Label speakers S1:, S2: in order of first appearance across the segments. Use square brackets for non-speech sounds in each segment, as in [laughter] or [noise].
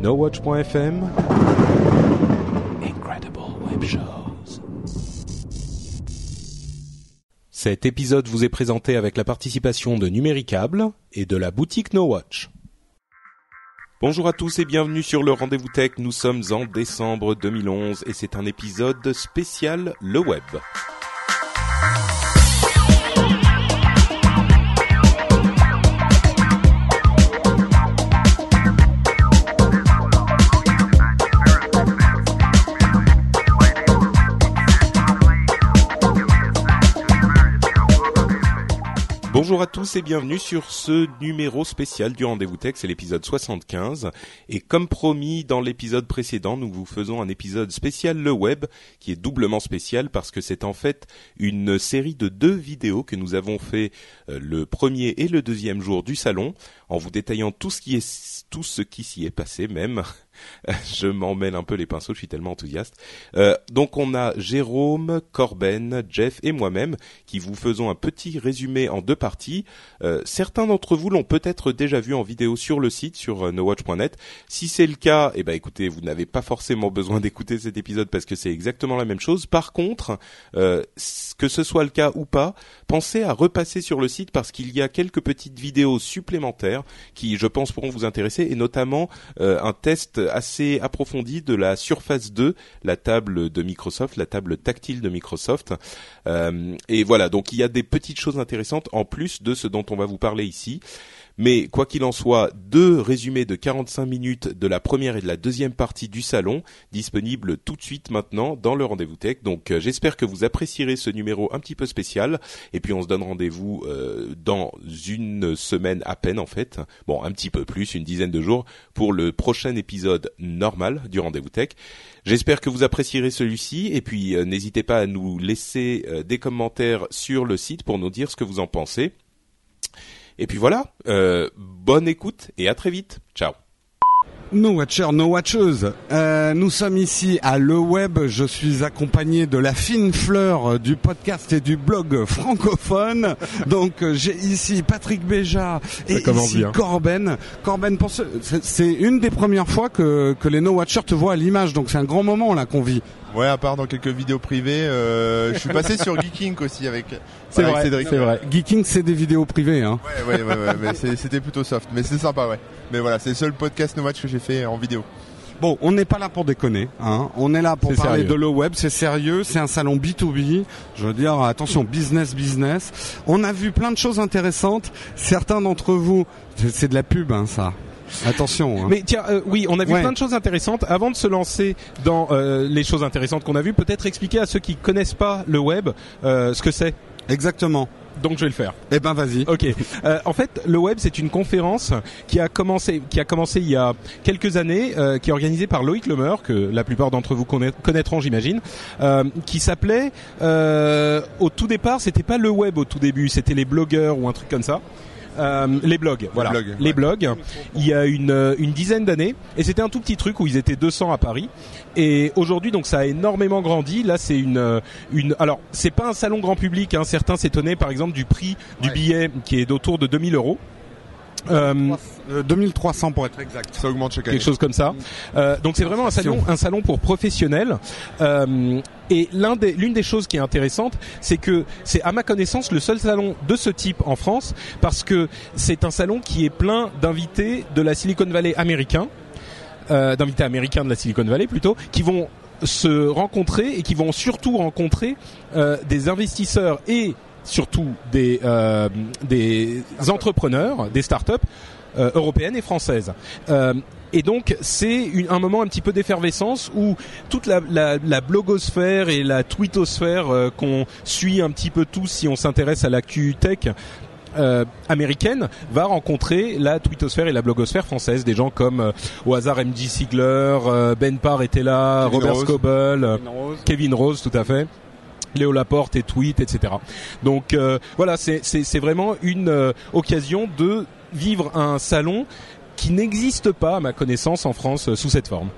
S1: NoWatch.fm Incredible Web Shows Cet épisode vous est présenté avec la participation de Numéricable et de la boutique NoWatch. Bonjour à tous et bienvenue sur le Rendez-vous Tech. Nous sommes en décembre 2011 et c'est un épisode spécial le web. Bonjour à tous et bienvenue sur ce numéro spécial du Rendez-vous Tech, c'est l'épisode 75. Et comme promis dans l'épisode précédent, nous vous faisons un épisode spécial le web, qui est doublement spécial parce que c'est en fait une série de deux vidéos que nous avons fait euh, le premier et le deuxième jour du salon, en vous détaillant tout ce qui est tout ce qui s'y est passé même. [laughs] je m'en mêle un peu les pinceaux, je suis tellement enthousiaste. Euh, donc on a Jérôme, Corben, Jeff et moi-même qui vous faisons un petit résumé en deux parties. Euh, certains d'entre vous l'ont peut-être déjà vu en vidéo sur le site, sur euh, nowatch.net. Si c'est le cas, eh ben écoutez, vous n'avez pas forcément besoin [laughs] d'écouter cet épisode parce que c'est exactement la même chose. Par contre, euh, que ce soit le cas ou pas, pensez à repasser sur le site parce qu'il y a quelques petites vidéos supplémentaires qui, je pense, pourront vous intéresser et notamment euh, un test assez approfondi de la Surface 2, la table de Microsoft, la table tactile de Microsoft. Euh, et voilà, donc il y a des petites choses intéressantes en plus de ce dont on va vous parler ici. Mais quoi qu'il en soit, deux résumés de 45 minutes de la première et de la deuxième partie du salon disponibles tout de suite maintenant dans le rendez-vous tech. Donc euh, j'espère que vous apprécierez ce numéro un petit peu spécial. Et puis on se donne rendez-vous euh, dans une semaine à peine en fait. Bon, un petit peu plus, une dizaine de jours pour le prochain épisode normal du rendez-vous tech. J'espère que vous apprécierez celui-ci et puis euh, n'hésitez pas à nous laisser des commentaires sur le site pour nous dire ce que vous en pensez. Et puis voilà, euh, bonne écoute et à très vite. Ciao.
S2: No Watchers, No Watcheuses, euh, nous sommes ici à Le Web. Je suis accompagné de la fine fleur du podcast et du blog francophone. Donc euh, j'ai ici Patrick Béja et ici Corben. Corben, c'est une des premières fois que, que les No Watchers te voient à l'image. Donc c'est un grand moment là qu'on vit.
S3: Ouais, à part dans quelques vidéos privées, euh, je suis passé sur Geeking aussi avec.
S2: C'est vrai, c'est vrai. Geeking, c'est des vidéos privées, hein.
S3: Ouais, ouais, ouais, ouais mais c'était plutôt soft, mais c'est sympa, ouais. Mais voilà, c'est le seul podcast No que j'ai fait en vidéo.
S2: Bon, on n'est pas là pour déconner, hein. On est là pour parler de le web, c'est sérieux, c'est un salon B2B. Je veux dire, attention, business, business. On a vu plein de choses intéressantes. Certains d'entre vous, c'est de la pub, hein, ça. Attention. Hein.
S1: Mais tiens, euh, oui, on a vu plein de choses intéressantes. Avant de se lancer dans euh, les choses intéressantes qu'on a vues, peut-être expliquer à ceux qui connaissent pas le web euh, ce que c'est.
S2: Exactement
S1: donc je vais le faire.
S2: Eh ben vas-y.
S1: Ok. Euh, en fait, le web c'est une conférence qui a commencé, qui a commencé il y a quelques années, euh, qui est organisée par Loïc Lemeur, que la plupart d'entre vous connaîtront, j'imagine, euh, qui s'appelait. au tout départ, c'était pas le web au tout début, c'était les blogueurs ou un truc comme ça. Euh, les blogs, voilà. Les blogs, il y a une, euh, une dizaine d'années. Et c'était un tout petit truc où ils étaient 200 à Paris. Et aujourd'hui, donc, ça a énormément grandi. Là, c'est une, euh, une. Alors, c'est pas un salon grand public. Hein. Certains s'étonnaient, par exemple, du prix du billet qui est d'autour de 2000 euros.
S2: Euh, 2300 pour être exact.
S3: Ça augmente chaque année.
S1: Quelque chose comme ça. Euh, donc c'est vraiment un salon, un salon pour professionnels. Euh, et l'un des, l'une des choses qui est intéressante, c'est que c'est à ma connaissance le seul salon de ce type en France, parce que c'est un salon qui est plein d'invités de la Silicon Valley américain, euh, d'invités américains de la Silicon Valley plutôt, qui vont se rencontrer et qui vont surtout rencontrer euh, des investisseurs et surtout des, euh, des entrepreneurs, des startups euh, européennes et françaises. Euh, et donc c'est un moment un petit peu d'effervescence où toute la, la, la, blogosphère et la twittosphère qu'on suit un petit peu tous si on s'intéresse à l'actu tech
S4: euh, américaine va rencontrer la twittosphère et la blogosphère française, des gens comme euh, au hasard MJ Sigler, euh, Ben Parr était là,
S3: Kevin
S4: Robert
S3: Rose.
S4: Scoble, Kevin Rose, tout à fait. Léo Laporte et tweet, etc. Donc euh, voilà, c'est vraiment une euh, occasion de vivre un salon qui n'existe pas, à ma connaissance, en France euh, sous cette forme.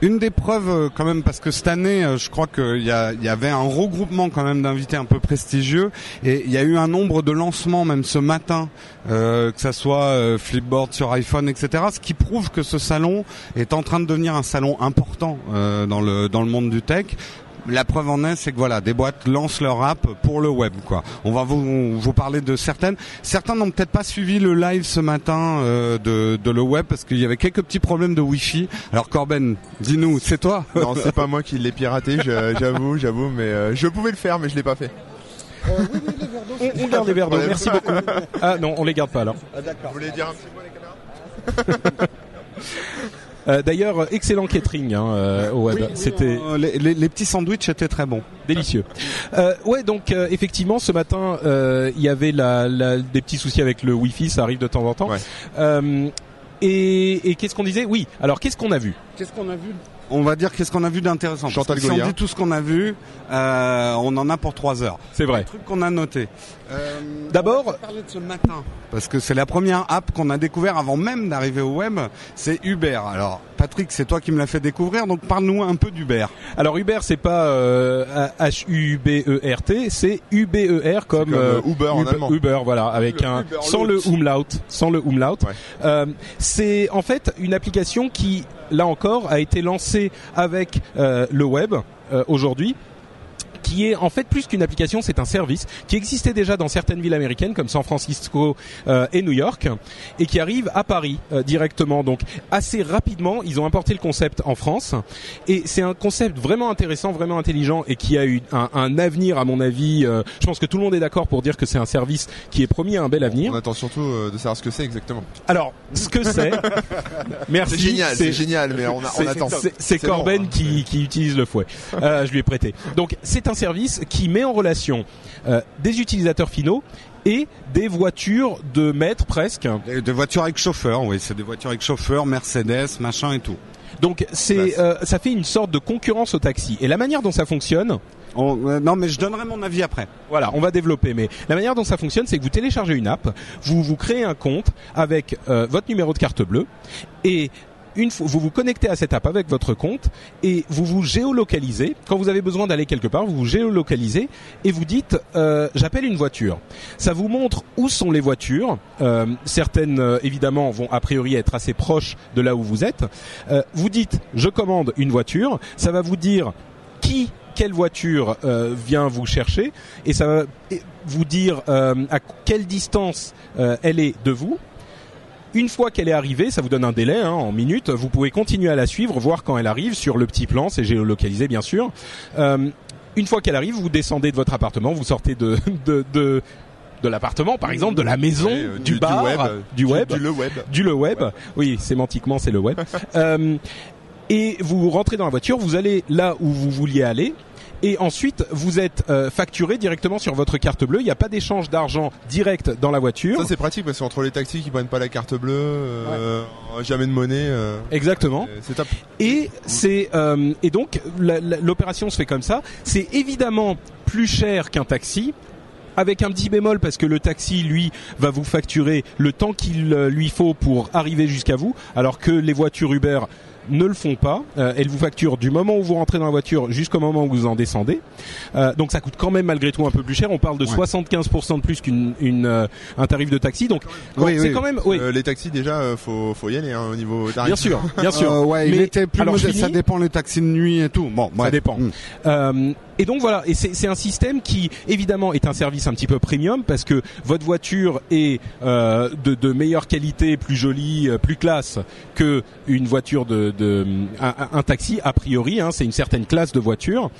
S2: Une des preuves quand même, parce que cette année, je crois qu'il y, avait un regroupement quand même d'invités un peu prestigieux, et il y a eu un nombre de lancements même ce matin, que ça soit Flipboard sur iPhone, etc. Ce qui prouve que ce salon est en train de devenir un salon important dans le dans le monde du tech. La preuve en est, c'est que voilà, des boîtes lancent leur app pour le web, quoi. On va vous, vous parler de certaines. Certains n'ont peut-être pas suivi le live ce matin euh, de, de le web parce qu'il y avait quelques petits problèmes de Wi-Fi. Alors Corben, dis-nous, c'est toi?
S3: Non, c'est pas moi qui l'ai piraté, j'avoue, j'avoue, mais euh, je pouvais le faire, mais je l'ai pas fait.
S4: On, on garde les verres d'eau, merci beaucoup. Ah non, on les garde pas alors.
S3: Vous voulez dire un petit mot les caméras [laughs]
S4: Euh, D'ailleurs, excellent catering hein, euh, au web. C'était
S2: Euh, les, les- les petits sandwichs étaient très bons.
S4: délicieux. Euh, ouais, donc euh, effectivement, ce matin, euh, il y avait la, la- des petits soucis avec le Wi-Fi, ça arrive de temps en temps.
S3: Ouais.
S4: Euh, et et qu'est-ce qu'on disait? Oui. Alors, qu'est-ce qu'on a vu?
S2: Qu'est-ce qu'on a vu? On va dire qu'est-ce qu'on a vu d'intéressant. Parce
S3: Chantal
S2: que si on dit tout ce qu'on a vu, euh, on en a pour trois heures.
S4: C'est vrai.
S2: Un truc qu'on a noté. Euh,
S4: D'abord-
S2: on va parler de ce matin parce que c'est la première app qu'on a découvert avant même d'arriver au web. C'est Uber. Alors Patrick, c'est toi qui me l'as fait découvrir, donc parle-nous un peu d'Uber.
S4: Alors Uber, c'est pas euh, H U B E R T, c'est U B E R comme,
S3: comme, euh, Uber en allemand.
S4: Uber, voilà, avec
S2: Le
S4: un
S2: Uber
S4: sans le umlaut, sans le umlaut.
S3: Ouais.
S4: Euh, c'est en fait une application qui, là encore, a été lancée avec euh, le web euh, aujourd'hui qui est en fait plus qu'une application, c'est un service qui existait déjà dans certaines villes américaines comme San Francisco euh, et New York et qui arrive à Paris euh, directement. Donc assez rapidement, ils ont importé le concept en France et c'est un concept vraiment intéressant, vraiment intelligent et qui a eu un, un avenir à mon avis. euh, je pense que tout le monde est d'accord pour dire que c'est un service qui est promis à un bel avenir.
S3: On attend surtout euh, de savoir ce que c'est exactement.
S4: Alors, ce que c'est, [laughs] merci.
S3: C'est génial, c'est génial, mais on, a- on attend.
S4: c'est- Corben qui, qui utilise le fouet. Euh, je lui ai prêté. Donc c'est un service qui met en relation euh, des utilisateurs finaux et des voitures de maître presque.
S2: Des, des voitures avec chauffeur, oui, c'est des voitures avec chauffeur, Mercedes, machin et tout.
S4: Donc c'est
S3: Classe.
S4: euh, ça fait une sorte de concurrence au taxi. Et la manière dont ça fonctionne,
S2: On- euh, non, mais je donnerai mon avis après.
S4: Voilà, on va développer. Mais la manière dont ça fonctionne, c'est que vous téléchargez une app, vous vous créez un compte avec euh, votre numéro de carte bleue et une fois, vous vous connectez à cette app avec votre compte et vous vous géolocalisez. Quand vous avez besoin d'aller quelque part, vous vous géolocalisez et vous dites euh, j'appelle une voiture. Ça vous montre où sont les voitures. Euh, certaines euh, évidemment vont a priori être assez proches de là où vous êtes. Vous dites je commande une voiture. Ça va vous dire qui quelle voiture vient vous chercher et ça va vous dire à quelle distance elle est de vous. Une fois qu'elle est arrivée, ça vous donne un délai hein, en minutes. Vous pouvez continuer à la suivre, voir quand elle arrive sur le petit plan, c'est géolocalisé bien sûr. Euh, une fois qu'elle arrive, vous descendez de votre appartement, vous sortez de [laughs] de de, de l'appartement, par exemple, de la maison,
S3: Ouais, euh,
S4: du, bar,
S3: web,
S4: du web,
S3: du le web.
S4: du le web. Oui, sémantiquement, c'est le web. [laughs] Euh, et vous rentrez dans la voiture, vous allez là où vous vouliez aller. Et ensuite, vous êtes euh, facturé directement sur votre carte bleue. Il n'y a pas d'échange d'argent direct dans la voiture.
S3: Ça c'est pratique parce qu'entre les taxis qui prennent pas la carte bleue, euh, jamais de monnaie, euh,
S4: Exactement.
S3: euh, c'est top.
S4: Et c'est euh, et donc l'opération se fait comme ça. C'est évidemment plus cher qu'un taxi. Avec un petit bémol parce que le taxi lui va vous facturer le temps qu'il lui faut pour arriver jusqu'à vous, alors que les voitures Uber ne le font pas. Euh, elles vous facturent du moment où vous rentrez dans la voiture jusqu'au moment où vous en descendez. Euh, donc ça coûte quand même malgré tout un peu plus cher. On parle de
S2: Ouais.
S4: 75% de plus qu'une une, euh, un tarif de taxi. Donc
S2: Oui,
S4: c'est
S2: oui.
S4: quand même oui.
S3: Euh, les taxis déjà, euh, faut faut y aller hein, au niveau tarif.
S4: Bien sûr, bien sûr.
S2: Euh, ouais, il
S4: Mais-
S2: était plus
S4: alors.
S2: Ça dépend les taxis de nuit et tout. Bon,
S4: Ça
S2: ouais.
S4: dépend.
S2: Mm.
S4: Euh, et donc voilà, et c'est c'est un système qui évidemment est un service un petit peu premium parce que votre voiture est euh, de, de meilleure qualité, plus jolie, euh, plus classe que une voiture de, un, taxi a priori. Hein, c'est une certaine classe de voiture.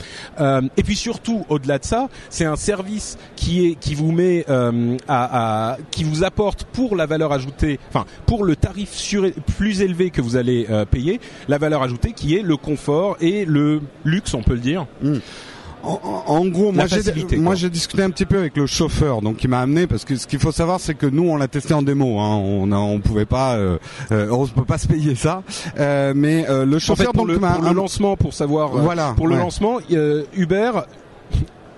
S4: Euh, et puis surtout, au-delà de ça, c'est un service qui est qui vous met euh, à, qui vous apporte pour la valeur ajoutée, enfin pour le tarif plus élevé que vous allez euh, payer, la valeur ajoutée qui est le confort et le luxe, on peut le dire.
S2: En, en- en gros, moi j'ai moi j'ai discuté un petit peu avec le chauffeur, donc il m'a amené parce que ce qu'il faut savoir, c'est que nous on l'a testé en démo, hein, on a, on pouvait pas, euh, euh, on peut pas se payer ça, euh, mais euh, le
S4: En
S2: chauffeur
S4: fait, pour,
S2: donc
S4: le, pour lancement, pour savoir, euh,
S2: Voilà,
S4: pour le
S2: ouais.
S4: lancement, euh, Uber,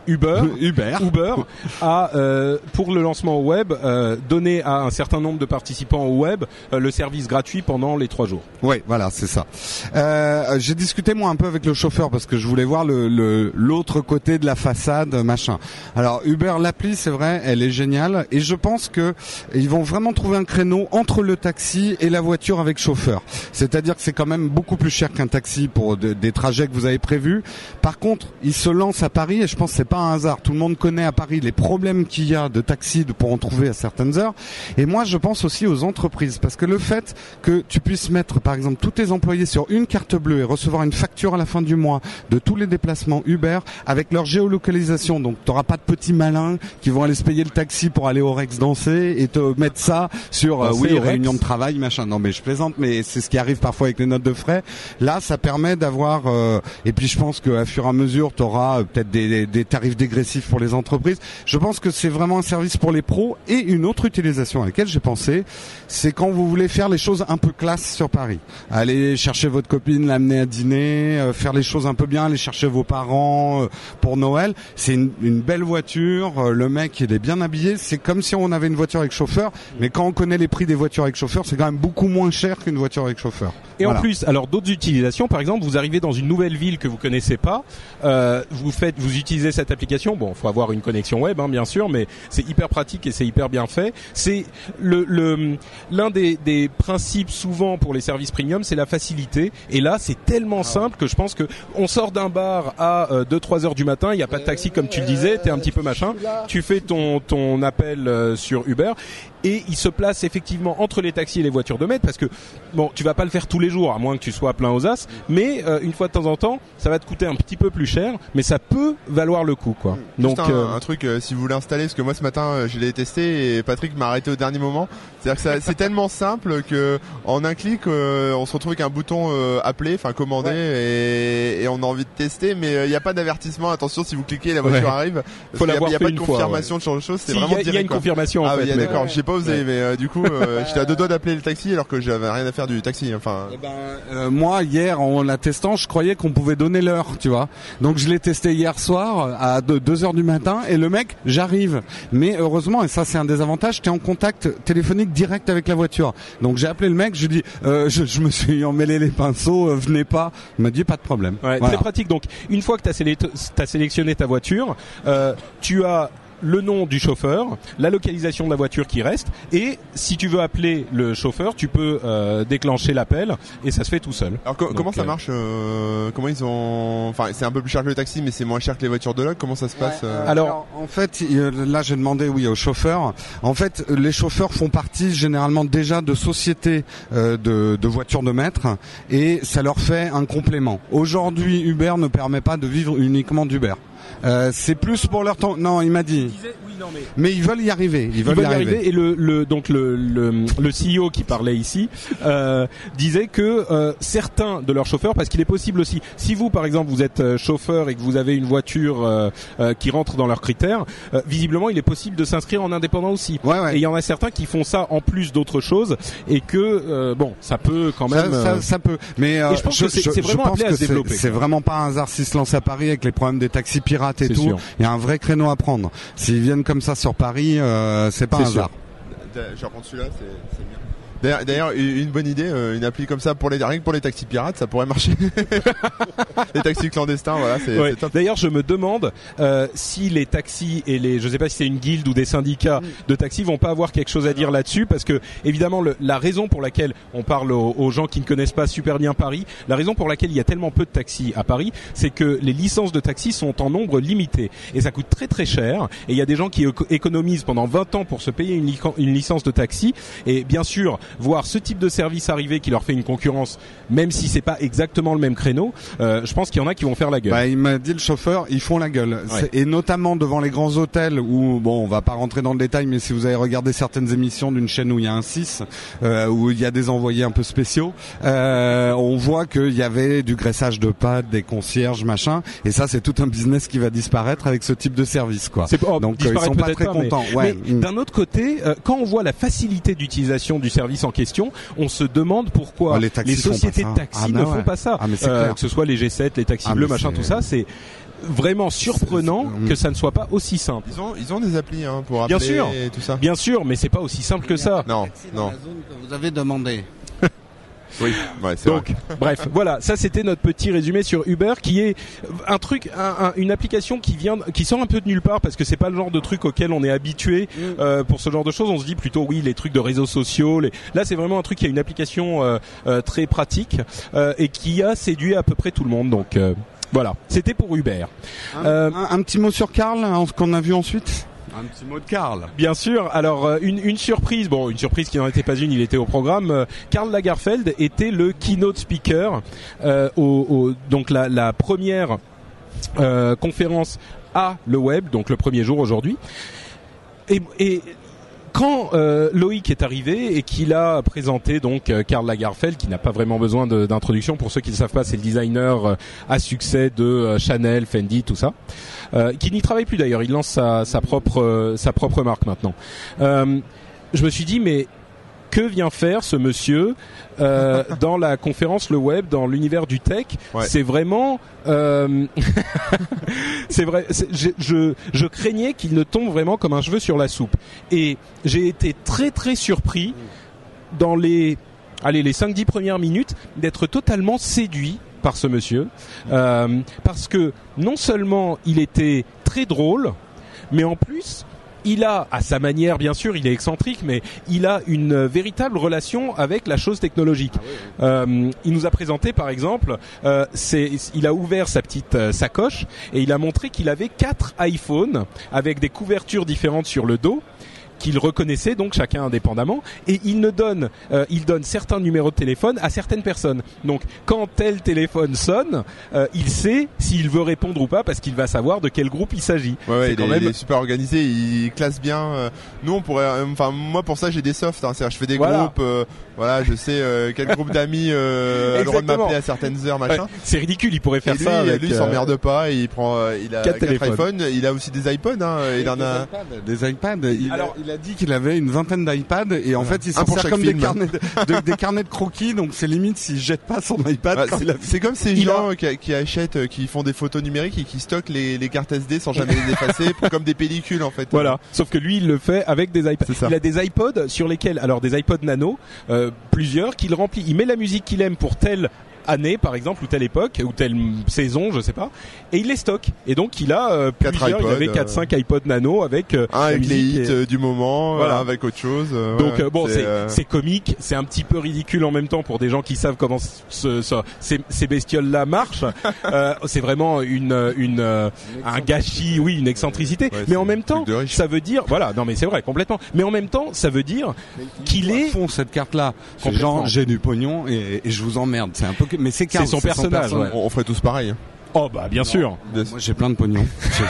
S4: Uber,
S2: Uber.
S4: Uber a euh, pour le lancement au web euh, donné à un certain nombre de participants au web euh, le service gratuit pendant les trois jours.
S2: Oui, voilà, c'est ça. Euh, j'ai discuté moi un peu avec le chauffeur parce que je voulais voir le le- l'autre côté de la façade, machin. Alors Uber, l'appli, c'est vrai, elle est géniale et je pense que ils vont vraiment trouver un créneau entre le taxi et la voiture avec chauffeur. C'est-à-dire que c'est quand même beaucoup plus cher qu'un taxi pour de- des trajets que vous avez prévus. Par contre, ils se lancent à Paris et je pense que c'est pas un hasard. Tout le monde connaît à Paris les problèmes qu'il y a de taxi de- pour en trouver à certaines heures. Et moi, je pense aussi aux entreprises parce que le fait que tu puisses mettre, par exemple, tous tes employés sur une carte bleue et recevoir une facture à la fin du mois de tous les déplacements Uber avec leur géolocalisation. Donc, tu n'auras pas de petits malins qui vont aller se payer le taxi pour aller au Rex danser et te mettre ça sur, euh, oui, réunion de travail, machin. Non, mais je plaisante, mais c'est ce qui arrive parfois avec les notes de frais. Là, ça permet d'avoir, euh, et puis je pense qu'à fur et à mesure, tu auras peut-être des, des- des tarifs dégressifs pour les entreprises. Je pense que c'est vraiment un service pour les pros et une autre utilisation à laquelle j'ai pensé, c'est quand vous voulez faire les choses un peu classe sur Paris. Aller chercher votre copine, l'amener à dîner, euh, faire les choses un peu bien, aller chercher vos parents euh, pour Noël. C'est une, une belle voiture, euh, le mec il est bien habillé. C'est comme si on avait une voiture avec chauffeur, mais quand on connaît les prix des voitures avec chauffeur, c'est quand même beaucoup moins cher qu'une voiture avec chauffeur.
S4: Et
S2: Voilà.
S4: en plus, alors d'autres utilisations, par exemple, vous arrivez dans une nouvelle ville que vous connaissez pas, vous faites, vous utilisez cette application. Bon, faut avoir une connexion web, hein, bien sûr, mais c'est hyper pratique et c'est hyper bien fait. C'est le le- l'un des, des principes souvent pour les services premium, c'est la facilité. Et là, c'est tellement simple que je pense que on sort d'un bar à 2-3 heures du matin, il n'y a pas de taxi comme tu le disais, t'es un petit peu machin. Tu fais ton ton appel euh, sur Uber et il se place effectivement entre les taxis et les voitures de maître parce que bon, tu vas pas le faire tous les jours à moins que tu sois plein aux as, mais euh, une fois de temps en temps, ça va te coûter un petit peu plus cher, mais ça peut valoir le coup quoi.
S3: Juste
S4: Donc
S3: un,
S4: euh,
S3: un truc, euh, si vous voulez installer, parce que moi ce matin je l'ai testé et Patrick m'a arrêté au dernier moment. C'est-à-dire que ça- c'est tellement simple que en un clic, euh, on se retrouve avec un bouton euh, appeler, enfin commander, et, et on a envie de tester, mais euh, il n'y a pas d'avertissement. Attention, si vous cliquez, la voiture
S4: Ouais.
S3: arrive.
S4: Faut
S3: y a- Il n'y a pas de
S4: une fois,
S3: confirmation de genre de choses. C'est
S4: si, il y,
S3: vraiment
S4: a- il y a
S3: direct,
S4: une
S3: quoi.
S4: confirmation en
S3: Ah
S4: fait.
S3: d'accord. J'ai pas osé,
S4: Ouais.
S3: mais euh, du coup, euh, j'étais à deux doigts d'appeler le taxi alors que j'avais rien à faire du taxi. Enfin,
S2: Eh ben, euh, moi hier en la testant, je croyais qu'on pouvait donner l'heure, tu vois. Donc je l'ai testé hier soir à 2 heures du matin et le mec, j'arrive. Mais heureusement, et ça c'est un des avantages, t'es en contact téléphonique direct avec la voiture. Donc j'ai appelé le mec, je lui dis, euh, je, je me suis [laughs] emmêlé les pinceaux, euh, venez pas. Il m'a dit pas de problème.
S4: Ouais,
S2: Voilà.
S4: Très pratique. Donc, une fois que tu as, sélectionné ta voiture, euh, tu as le nom du chauffeur, la localisation de la voiture qui reste, et si tu veux appeler le chauffeur, tu peux euh, déclencher l'appel et ça se fait tout seul.
S3: alors co-
S4: Donc,
S3: comment ça
S4: euh,
S3: marche euh, Comment ils ont Enfin, c'est un peu plus cher que le taxi, mais c'est moins cher que les voitures de log. Comment ça se passe euh
S4: Alors-
S2: en fait, là j'ai demandé oui aux chauffeurs. En fait, les chauffeurs font partie généralement déjà de sociétés euh, de, de voitures de maître et ça leur fait un complément. Aujourd'hui, Uber ne permet pas de vivre uniquement d'Uber. Euh, c'est plus pour leur temps. Non, il m'a dit. Mais ils veulent y arriver. Ils
S4: Ils
S2: veulent,
S4: y arriver et le, le donc le, le, le CEO qui parlait ici euh, disait que euh, certains de leurs chauffeurs parce qu'il est possible aussi si vous par exemple vous êtes euh, chauffeur et que vous avez une voiture euh, euh, qui rentre dans leurs critères euh, visiblement il est possible de s'inscrire en indépendant aussi
S2: Ouais, ouais.
S4: et il y en a certains qui font ça en plus d'autres choses et que euh, bon ça peut quand
S2: Ça,
S4: même
S2: ça,
S4: euh,
S2: ça peut. Mais euh,
S4: Et je pense que c'est-
S2: je
S4: vraiment
S2: pense
S4: appelé à se développer,
S2: C'est vraiment pas un hasard s'ils se lancent à Paris avec les problèmes des taxis pirates et tout.
S4: sûr.
S2: Il y a un vrai créneau à prendre. S'ils viennent comme ça sur Paris, euh, c'est pas un
S4: sûr.
S2: hasard.
S3: C'est bien. D'ailleurs- D'ailleurs, une bonne idée, euh, une appli comme ça pour les rien que pour les taxis pirates, ça pourrait marcher. [laughs] les taxis clandestins, voilà, c'est
S4: Ouais.
S3: c'est top.
S4: D'ailleurs, je me demande euh, si les taxis et les, je sais pas si c'est une guilde ou des syndicats de taxis vont pas avoir quelque chose à dire là-dessus, parce que évidemment, le- la raison pour laquelle on parle aux, aux gens qui ne connaissent pas super bien Paris, la raison pour laquelle il y a tellement peu de taxis à Paris, c'est que les licences de taxis sont en nombre limité et ça coûte très très cher. Et il y a des gens qui éco- économisent pendant 20 ans pour se payer une, une licence de taxi. Et bien sûr, voir ce type de service arriver qui leur fait une concurrence, même si c'est pas exactement le même créneau, euh, je pense qu'il y en a qui vont faire la gueule.
S2: Bah, il m'a dit le chauffeur, ils font la gueule.
S4: Ouais.
S2: Et notamment devant les grands hôtels où, bon, on va pas rentrer dans le détail, mais si vous avez regardé certaines émissions d'une chaîne où il y a un 6, euh, où il y a des envoyés un peu spéciaux, euh, on voit qu'il y avait du graissage de pâtes, des concierges, machin. Et ça, c'est tout un business qui va disparaître avec ce type de service, quoi.
S4: Oh,
S2: Donc, euh, ils sont pas très
S4: pas, mais-
S2: contents. Ouais.
S4: Mais d'un autre côté, euh, quand on voit la facilité d'utilisation du service en question, on se demande pourquoi
S2: Oh, les taxis
S4: sociétés de
S2: ça.
S4: taxi
S2: Ah,
S4: ne
S2: bah
S4: font
S2: ouais.
S4: pas ça.
S2: Ah,
S4: Euh, que ce soit les G7, les taxis
S2: Ah,
S4: bleus, machin, tout ça, c'est vraiment surprenant que ça ne soit pas aussi simple.
S3: Ils ont, ils ont des applis hein, pour
S4: Bien
S3: appeler
S4: sûr.
S3: et tout ça.
S4: Bien sûr, mais c'est pas aussi simple que ça.
S3: Non, non.
S2: Vous avez demandé.
S3: Oui, ouais, c'est
S4: Donc, bref, voilà, ça c'était notre petit résumé sur Uber, qui est un truc, un- un- une application qui vient, qui sort un peu de nulle part parce que c'est pas le genre de truc auquel on est habitué euh, pour ce genre de choses. On se dit plutôt oui, les trucs de réseaux sociaux. Les... Là, c'est vraiment un truc qui a une application euh, euh, très pratique euh, et qui a séduit à peu près tout le monde. Donc euh, voilà, c'était pour Uber.
S2: Un,
S4: Euh,
S2: un- un petit mot sur Karl, hein, ce qu'on a vu ensuite? Un petit mot de Karl.
S4: Bien sûr. Alors euh, une, surprise, bon une surprise qui n'en était pas une, il était au programme. Euh, Karl Lagerfeld était le keynote speaker euh, au, au- donc la, la première conférence à le web, donc le premier jour aujourd'hui. Et, et quand euh, Loïc est arrivé et qu'il a présenté donc euh, Karl Lagerfeld, qui n'a pas vraiment besoin d'introduction pour ceux qui ne savent pas, c'est le designer euh, à succès de euh, Chanel, Fendi, tout ça, euh, qui n'y travaille plus d'ailleurs. Il lance sa, sa propre sa propre marque maintenant. Je me suis dit mais que vient faire ce monsieur euh, [laughs] dans la conférence le web, dans l'univers du tech
S3: Ouais.
S4: C'est vraiment, euh, [laughs] c'est vrai. Je, je, je craignais qu'il ne tombe vraiment comme un cheveu sur la soupe. Et j'ai été très très surpris dans les, allez, les 5-10 premières minutes d'être totalement séduit par ce monsieur, Euh, parce que non seulement il était très drôle, mais en plus il a, à sa manière bien sûr, il est excentrique, mais il a une véritable relation avec la chose technologique. Euh, il nous a présenté par exemple, euh, c'est, il a ouvert sa petite euh, sacoche et il a montré qu'il avait quatre iPhones avec des couvertures différentes sur le dos qu'il reconnaissait donc chacun indépendamment et il ne donne euh, il donne certains numéros de téléphone à certaines personnes donc quand tel téléphone sonne euh, il sait s'il veut répondre ou pas parce qu'il va savoir de quel groupe il s'agit
S3: Ouais, ouais,
S4: C'est
S3: il,
S4: quand
S3: est,
S4: même-
S3: il est super organisé, il classe bien. euh, Nous, on pourrait, euh, enfin, moi pour ça, j'ai des softs. Hein, c'est-à-dire, je fais des
S4: Voilà.
S3: groupes. euh, voilà, je sais euh, quel groupe [laughs] d'amis euh, a le droit de m'appeler à certaines heures, machin.
S4: Ouais, c'est ridicule il pourrait faire
S3: et lui,
S4: ça avec
S3: lui, il s'emmerde pas. et Il prend, euh, il a
S4: quatre
S3: quatre
S4: téléphones.
S3: iPhones. Il a aussi des iPods. Hein, il en a.
S2: Des iPads. Il,
S4: Alors-
S2: a, il a dit qu'il avait une vingtaine d'iPads et en fait il s'en sert comme des carnets, de, de- [laughs] des carnets de croquis. Donc c'est limite s'il jette pas son iPad
S3: Bah, c'est- comme ces
S4: Il
S3: gens qui, qui achètent, euh, qui font des photos numériques et qui stockent les, les cartes SD sans jamais les [laughs] effacer, comme des pellicules en fait.
S4: Voilà. Sauf que lui, il le fait avec des iPads. Il a des iPods sur lesquels, alors des iPods Nano, euh, plusieurs qu'il remplit. Il met la musique qu'il aime pour telle année, par exemple, ou telle époque, ou telle saison, je sais pas, et il les stocke. Et donc, il a euh,
S3: Quatre
S4: plusieurs. il
S3: iPods,
S4: avait
S3: euh,
S4: 4-5 iPods Nano avec euh,
S3: Un avec les
S4: musique
S3: hits
S4: et-
S3: euh, du moment,
S4: Voilà.
S3: un avec autre chose. euh,
S4: Donc
S3: ouais,
S4: euh, bon, c'est
S3: euh,
S4: c'est comique, c'est un petit peu ridicule en même temps pour des gens qui savent comment ce, ce- ces, ces bestioles là marchent. [laughs] Euh, c'est vraiment une une euh, un gâchis, oui, une excentricité.
S3: Ouais,
S4: mais en même temps, ça veut dire, voilà, non mais c'est vrai complètement. Mais en même temps, ça veut dire qu'il est
S2: fond cette carte là. Genre j'ai du pognon et, et je vous emmerde. C'est un peu que- mais c'est
S4: son personnage, ouais.
S3: on, on ferait tous pareil. hein.
S4: Oh bah bien sûr.
S2: Moi j'ai plein de pognon.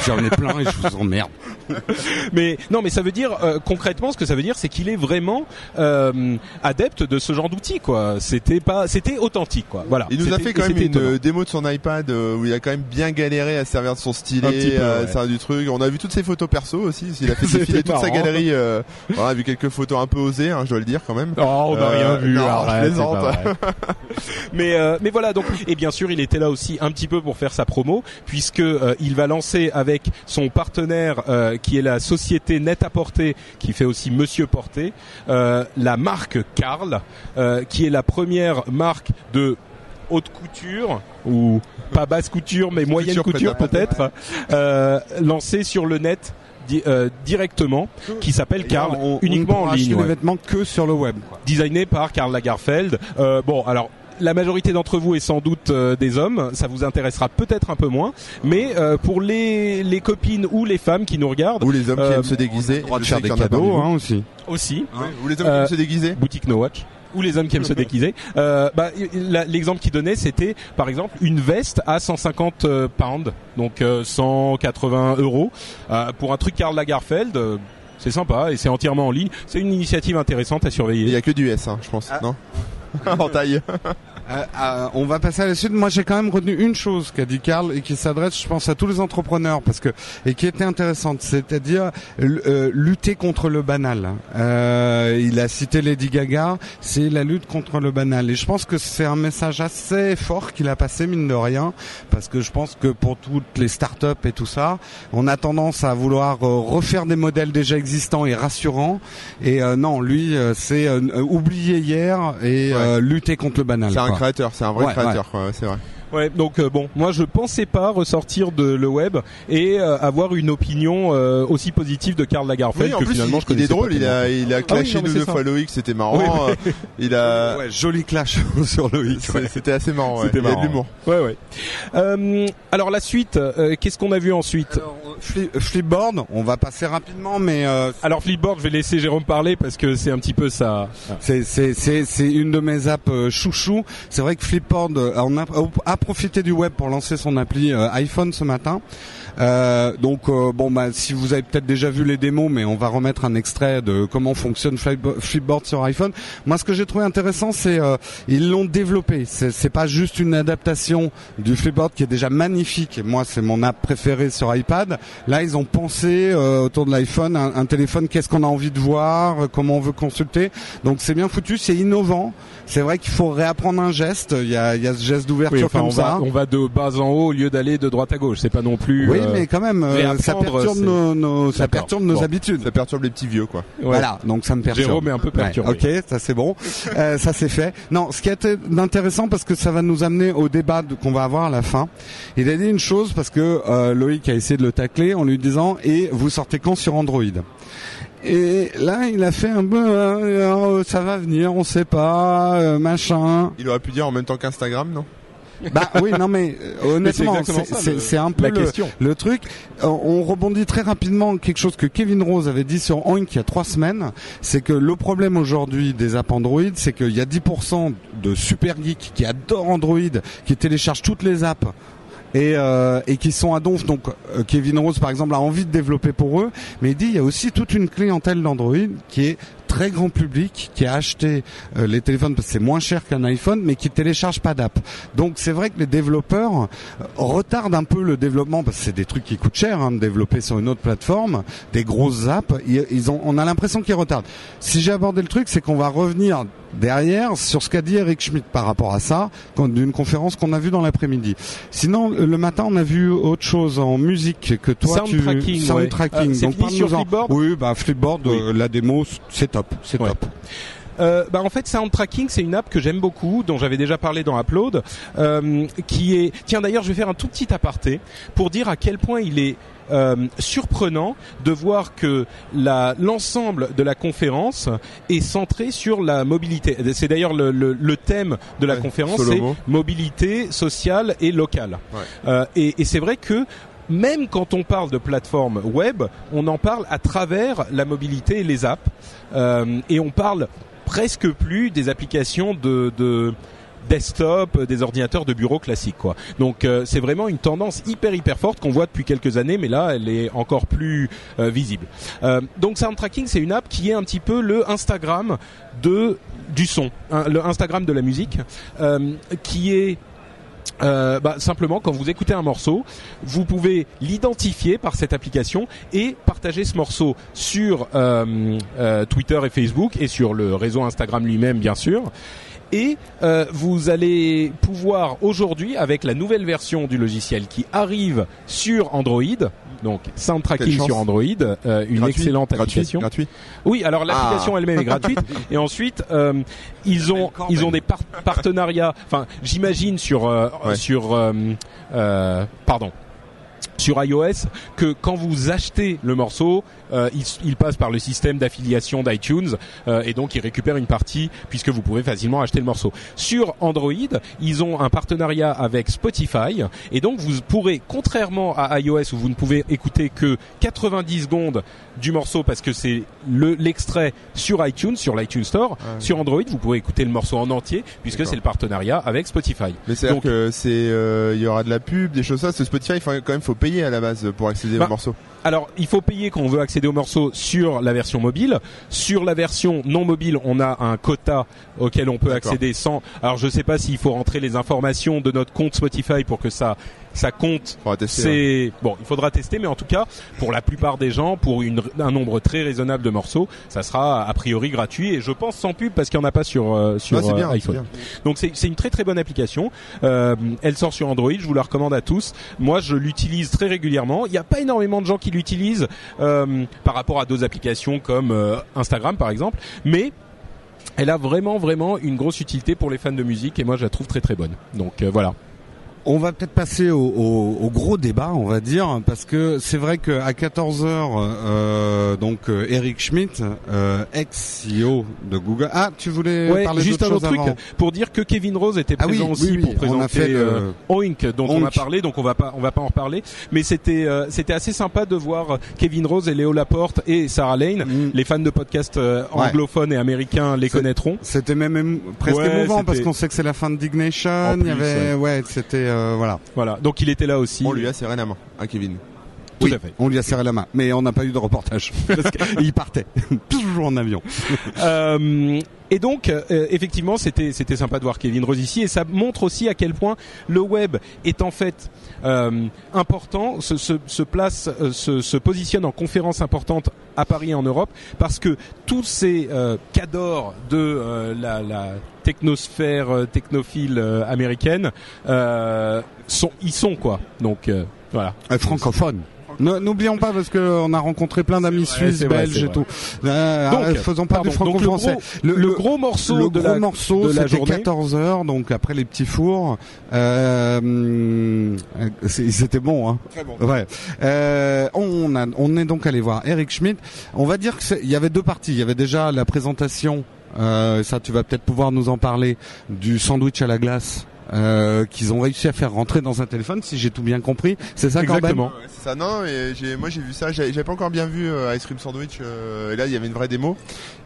S2: J'en ai plein et je vous emmerde. [laughs]
S4: Mais non, mais ça veut dire euh, concrètement, ce que ça veut dire, c'est qu'il est vraiment euh, adepte de ce genre d'outils, quoi. C'était pas, c'était authentique, quoi. Voilà.
S3: Il nous a fait quand même une
S4: étonnant.
S3: euh, démo de son iPad euh, où il a quand même bien galéré à se servir de son stylet,
S4: peu,
S3: à
S4: ouais.
S3: se servir du truc. On a vu toutes ses photos perso aussi. Il a [laughs] fait défiler toute sa galerie. Euh, on a vu quelques photos un peu osées, hein, je dois le dire quand même.
S4: Oh, on n'a
S3: Euh,
S4: rien vu.
S3: non, je
S4: arrête, c'est
S3: plaisante. [laughs]
S4: mais euh, mais voilà donc et bien sûr il était là aussi un petit peu pour faire sa promo puisque euh, il va lancer avec son partenaire euh, qui est la société Net à Porter qui fait aussi Monsieur Porter euh, la marque Karl euh, qui est la première marque de haute couture ou pas basse couture mais moyenne
S3: Couture
S4: peut-être lancée sur le net di- euh, directement qui s'appelle Karl
S2: On- on
S4: uniquement
S2: ne
S4: en ligne
S2: acheter
S4: ouais
S2: les vêtements que sur le web. quoi.
S4: designé par Karl Lagerfeld. Euh, bon, alors la majorité d'entre vous est sans doute euh, des hommes, ça vous intéressera peut-être un peu moins, mais euh, pour les les copines ou les femmes qui nous regardent
S3: Ou les hommes qui
S4: Euh,
S3: aiment se déguiser.
S2: droit de faire des cadeaux hein, aussi.
S4: aussi,
S3: vous. Ou les hommes qui
S4: Euh,
S3: aiment se déguiser.
S4: boutique No Watch ou les hommes qui aiment se déguiser. Euh, bah, l'exemple qu'il donnait, c'était par exemple une veste à 150 euh, pounds, donc euh, 180 euros, euh, pour un truc Karl Lagerfeld. euh, c'est sympa et c'est entièrement en ligne. C'est une initiative intéressante à
S3: Il
S4: surveiller.
S3: y a que du S, hein, je pense,
S2: Ah.
S3: non? [laughs] En taille.
S2: Euh, euh, on va passer à la suite. Moi, j'ai quand même retenu une chose qu'a dit Karl et qui s'adresse, je pense, à tous les entrepreneurs parce que et qui était intéressante, c'est-à-dire euh, lutter contre le banal. Euh, il a cité Lady Gaga, c'est la lutte contre le banal. Et je pense que c'est un message assez fort qu'il a passé mine de rien, parce que je pense que pour toutes les startups et tout ça, on a tendance à vouloir euh, refaire des modèles déjà existants et rassurants. Et euh, non, lui, c'est euh, oublier hier et euh, lutter contre le banal.
S3: C'est un
S2: quoi.
S3: créateur, c'est un vrai
S2: Ouais,
S3: créateur, quoi, ouais, c'est vrai.
S4: Ouais, donc euh, bon, moi je pensais pas ressortir de le web et euh, avoir une opinion euh, aussi positive de Karl Lagerfeld
S3: Oui, en
S4: que
S3: plus,
S4: finalement
S3: il,
S4: je
S3: il est drôle,
S4: pas
S3: il a, il a clashé
S4: non, mais
S3: deux,
S4: c'est
S3: deux
S4: ça.
S3: fois Loïc, c'était marrant. euh, Il a, [laughs]
S2: Ouais, joli clash [laughs] sur Loïc.
S3: c'est- c'était assez marrant, ouais.
S4: C'était
S3: Il y a de
S4: marrant.
S3: l'humour.
S4: Ouais, ouais. Euh, alors la suite, euh, qu'est-ce qu'on a vu ensuite?
S2: Alors, euh, Flip- Flipboard, on va passer rapidement, mais euh,
S4: Alors Flipboard, je vais laisser Jérôme parler parce que c'est un petit peu ça.
S2: c'est c'est c'est c'est une de mes apps euh, chouchou. C'est vrai que Flipboard euh, on a, a profité du web pour lancer son appli iPhone ce matin. Euh, donc euh, bon bah si vous avez peut-être déjà vu les démos, mais on va remettre un extrait de comment fonctionne Flip- Flipboard sur iPhone. Moi, ce que j'ai trouvé intéressant, c'est euh, ils l'ont développé. C'est c'est pas juste une adaptation du Flipboard qui est déjà magnifique. Moi, c'est mon app préférée sur iPad. Là, ils ont pensé euh, autour de l'iPhone un, un téléphone. Qu'est-ce qu'on a envie de voir euh, Comment on veut consulter Donc c'est bien foutu, c'est innovant. C'est vrai qu'il faut réapprendre un geste. Il y a, il y a ce geste d'ouverture
S4: Oui, enfin,
S2: comme
S4: on
S2: ça.
S4: va, on va de bas en haut au lieu d'aller de droite à gauche. C'est pas non plus.
S2: Oui,
S4: euh,
S2: mais quand même, euh, ça perturbe nos, nos- ça perturbe nos
S4: Bon.
S2: habitudes.
S3: Ça perturbe les petits vieux, quoi.
S4: ouais.
S2: Voilà, donc ça me perturbe.
S4: Jérôme est un peu perturbé.
S2: Ouais, ok, ça c'est bon. Euh, ça c'est fait. Non, ce qui est intéressant parce que ça va nous amener au débat qu'on va avoir à la fin. Il a dit une chose parce que euh, Loïc a essayé de le tacler en lui disant et vous sortez quand sur Android? Et là, il a fait un peu, euh, euh, ça va venir, on sait pas, euh, machin.
S3: Il aurait pu dire en même temps qu'Instagram, non?
S2: Bah oui, non mais euh, [laughs] honnêtement, c'est un peu
S4: la
S2: le,
S4: question.
S2: le truc. On rebondit très rapidement quelque chose que Kevin Rose avait dit sur Oink il y a trois semaines, c'est que le problème aujourd'hui des apps Android, c'est qu'il y a 10% de super geeks qui adorent Android, qui téléchargent toutes les apps. Et, euh, et qui sont à donf. Donc euh, Kevin Rose par exemple a envie de développer pour eux, mais il dit il y a aussi toute une clientèle d'Android qui est très grand public, qui a acheté euh, les téléphones parce que c'est moins cher qu'un iPhone, mais qui télécharge pas d'app. Donc c'est vrai que les développeurs euh, retardent un peu le développement parce que c'est des trucs qui coûtent cher hein, de développer sur une autre plateforme, des grosses apps. Ils, ils ont, on a l'impression qu'ils retardent. Si j'ai abordé le truc, c'est qu'on va revenir derrière sur ce qu'a dit Eric Schmidt par rapport à ça, d'une conférence qu'on a vue dans l'après-midi. Sinon, le matin, on a vu autre chose en musique que toi.
S4: Sound
S2: tu...
S4: tracking,
S2: Sound
S4: ouais.
S2: tracking.
S4: Euh,
S2: Donc
S4: fini sur. Flipboard?
S2: Oui, bah Flipboard,
S4: Oui.
S2: euh, la démo, c'est top, c'est
S4: Ouais.
S2: top.
S4: Euh, bah en fait, Sound Tracking, c'est une app que j'aime beaucoup, dont j'avais déjà parlé dans Upload, euh, qui est. Tiens, d'ailleurs, je vais faire un tout petit aparté pour dire à quel point il est. euh, surprenant de voir que l'ensemble de la conférence est centré sur la mobilité. C'est d'ailleurs le, le, le thème de la
S3: Ouais,
S4: conférence, c'est mobilité sociale et locale.
S3: Ouais.
S4: Euh, et et c'est vrai que même quand on parle de plateforme web, on en parle à travers la mobilité et les apps, Euh, et on parle presque plus des applications de, de desktop, des ordinateurs de bureau classiques quoi. Donc euh, c'est vraiment une tendance hyper hyper forte qu'on voit depuis quelques années, mais là elle est encore plus euh, visible. Euh, donc Sound Tracking c'est une app qui est un petit peu le Instagram de du son, hein, le Instagram de la musique, qui est euh, bah, simplement quand vous écoutez un morceau, vous pouvez l'identifier par cette application et partager ce morceau sur euh, euh, Twitter et Facebook et sur le réseau Instagram lui-même bien sûr. Et euh, vous allez pouvoir aujourd'hui, avec la nouvelle version du logiciel qui arrive sur Android, donc Sound Tracking sur Android, euh, une
S3: Gratuit,
S4: excellente application.
S3: Gratuit.
S4: Oui, alors l'application
S3: Ah.
S4: elle-même est gratuite [laughs] et ensuite euh, ils ont ils ont des par- partenariats. Enfin, j'imagine sur euh,
S3: Ouais.
S4: sur euh, euh, pardon. sur iOS que quand vous achetez le morceau, euh, il, il passe par le système d'affiliation d'iTunes euh, et donc il récupère une partie puisque vous pouvez facilement acheter le morceau. Sur Android, ils ont un partenariat avec Spotify et donc vous pourrez, contrairement à iOS où vous ne pouvez écouter que 90 secondes du morceau parce que c'est le l'extrait sur iTunes, sur l'iTunes Store,
S3: Ah oui.
S4: sur Android vous pouvez écouter le morceau en entier puisque c'est le partenariat avec Spotify.
S3: Mais c'est
S4: Donc-
S3: que c'est euh, il y aura de la pub, des choses ça. Ce Spotify, il faut- quand même, faut payer à la base pour accéder
S4: Bah,
S3: au morceau.
S4: Alors, il faut payer quand on veut accéder au morceau sur la version mobile. Sur la version non mobile, on a un quota auquel on peut accéder sans. Alors, je sais pas s'il faut rentrer les informations de notre compte Spotify pour que ça ça compte.
S3: Hein.
S4: C'est bon, il faudra tester, mais en tout cas, pour la plupart des gens, pour une, un nombre très raisonnable de morceaux, ça sera a priori gratuit et je pense sans pub parce qu'il n'y en a pas sur euh, sur
S3: Ah, c'est
S4: euh,
S3: bien, c'est
S4: iPhone.
S3: bien.
S4: Donc c'est c'est une très très bonne application. Euh, elle sort sur Android, je vous la recommande à tous. Moi, je l'utilise très régulièrement. Il n'y a pas énormément de gens qui l'utilisent euh, par rapport à d'autres applications comme euh, Instagram par exemple, mais elle a vraiment vraiment une grosse utilité pour les fans de musique et moi je la trouve très très bonne. Donc euh, voilà.
S2: On va peut-être passer au, au- au gros débat, on va dire, parce que c'est vrai qu'à 14 h euh, donc euh, Eric Schmidt, euh, ex-CEO de Google. Ah, tu voulais
S4: Ouais,
S2: parler
S4: juste un autre truc
S2: avant
S4: pour dire que Kevin Rose était
S2: Ah
S4: présent
S2: oui,
S4: aussi
S2: oui,
S4: pour présenter
S2: fait
S4: euh, Oink dont on a parlé donc on va pas on va pas en reparler mais c'était euh, c'était assez sympa de voir Kevin Rose et Léo Laporte et Sarah Lane
S2: Mm.
S4: les fans de podcasts euh,
S2: Ouais.
S4: anglophones et américains les connaîtront
S2: C'était même presque
S4: Ouais,
S2: émouvant parce qu'on sait que c'est la fin de Dignation. Il y avait, ouais, c'était euh, voilà.
S4: voilà donc il était là aussi
S3: On lui a serré la main, à Kevin.
S4: Tout
S2: Oui,
S4: à fait
S2: On lui a serré la main, mais on n'a pas eu de reportage. [laughs] Parce qu'il partait [laughs] toujours en avion.
S4: Euh, et donc, euh, effectivement, c'était c'était sympa de voir Kevin Rose ici, et ça montre aussi à quel point le web est en fait euh, important, se, se, se place, euh, se, se positionne en conférence importante à Paris et en Europe, parce que tous ces euh, cadors de euh, la, la technosphère technophile américaine euh, sont, y sont quoi. Donc euh, voilà.
S2: Euh, francophone. N'oublions pas parce que on a rencontré plein d'amis suisses,
S4: vrai,
S2: belges et tout. Euh,
S4: Donc,
S2: euh, faisons pas
S4: pardon,
S2: du
S4: donc le
S2: franco-français.
S4: gros, le, gros morceau
S2: le
S4: de
S2: gros
S4: la
S2: morceau,
S4: de la
S2: c'était
S4: journée.
S2: 14 heures, donc après les petits fours. Euh, c'était bon, hein.
S3: Très bon.
S2: Ouais. Euh, on, a, on est donc allé voir Eric Schmidt. On va dire que c'est- il y avait deux parties. Il y avait déjà la présentation. Euh, ça, tu vas peut-être pouvoir nous en parler du sandwich à la glace. Euh, qu'ils ont réussi à faire rentrer dans un téléphone, si j'ai tout bien compris. C'est ça, Corben
S4: Exactement.
S3: Ouais, c'est ça. Non, et j'ai, moi j'ai vu ça. J'avais, j'avais pas encore bien vu euh, Ice Cream Sandwich. euh, et là, il y avait une vraie démo.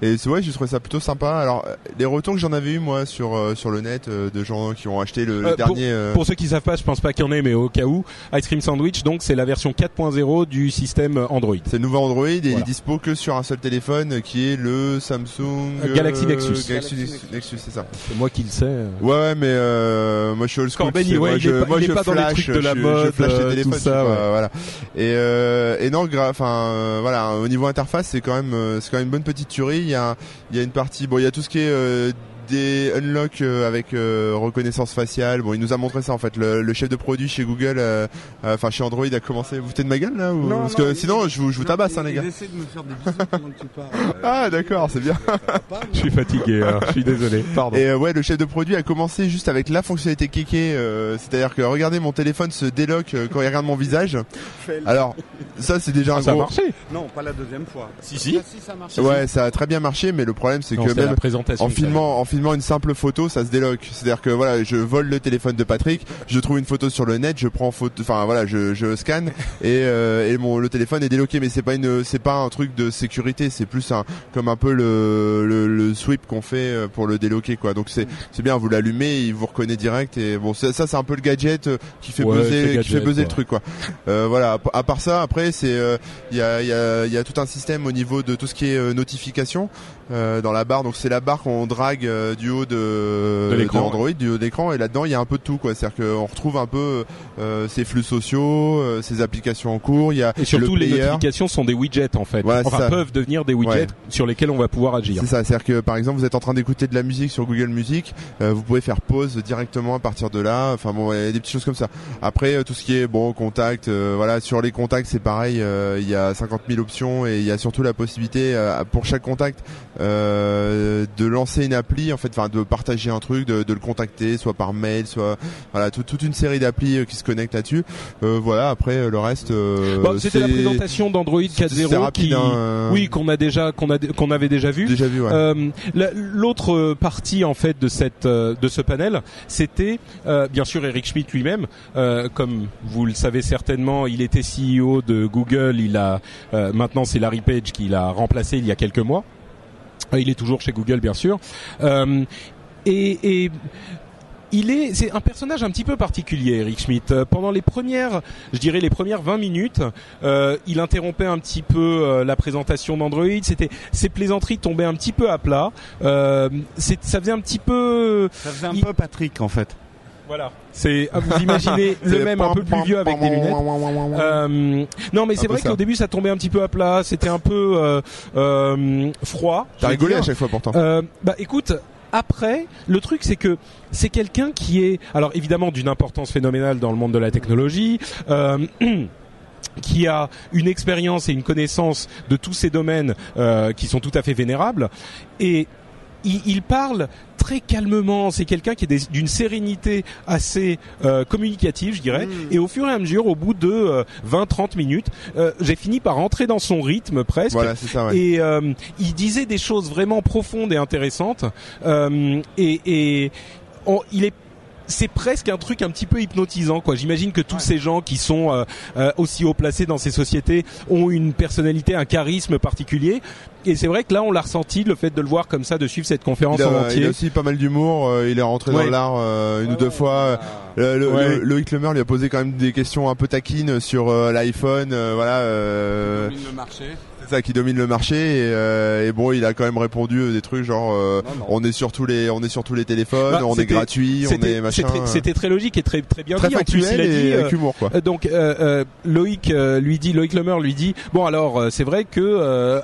S3: Et c'est ouais, j'ai trouvé ça plutôt sympa. Alors, euh, les retours que j'en avais eu moi sur euh, sur le net euh, de gens qui ont acheté le, le
S4: pour-
S3: dernier. euh,
S4: Pour ceux qui savent pas, je pense pas qu'il y en ait, mais au cas où, Ice Cream Sandwich, donc c'est la version 4.0 du système Android.
S3: C'est le nouveau Android et il
S4: Voilà.
S3: est dispo que sur un seul téléphone qui est le Samsung
S4: Euh, Galaxy Nexus.
S3: Galaxy Nexus, c'est ça.
S4: C'est moi qui le sais.
S3: Ouais, ouais, mais euh, moi je suis old school.
S4: Corben,
S3: tu sais,
S4: ouais,
S3: moi, je,
S4: pas-
S3: moi,
S4: il est
S3: je
S4: pas dans les
S3: flash,
S4: trucs de la
S3: je,
S4: mode,
S3: je flash
S4: euh,
S3: les téléphones,
S4: tout ça,
S3: pas,
S4: ouais.
S3: voilà. Et, euh, et non, enfin euh, voilà, au niveau interface, c'est quand même, euh, c'est quand même une bonne petite tuerie. Il y a, il y a une partie, bon, il y a tout ce qui est euh, des unlock euh, avec euh, reconnaissance faciale. Bon, il nous a montré ça en fait. Le, le chef de produit chez Google, euh, euh, enfin chez Android, a commencé. Vous foutez de ma gueule là ou...
S2: Non,
S3: Parce
S2: non,
S3: que
S2: il-
S3: sinon, je vous, je vous tabasse, hein, les gars.
S2: essaie de me faire des bisous pendant que tu parles. [laughs]
S3: Ah, d'accord, c'est bien.
S4: Je suis fatigué, hein, je suis désolé. Pardon.
S3: Et euh, ouais, le chef de produit a commencé juste avec la fonctionnalité kéké, euh, c'est-à-dire que regardez mon téléphone se déloque euh, quand il regarde mon visage. Alors ça c'est déjà un
S4: Ah, ça a
S3: gros.
S4: marché.
S2: Non, pas la deuxième fois.
S4: Si, si.
S2: ça marche.
S3: Ouais, ça a très bien marché, mais le problème c'est que même
S4: la présentation.
S3: en
S4: ça
S3: filmant, en filmant une simple photo, ça se déloque. C'est-à-dire que voilà, je vole le téléphone de Patrick, je trouve une photo sur le net, je prends photo, enfin voilà, je, je scanne et, euh, et mon le téléphone est déloqué. Mais c'est pas une, c'est pas un truc de sécurité, c'est plus un comme un peu le le, le sweep qu'on fait euh, pour le déloquer quoi. Donc c'est c'est bien, vous l'allumez, il vous reconnaît direct et bon ça, ça c'est un peu le gadget euh, qui fait
S4: Ouais,
S3: buzzer,
S4: c'est
S3: qui fait
S4: gadget,
S3: buzzer le truc quoi. Euh, voilà. À part ça, après c'est euh, il y a il y a il y a tout un système au niveau de tout ce qui est notification dans la barre. Donc c'est la barre qu'on drague euh, du haut de,
S4: De l'écran,
S3: Android, du haut d'écran, et là-dedans il y a un peu de tout quoi. C'est-à-dire qu'on retrouve un peu euh, ses flux sociaux, euh, ses applications en cours. Il y a
S4: Et surtout,
S3: le
S4: les notifications sont des widgets en fait.
S3: Voilà, c'est
S4: enfin,
S3: ça.
S4: peuvent devenir des widgets
S3: Ouais.
S4: sur lesquels on va pouvoir agir.
S3: C'est ça, c'est-à-dire que par exemple vous êtes en train d'écouter de la musique sur Google Music, euh, vous pouvez faire pause directement à partir de là. Enfin bon, il y a des petites choses comme ça. Après euh, tout ce qui est bon contact, voilà sur les contacts c'est pareil, il y a 50 000 options et il y a surtout la possibilité pour chaque contact de lancer une appli. En fait, enfin de partager un truc, de, de, le contacter, soit par mail, soit voilà toute une série d'applis qui se connectent là-dessus. voilà, après le reste.
S4: Bon, C'était la présentation d'Android 4.0 qui, hein, oui, qu'on a déjà qu'on a qu'on avait déjà vu.
S3: Déjà vu.
S4: Ouais. L'autre partie en fait de cette de ce panel, c'était bien sûr Eric Schmidt lui-même, comme vous le savez certainement, il était CEO de Google. Il a maintenant c'est Larry Page qui l'a remplacé il y a quelques mois. Euh, il est toujours chez Google, bien sûr. Euh, et, et il est, c'est un personnage un petit peu particulier, Eric Schmidt. Euh, pendant les premières, je dirais les premières 20 minutes, euh, il interrompait un petit peu euh, la présentation d'Android. C'était, ses plaisanteries tombaient un petit peu à plat. Euh, ça faisait un petit peu.
S2: Ça faisait un peu Patrick en fait.
S4: Voilà. C'est ah, vous imaginez [laughs] le même un peu plus vieux avec des lunettes. Euh, non, mais c'est vrai qu'au début ça tombait un petit peu à plat. C'était un peu euh, euh, froid.
S3: T'as rigolé à chaque fois pourtant.
S4: Euh, bah écoute, après, le truc c'est que c'est quelqu'un qui est, alors évidemment d'une importance phénoménale dans le monde de la technologie. Euh, [clears throat] qui a une expérience et une connaissance de tous ces domaines euh, qui sont tout à fait vénérables et il, il parle très calmement. C'est quelqu'un qui est d'une sérénité assez euh, communicative, je dirais. Mm. Et au fur et à mesure, au bout de 20-30 euh, minutes, euh, j'ai fini par rentrer dans son rythme presque.
S3: Voilà, ça, ouais.
S4: Et il disait des choses vraiment profondes et intéressantes. et, et il est c'est presque un truc un petit peu hypnotisant quoi. J'imagine que tous ces gens qui sont euh, euh, aussi haut placés dans ces sociétés ont une personnalité, un charisme particulier. Et c'est vrai que là, on l'a ressenti, le fait de le voir comme ça, de suivre cette conférence en entier.
S3: Il a aussi pas mal d'humour. Euh, il est rentré dans l'art une ou deux fois. Le, le, Loïc Lemer lui a posé quand même des questions un peu taquines sur l'iPhone. voilà.
S2: Le marché
S3: ça qui domine le marché et, euh, et, bon il a quand même répondu euh, des trucs genre euh, on est sur tous les on est sur tous les téléphones bah, on est gratuit on est machin
S4: c'était très logique et très très bien
S3: très
S4: dit
S3: factuel
S4: en plus, il a dit,
S3: avec humour quoi
S4: donc Loïc lui dit Loïc Lemer lui dit bon alors c'est vrai que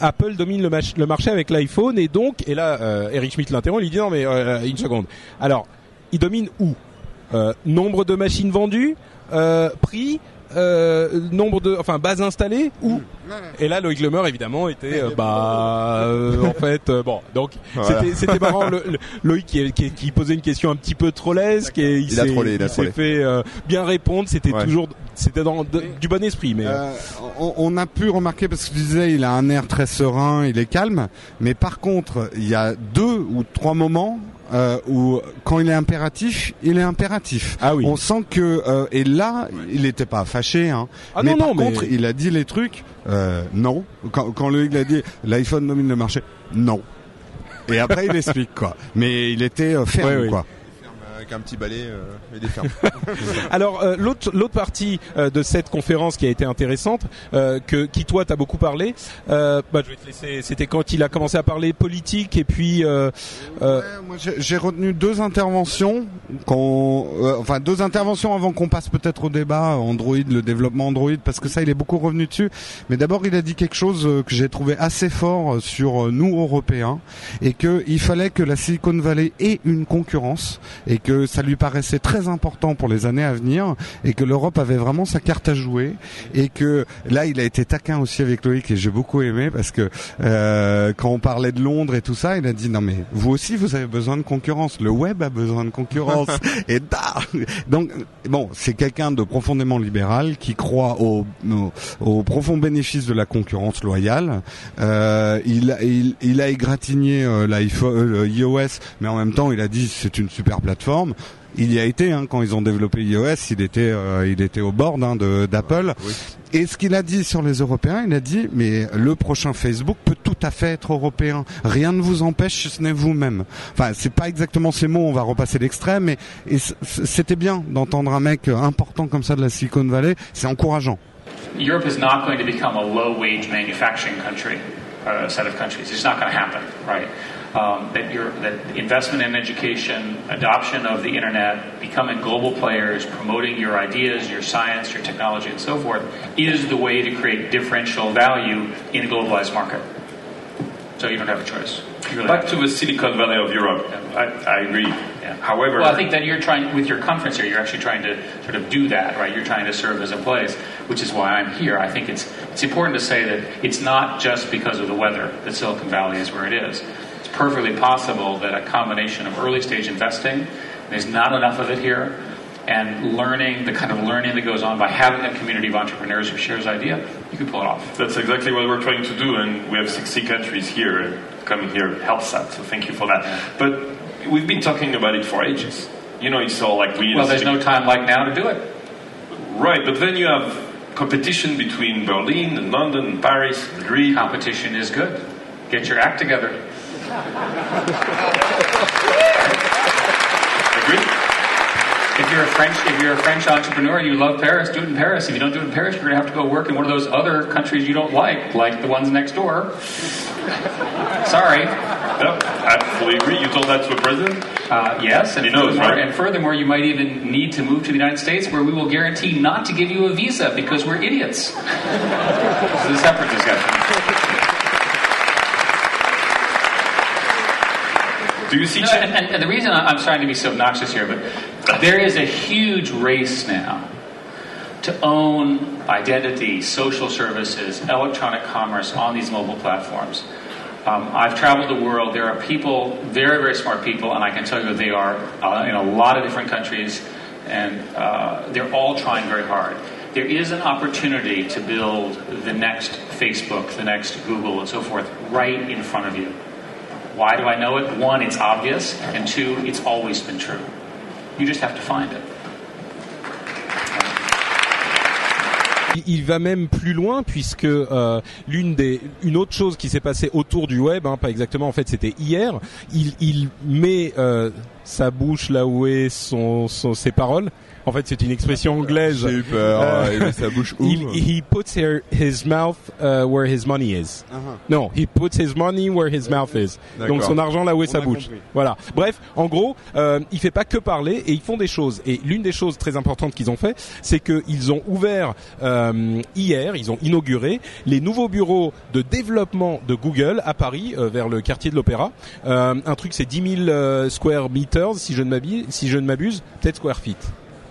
S4: Apple domine le, le marché avec l'iPhone et donc et là Eric Schmidt l'interrompt il dit non mais une seconde. Alors il domine où? Nombre de machines vendues prix euh, nombre de, enfin base installée ou et là Loïc Lemer évidemment était euh, [laughs] bah euh, en fait euh, bon donc c'était c'était marrant le, Loïc qui, qui, qui, posait une question un petit peu trollesque et il, s'est fait bien répondre. C'était toujours c'était dans du bon esprit mais
S2: on, on, a pu remarquer parce que je disais il a un air très serein il est calme mais par contre il y a deux ou trois moments euh, où quand il est impératif, il est impératif.
S4: Ah oui.
S2: On sent que euh, et là, il n'était pas fâché. Hein.
S4: Ah
S2: mais
S4: non,
S2: par
S4: non,
S2: contre, il a dit les trucs. Euh, non. Quand, quand le il a dit l'iPhone domine le marché. Non. Et après, il [laughs] explique quoi. Mais il était euh, ferme quoi
S3: avec un petit balai euh, et des fermes. [laughs]
S4: Alors euh, l'autre l'autre partie euh, de cette conférence qui a été intéressante, euh, que qui toi t'as beaucoup parlé, euh, bah, je vais te laisser. C'était quand il a commencé à parler politique et puis.
S2: Ouais, moi j'ai retenu deux interventions, qu'on, enfin deux interventions avant qu'on passe peut-être au débat Android, le développement Android, parce que ça il est beaucoup revenu dessus. Mais d'abord il a dit quelque chose que j'ai trouvé assez fort sur nous Européens et que il fallait que la Silicon Valley ait une concurrence et que ça lui paraissait très important pour les années à venir et que l'Europe avait vraiment sa carte à jouer et que là il a été taquin aussi avec Loïc et j'ai beaucoup aimé parce que euh, quand on parlait de Londres et tout ça, il a dit non mais vous aussi vous avez besoin de concurrence, le web a besoin de concurrence. [laughs] Et da! Donc bon c'est quelqu'un de profondément libéral qui croit au, au, profond bénéfice de la concurrence loyale. Euh, il, il, il a égratigné euh, l'iPhone, euh, mais en même temps il a dit c'est une super plateforme il y a été hein, quand ils ont développé iOS, il était euh, il était au bord hein, d'Apple. Et ce qu'il a dit sur les Européens, il a dit mais le prochain Facebook peut tout à fait être européen. Rien ne vous empêche, ce n'est vous-même. Enfin, c'est pas exactement ces mots. On va repasser l'extrême, mais c'était bien d'entendre un mec important comme ça de la Silicon Valley. C'est encourageant.
S5: Europe is not going to become a low-wage manufacturing country, uh, set of countries. It's not going to happen, right? Um, that, your, that investment in education, adoption of the internet, becoming global players, promoting your ideas, your science, your technology, and so forth, is the way to create differential value in a globalized market. So you don't have a choice.
S6: Really Back to the Silicon Valley of Europe. Yeah. I, I, agree.
S5: Yeah. However, well, I think that you're trying with your conference here. You're actually trying to sort of do that, right? You're trying to serve as a place, which is why I'm here. I think it's it's important to say that it's not just because of the weather that Silicon Valley is where it is perfectly possible that a combination of early stage investing, there's not enough of it here, and learning, the kind of learning that goes on by having a community of entrepreneurs who shares idea, you can pull it off.
S6: That's exactly what we're trying to do, and we have 60 countries here, and coming here helps that. So thank you for that. But we've been talking about it for ages. You know, it's all like we.
S5: Well, there's no time like now to do it.
S6: Right, but then you have competition between Berlin and London and Paris, Madrid.
S5: Competition is good. Get your act together.
S6: Agree?
S5: If you're a French, if you're a French entrepreneur and you love Paris, do it in Paris. If you don't do it in Paris, you're going to have to go work in one of those other countries you don't like, like the ones next door. Sorry.
S6: No, I fully agree. You told that to a president?
S5: Uh, yes, and
S6: He knows,
S5: furthermore,
S6: right?
S5: and furthermore, you might even need to move to the United States, where we will guarantee not to give you a visa because we're idiots. this is a separate discussion.
S6: Do you see
S5: No, and, and, and the reason I'm trying to be so obnoxious here, but there is a huge race now to own identity, social services, electronic commerce on these mobile platforms. Um, I've traveled the world. There are people, very, very smart people, and I can tell you they are uh, in a lot of different countries, and uh, they're all trying very hard. There is an opportunity to build the next Facebook, the next Google, and so forth right in front of you. Why do I know it? One, it's obvious, and two, it's always been true. You just have to find it.
S4: Il- va même plus loin puisque euh, l'une des une autre chose qui s'est passée autour du web, hein, pas exactement en fait c'était hier, il, il met euh, sa bouche là où est son, son ses paroles. En fait c'est une expression anglaise.
S3: J'ai eu peur.
S4: Euh,
S3: il met sa bouche où
S4: Il- he puts her, his mouth uh, where his money is. Non, he puts his money where his mouth is. Donc son argent là où est
S2: On
S4: sa bouche.
S2: compris.
S4: Voilà. Bref, en gros, euh, il fait pas que parler et ils font des choses. Et l'une des choses très importantes qu'ils ont fait, c'est qu'ils ont ouvert euh, hier, ils ont inauguré les nouveaux bureaux de développement de Google à Paris, euh, vers le quartier de l'Opéra. Euh, un truc, c'est 10 000 euh, square meters, si je ne m'abuse, si je ne m'abuse, peut-être square feet.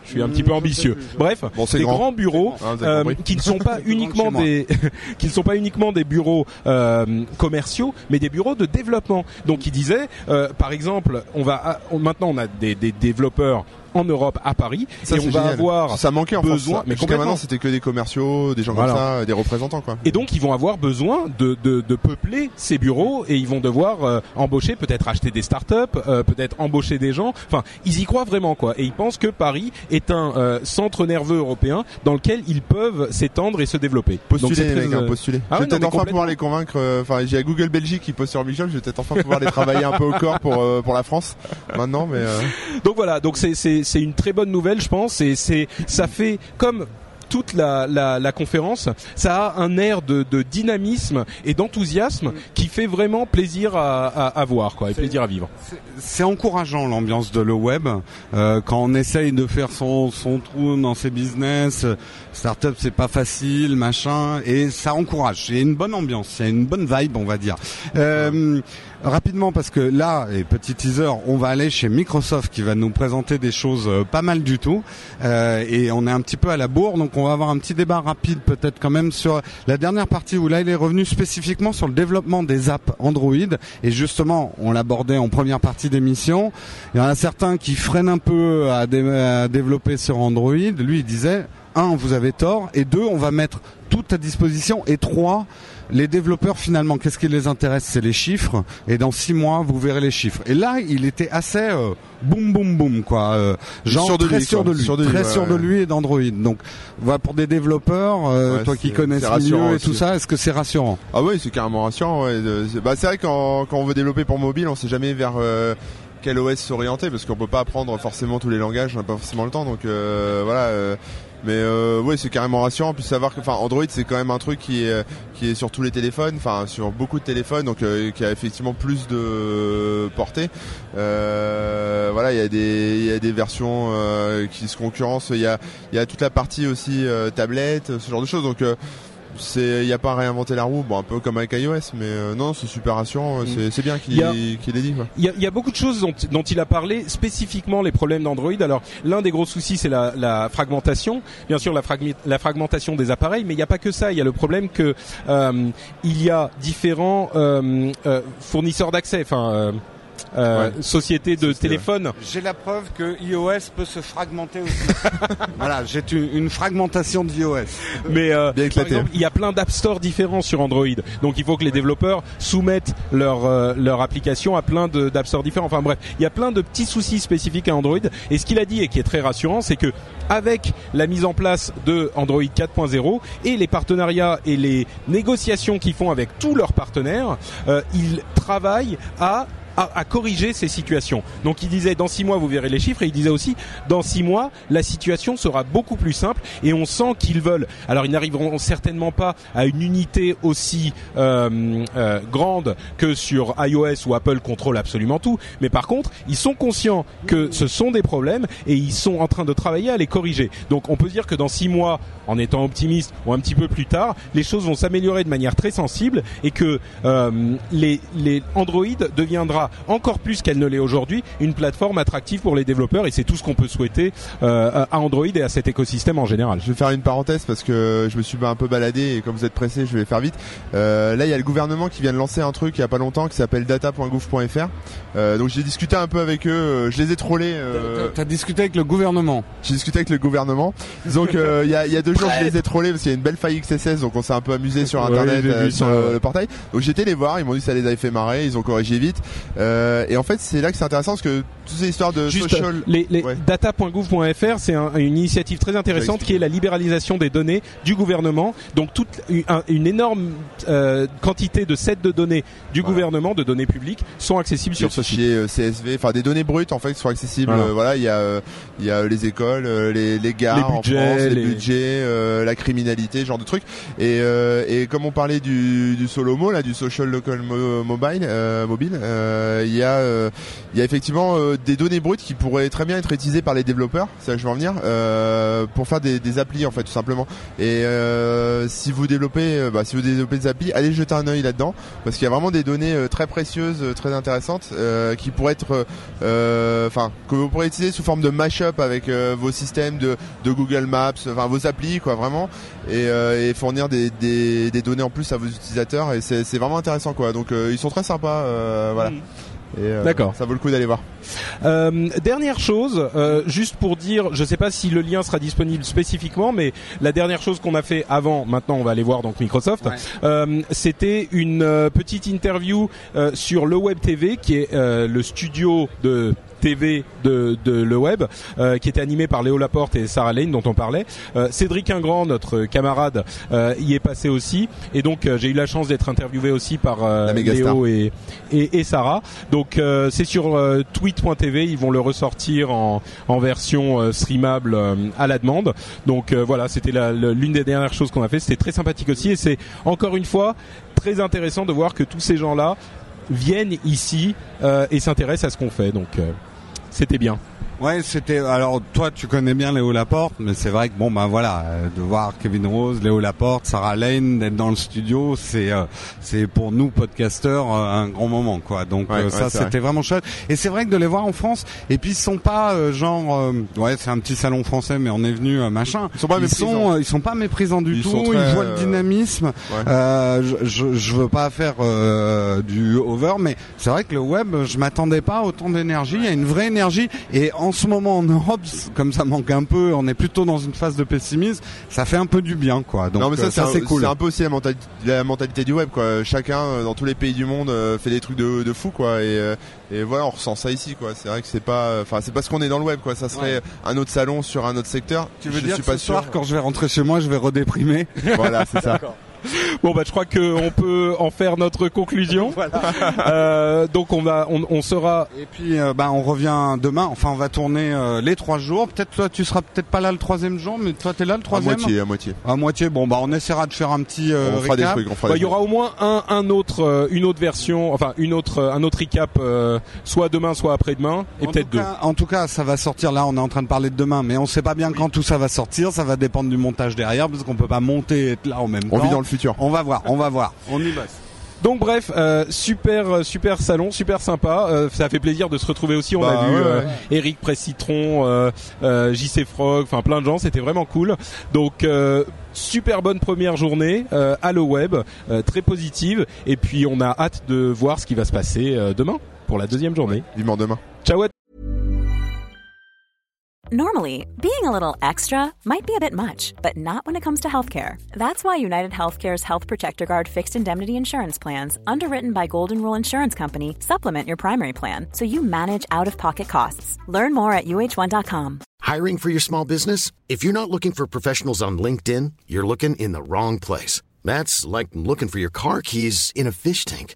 S4: Je suis un petit peu ambitieux. Bref,
S3: Bon,
S4: des
S3: grand.
S4: grands bureaux
S3: avez
S4: euh, qui ne sont pas [laughs] uniquement des [laughs] qui ne sont pas uniquement des bureaux euh, commerciaux, mais des bureaux de développement. Donc, il disait, euh, par exemple, on va ah, maintenant on a des, des développeurs en Europe à Paris
S3: Ça,
S4: et on va avoir
S3: ça manquait en France,
S4: besoin-
S3: ça.
S4: mais
S3: Jusqu'à maintenant, c'était que des commerciaux, des gens
S4: Voilà.
S3: comme ça, des représentants, quoi.
S4: et donc ils vont avoir besoin de, de, de peupler ces bureaux et ils vont devoir euh, embaucher, peut-être acheter des startups, euh, peut-être embaucher des gens. Enfin, ils y croient vraiment quoi. Et ils pensent que Paris est un euh, centre nerveux européen dans lequel ils peuvent s'étendre et se développer.
S3: Postuler les
S4: très,
S3: mecs, hein,
S4: euh,
S3: postuler.
S4: Ah
S3: je vais peut-être enfin pouvoir les convaincre. Enfin, j'ai à Google Belgique qui poste sur Shop. Je vais peut-être enfin pouvoir les travailler un peu au corps pour pour la France. Maintenant, mais
S4: Donc voilà, donc c'est c'est c'est une très bonne nouvelle, je pense. Et c'est ça fait comme toute la, la, la conférence, ça a un air de, de dynamisme et d'enthousiasme qui fait vraiment plaisir à, à, à voir, quoi, et plaisir à vivre.
S2: C'est encourageant l'ambiance de le web euh, quand on essaye de faire son son trou dans ses business. Startup c'est pas facile, machin, et ça encourage. Il y a une bonne ambiance, il y a une bonne vibe, on va dire. Euh, rapidement parce que là, et petit teaser, on va aller chez Microsoft qui va nous présenter des choses euh, pas mal du tout. Euh, et on est un petit peu à la bourre, donc on va avoir un petit débat rapide peut-être quand même sur la dernière partie où là il est revenu spécifiquement sur le développement des apps Android. Et justement, on l'abordait en première partie d'émission. Il y en a certains qui freinent un peu à, à développer sur Android. Lui, il disait un, vous avez tort, et deux, on va mettre tout à disposition, et trois, les développeurs finalement, qu'est-ce qui les intéresse? C'est les chiffres, et dans six mois, vous verrez les chiffres. Et là, il était assez euh, boum boum boum quoi, euh, genre
S3: Sûr de
S2: très
S3: lui,
S2: sûr de lui,
S3: Sûr de lui,
S2: très
S3: ouais,
S2: sûr de lui et d'Android. Donc, voilà pour des développeurs, euh,
S3: Ouais,
S2: toi qui connais ce milieu et tout
S3: aussi.
S2: ça, est-ce que c'est rassurant?
S3: Ah ouais, c'est carrément rassurant. Ouais. Bah, c'est vrai quand quand on veut développer pour mobile, on sait jamais vers euh, quel OS s'orienter parce qu'on peut pas apprendre forcément tous les langages, on n'a pas forcément le temps. Donc euh, voilà. euh, mais euh, ouais, c'est carrément rassurant. Puis savoir que, enfin, Android, c'est quand même un truc qui est qui est sur tous les téléphones, enfin sur beaucoup de téléphones, donc euh, qui a effectivement plus de portée. Euh, voilà, il y a des il y a des versions euh, qui se concurrencent. Il y a il y a toute la partie aussi euh, tablette, ce genre de choses. Donc euh, c'est, il y a pas à réinventer la roue, bon un peu comme avec iOS, mais euh, non, c'est super rassurant.
S4: Mm.
S3: C'est, c'est bien qu'il,
S4: a-
S3: qu'il dit.
S4: Il y y a beaucoup de choses dont, dont il a parlé, spécifiquement les problèmes d'Android. Alors, l'un des gros soucis, c'est la, la fragmentation. Bien sûr, la, fragmi- la fragmentation des appareils, mais il n'y a pas que ça. Il y a le problème que euh, il y a différents euh, euh, fournisseurs d'accès, enfin euh,
S3: Ouais.
S4: sociétés de téléphone.
S2: J'ai la preuve que iOS peut se fragmenter aussi. [laughs] voilà, j'ai une, une fragmentation de iOS.
S4: Mais euh,
S3: Bien
S4: exemple, il y a plein d'app stores différents sur Android. Donc il faut que les développeurs soumettent leur euh, leur application à plein d'app stores différents. Enfin bref, il y a plein de petits soucis spécifiques à Android. Et ce qu'il a dit et qui est très rassurant, c'est que avec la mise en place de Android 4.0 et les partenariats et les négociations qu'ils font avec tous leurs partenaires, euh, ils travaillent à à, à corriger ces situations. Donc il disait dans six mois vous verrez les chiffres et il disait aussi dans six mois la situation sera beaucoup plus simple et on sent qu'ils veulent. Alors ils n'arriveront certainement pas à une unité aussi euh, euh, grande que sur iOS où Apple contrôle absolument tout, mais par contre ils sont conscients que ce sont des problèmes et ils sont en train de travailler à les corriger. Donc on peut dire que dans six mois, en étant optimiste ou un petit peu plus tard, les choses vont s'améliorer de manière très sensible et que euh, les, les Android deviendra encore plus qu'elle ne l'est aujourd'hui une plateforme attractive pour les développeurs et c'est tout ce qu'on peut souhaiter euh, à Android et à cet écosystème en général.
S3: Je vais faire une parenthèse parce que je me suis un peu baladé et comme vous êtes pressé, je vais faire vite. Euh, là, il y a le gouvernement qui vient de lancer un truc il y a pas longtemps qui s'appelle data.gouv.fr. Euh, donc j'ai discuté un peu avec eux, euh, je les ai trollés. Euh,
S2: T'as discuté avec le gouvernement.
S3: j'ai discuté avec le gouvernement. Donc euh, il y, a, il y a deux jours, je les ai trollés parce qu'il y a une belle faille XSS, donc on s'est un peu amusé sur
S4: Ouais,
S3: internet
S4: vu
S3: euh,
S4: ça,
S3: sur
S4: ouais.
S3: le, le portail. Donc j'étais les voir, ils m'ont dit que ça les avait fait marrer, ils ont corrigé vite. Euh, et en fait, c'est là que c'est intéressant parce que toutes ces histoires de
S4: Juste
S3: social.
S4: les, les
S3: Ouais.
S4: data.gouv.fr, c'est un- une initiative très intéressante qui est la libéralisation des données du gouvernement. Donc toute une, un- une énorme euh, quantité de sets de données du
S3: Voilà.
S4: gouvernement, de données publiques, sont accessibles sur ce site.
S3: euh, CSV, enfin des données brutes en fait qui sont accessibles.
S4: Voilà.
S3: Euh, Voilà, il y a euh, il y a euh, les écoles, euh, les les gares
S4: Les
S3: en
S4: budgets,
S3: France, les,
S4: les-
S3: budgets, euh, la criminalité, ce genre de trucs. Et euh, et comme on parlait du du Solomo là, du social local mo- mobile euh, mobile, euh, il y a euh, y a effectivement euh, des données brutes qui pourraient très bien être utilisées par les développeurs. Ça, je vais en venir euh, pour faire des, applis en fait tout simplement. Et euh, si vous développez, euh, bah, si vous développez des applis, allez jeter un œil là-dedans parce qu'il y a vraiment des données euh, très précieuses, euh, très intéressantes euh, qui pourraient être, euh, enfin, que vous pourrez utiliser sous forme de mashup avec euh, vos systèmes de, de Google Maps, enfin vos applis quoi vraiment, et, euh, et fournir des, des, des données en plus à vos utilisateurs et c'est c'est vraiment intéressant quoi. Donc euh, ils sont très sympas, euh, voilà.
S4: Mm.
S3: Euh,
S4: D'accord.
S3: Ça vaut le coup d'aller voir.
S4: Euh, dernière chose, euh, juste pour dire, je sais pas si le lien sera disponible spécifiquement, mais la dernière chose qu'on a fait avant, maintenant on va aller voir donc Microsoft,
S2: Ouais.
S4: euh, c'était une euh, petite interview euh, sur le Web TV, qui est euh, le studio de TV de, de le web, euh, qui était animé par Léo Laporte et Sarah Lane, dont on parlait. Euh, Cédric Ingrand, notre camarade, euh, y est passé aussi, et donc j'ai eu la chance d'être interviewé aussi par. Léo et, et, et Sarah. Donc c'est sur tweet.tv, ils vont le ressortir en, en version streamable à la demande. Donc voilà, c'était l'une des dernières choses qu'on a fait. C'était très sympathique aussi et c'est encore une fois très intéressant de voir que tous ces gens-là viennent ici euh, et s'intéressent à ce qu'on fait. Donc euh, c'était bien.
S2: Ouais, c'était. Alors toi, tu connais bien Léo Laporte, mais c'est vrai que bon, ben voilà, euh, de voir Kevin Rose, Léo Laporte, Sarah Lane, d'être dans le studio, c'est euh, c'est pour nous podcasteurs euh, un grand moment, quoi. Donc
S3: Ouais,
S2: euh,
S3: ouais,
S2: ça,
S3: vrai.
S2: c'était vraiment chouette. Et c'est vrai que de les voir en France, et puis ils sont pas euh, genre, euh, ouais, c'est un petit salon français, mais on est venu machin.
S3: Ils sont pas
S2: ils
S3: méprisants.
S2: sont, euh, ils sont pas méprisants du
S3: Ils
S2: tout. ils voient le dynamisme.
S3: Ouais.
S2: Euh, je, je, je veux pas faire euh, du over, mais c'est vrai que le web, je m'attendais pas à autant d'énergie. Il y a une vraie énergie, et en ce moment en Europe, comme ça manque un peu, on est plutôt dans une phase de pessimisme. Ça fait un peu du bien, quoi. Donc
S3: non mais ça,
S2: euh,
S3: c'est
S2: cool.
S3: c'est un peu aussi la mentalité, la mentalité du web quoi. Chacun euh, dans tous les pays du monde euh, fait des trucs de, de fou quoi et, et voilà on ressent ça ici quoi. C'est vrai que c'est pas enfin c'est parce qu'on est dans le web quoi. Ça serait
S2: Ouais.
S3: un autre salon sur un autre secteur.
S2: Tu veux
S3: je
S2: dire
S3: suis
S2: que
S3: pas
S2: ce soir,
S3: sûr.
S2: quand je vais rentrer chez moi, je vais redéprimer
S3: voilà c'est ça. [laughs]
S4: Bon bah je crois qu'on peut en faire notre conclusion. [laughs] Euh, donc on va, on, on sera
S2: Et puis, euh, bah, on revient demain. Enfin, on va tourner euh, les trois jours. Peut-être toi, tu seras peut-être pas là le troisième jour, mais toi, t'es là le
S3: À
S2: troisième.
S3: moitié à moitié.
S2: À moitié. Bon, bah, on essaiera de faire un petit euh,
S3: on fera des trucs. On fera
S4: Bah,
S3: des
S4: il y aura au moins un, un autre, euh, une autre version, enfin une autre, euh, un autre recap, euh, soit demain, soit après-demain, et
S2: En
S4: peut-être
S2: tout
S4: deux.
S2: cas- En tout cas, ça va sortir. Là, on est en train de parler de demain, mais on sait pas bien quand tout ça va sortir. Ça va dépendre du montage derrière, parce qu'on peut pas monter et être là en même
S3: On
S2: temps.
S3: vit dans le futur.
S2: On va voir, on va voir. [laughs] On y bosse.
S4: Donc bref, euh, super super salon, super sympa. Euh, ça fait plaisir de se retrouver aussi. On
S3: Bah,
S4: a vu
S3: ouais,
S4: euh,
S3: ouais.
S4: Eric Pressitron, euh, euh, JC Frog, enfin plein de gens. C'était vraiment cool. Donc euh, super bonne première journée euh, à le web, euh, très positive. Et puis on a hâte de voir ce qui va se passer euh, demain pour la deuxième journée.
S3: Vivement demain.
S4: Ciao. à
S7: Normally, being a little extra might be a bit much, but not when it comes to healthcare. That's why United Healthcare's Health Protector Guard fixed indemnity insurance plans, underwritten by Golden Rule Insurance Company, supplement your primary plan so you manage out of pocket costs. Learn more at uh1.com.
S8: Hiring for your small business? If you're not looking for professionals on LinkedIn, you're looking in the wrong place. That's like looking for your car keys in a fish tank.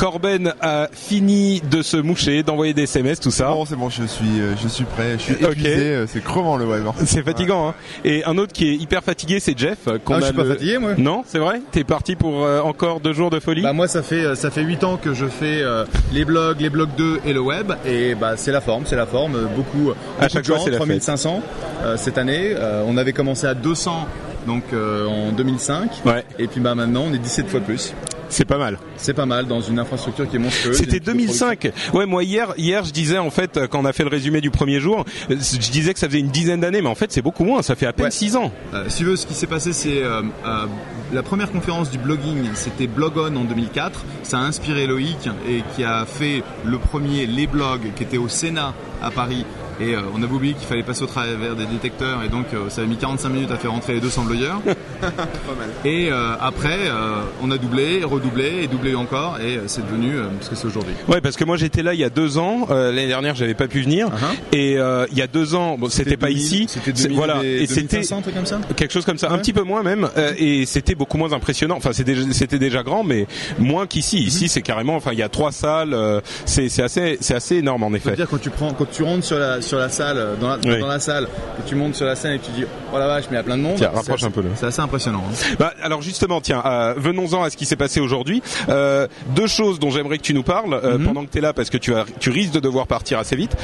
S4: Corben a fini de se moucher, d'envoyer des SMS, tout ça.
S3: Bon, c'est bon, je suis, euh, je suis prêt. Je suis
S4: Ok.
S3: épuisé. euh, C'est crevant le web. hein.
S4: C'est fatigant, hein. Et un autre qui est hyper fatigué, c'est Jeff. qu'on
S9: Ah, je suis pas fatigué, moi.
S4: Non, c'est vrai? T'es parti pour euh, encore deux jours de folie?
S9: Bah moi ça fait euh, ça fait 8 ans que je fais euh, les blogs, les blogs 2 et le web et bah c'est la forme, c'est la forme, Euh, beaucoup,
S4: À
S9: beaucoup
S4: chaque
S9: de
S4: fois,
S9: gens,
S4: c'est la fête.
S9: 3500 euh, cette année, Euh, on avait commencé à 200 donc euh, en 2005
S4: Ouais.
S9: et puis bah maintenant on est 17 fois plus.
S4: C'est pas mal.
S9: C'est pas mal dans une infrastructure qui est monstrueuse.
S4: C'était
S9: Il y a une petite
S4: 2005. Ouais, moi hier, hier, je disais en fait quand on a fait le résumé du premier jour, je disais que ça faisait une dizaine d'années, mais en fait c'est beaucoup moins. Ça fait à peine
S9: Ouais.
S4: six ans.
S9: Euh, si tu veux, ce qui s'est passé, c'est euh, euh, la première conférence du blogging, c'était Blogon en 2004. Ça a inspiré Loïc et qui a fait le premier Les Blogs qui était au Sénat à Paris. Et euh, on avait oublié qu'il fallait passer au travers des détecteurs et donc euh, ça a mis 45 minutes à faire rentrer les 200 blogueurs. [laughs] Et euh, après, euh, on a doublé, redoublé et doublé encore et euh, c'est devenu euh, ce que c'est aujourd'hui.
S4: Ouais, parce que moi j'étais là il y a deux ans. Euh, L'année dernière, j'avais pas pu venir.
S9: Uh-huh.
S4: Et euh, il y a deux ans, bon, c'était pas
S9: 2000,
S4: ici.
S9: C'était
S4: C'est-
S9: 2000
S4: voilà.
S9: et
S4: Et c'était
S9: 2500, un truc comme ça
S4: quelque chose comme ça, un petit peu moins même. euh, et c'était beaucoup moins impressionnant. Enfin, c'était c'était déjà grand, mais moins qu'ici.
S9: Mhm.
S4: Ici, c'est carrément. Enfin, il y a trois salles. euh, c'est c'est assez c'est assez énorme en effet.
S9: dire quand tu prends, quand tu rentres sur la sur la salle, euh, dans la,
S4: Oui.
S9: dans la salle, que tu montes sur la scène et tu dis oh la vache mais il y a plein de monde.
S4: Tiens, rapproche
S9: assez-
S4: un peu, là.
S9: C'est assez impressionnant. hein.
S4: Bah, alors justement, tiens, euh, venons-en à ce qui s'est passé aujourd'hui. Euh, deux choses dont j'aimerais que tu nous parles euh,
S9: Mhm.
S4: pendant que tu es là, parce que tu, as, tu risques de devoir partir assez vite.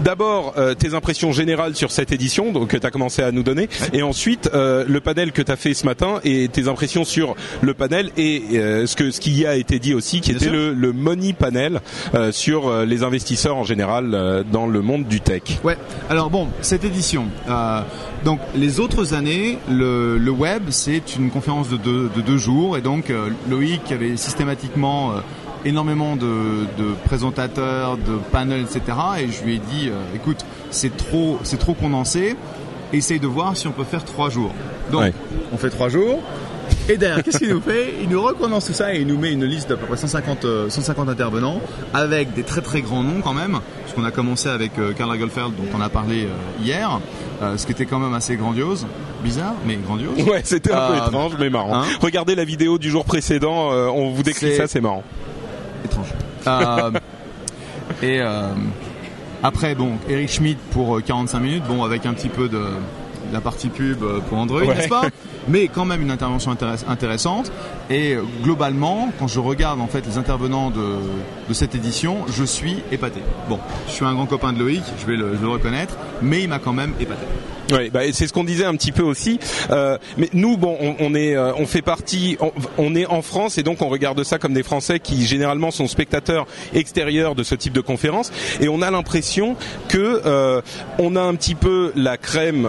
S4: D'abord, tes impressions générales sur cette édition donc, que tu as commencé à nous donner, et ensuite le panel que tu as fait ce matin et tes impressions sur le panel et ce que ce qui y a été dit aussi, qui
S9: Bien
S4: était le, le money panel sur les investisseurs en général dans le monde du tech.
S9: Ouais. Alors bon, cette édition. euh, donc les autres années, le, le web c'est une conférence de deux, de deux jours et donc euh, Loïc avait systématiquement euh, énormément de, de présentateurs, de panels, etc. Et je lui ai dit, écoute, c'est trop, c'est trop condensé. Essaye de voir si on peut faire trois jours. Donc
S4: Ouais.
S9: on fait trois jours. Et derrière, qu'est-ce qu'il nous fait? Il nous recondense tout ça et il nous met une liste d'à peu près 150, euh, 150 intervenants avec des très très grands noms quand même. Parce qu'on a commencé avec euh, Karl Lagerfeld dont on a parlé euh, hier, ce qui était quand même assez grandiose. Bizarre, mais grandiose.
S4: Ouais, c'était un peu
S9: Euh,
S4: étrange, mais marrant.
S9: hein?
S4: Regardez la vidéo du jour précédent, on vous décrit ça, c'est marrant.
S9: étrange. Euh, [laughs] et euh, après, bon, Eric Schmidt pour euh, 45 minutes, bon, avec un petit peu de la partie pub euh, pour Android,
S4: Ouais.
S9: n'est-ce pas Mais quand même une intervention intéress- intéressante. Et globalement, quand je regarde en fait les intervenants de, de cette édition, je suis épaté. Bon, je suis un grand copain de Loïc, je vais le, je vais le reconnaître, mais il m'a quand même épaté.
S4: Ouais, bah, c'est ce qu'on disait un petit peu aussi. Euh, mais nous, bon, on, on est, euh, on fait partie, on, on est en France et donc on regarde ça comme des Français qui généralement sont spectateurs extérieurs de ce type de conférence et on a l'impression que euh, on a un petit peu la crème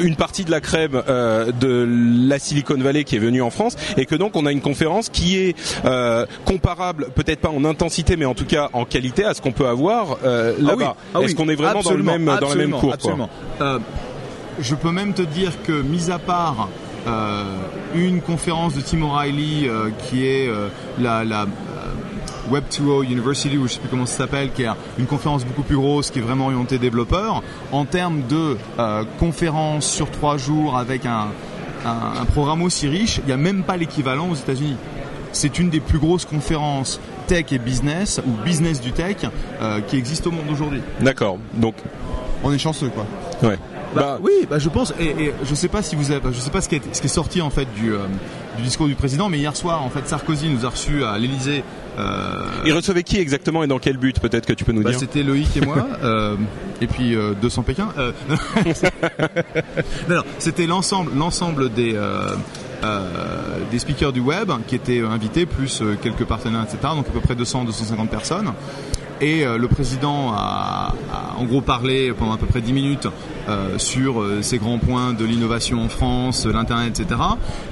S4: une partie de la crème euh, de la Silicon Valley qui est venue en France et que donc on a une conférence qui est euh, comparable peut-être pas en intensité mais en tout cas en qualité à ce qu'on peut avoir euh,
S9: Ah
S4: là-bas.
S9: oui, ah
S4: Est-ce
S9: oui,
S4: qu'on est vraiment dans le
S9: absolument,
S4: même dans la même cour quoi
S9: absolument. Je peux même te dire que, mis à part euh, une conférence de Tim O'Reilly euh, qui est euh, la, la euh, Web 2.0 University, ou je sais plus comment ça s'appelle, qui est une conférence beaucoup plus grosse, qui est vraiment orientée développeurs, en termes de conférence sur trois jours avec un un, un programme aussi riche, il n'y a même pas l'équivalent aux États-Unis. C'est une des plus grosses conférences tech et business ou business du tech qui existe au monde aujourd'hui.
S4: D'accord. Donc,
S3: On est chanceux quoi.
S4: ouais.
S9: Bah, oui, bah, je pense, et, et je sais pas si vous avez, je sais pas ce qui est, ce qui est sorti en fait du, euh, du discours du président, mais hier soir en fait Sarkozy nous a reçus à l'Elysée. Euh,
S4: Il recevait qui exactement et dans quel but Peut-être que tu peux nous
S9: bah,
S4: dire.
S9: c'était Loïc et moi, [laughs] euh, et puis euh, 200 Pékin. Euh, [laughs] non, non, c'était l'ensemble, l'ensemble des euh, euh, des speakers du web qui étaient euh, invités, plus euh, quelques partenaires, etc. Donc à peu près 200-250 personnes. Et euh, le président a, en gros parlé pendant à peu près 10 minutes euh, sur euh, ces grands points de l'innovation en France, l'internet, etc.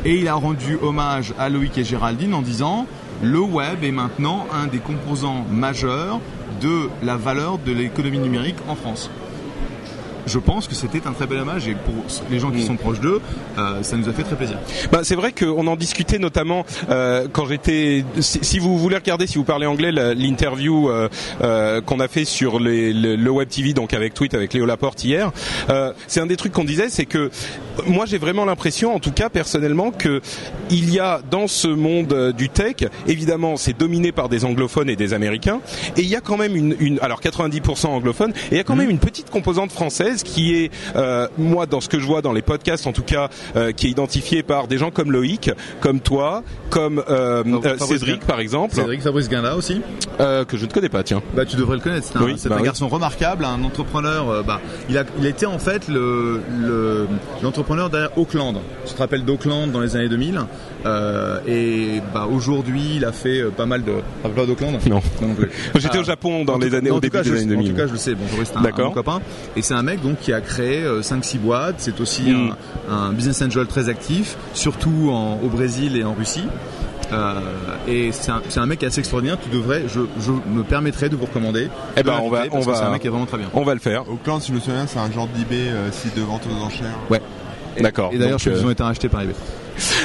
S9: Et il a rendu hommage à Loïc et Géraldine en disant le web est maintenant un des composants majeurs de la valeur de l'économie numérique en France. Je pense que c'était un très bel hommage et pour les gens qui sont proches d'eux, euh, ça nous a fait très plaisir.
S4: Bah, c'est vrai qu'on en discutait notamment euh, quand j'étais. Si, si vous voulez regarder, si vous parlez anglais, la- l'interview euh, euh, qu'on a fait sur les- le, le web TV, donc avec Tweet, avec Léo Laporte hier, euh, c'est un des trucs qu'on disait, c'est que moi j'ai vraiment l'impression, en tout cas personnellement, que il y a dans ce monde euh, du tech, évidemment, c'est dominé par des anglophones et des américains, et il y a quand même une, une alors 90% anglophones, et il y a quand même une petite composante française qui est, euh, moi, dans ce que je vois dans les podcasts, en tout cas, euh, qui est identifiée par des gens comme Loïc, comme toi, comme euh, Cédric, par exemple,
S9: Cédric Fabrice Guinda aussi.
S4: que je ne connais pas, tiens.
S9: Bah, tu devrais le connaître. C'est un,
S4: Oui, bah
S9: un
S4: oui.
S9: garçon remarquable, un entrepreneur. bah, il a, il été en fait le, le- l'entrepreneur derrière Auckland. Tu te rappelles d'Auckland dans les années 2000 euh, Et bah, aujourd'hui, il a fait euh, pas mal de. Pas d'Auckland
S4: Non.
S9: non plus. [laughs]
S4: J'étais
S9: Ah,
S4: au Japon dans
S9: en
S4: les années
S9: en
S4: au début
S9: cas,
S4: des
S9: je-
S4: années
S9: En
S4: 2000.
S9: tout cas, je le sais. Bon, Fabrice, c'est un, un copain. Et c'est un mec donc qui a créé euh, 5-6 boîtes. C'est aussi
S4: Mm.
S9: un, un business angel très actif, surtout en- au Brésil et en Russie. Euh, et c'est un, un mec assez extraordinaire. Tu devrais, je, je me permettrai de vous recommander.
S4: Eh ben, on va- on va-
S9: C'est un mec qui est vraiment très bien.
S4: On va le faire.
S3: Auckland, si je me souviens, c'est un genre d'eBay, euh, site de vente aux enchères.
S9: Ouais.
S4: D'accord.
S9: Et d'ailleurs, je
S4: euh,
S9: ont été rachetés par eBay.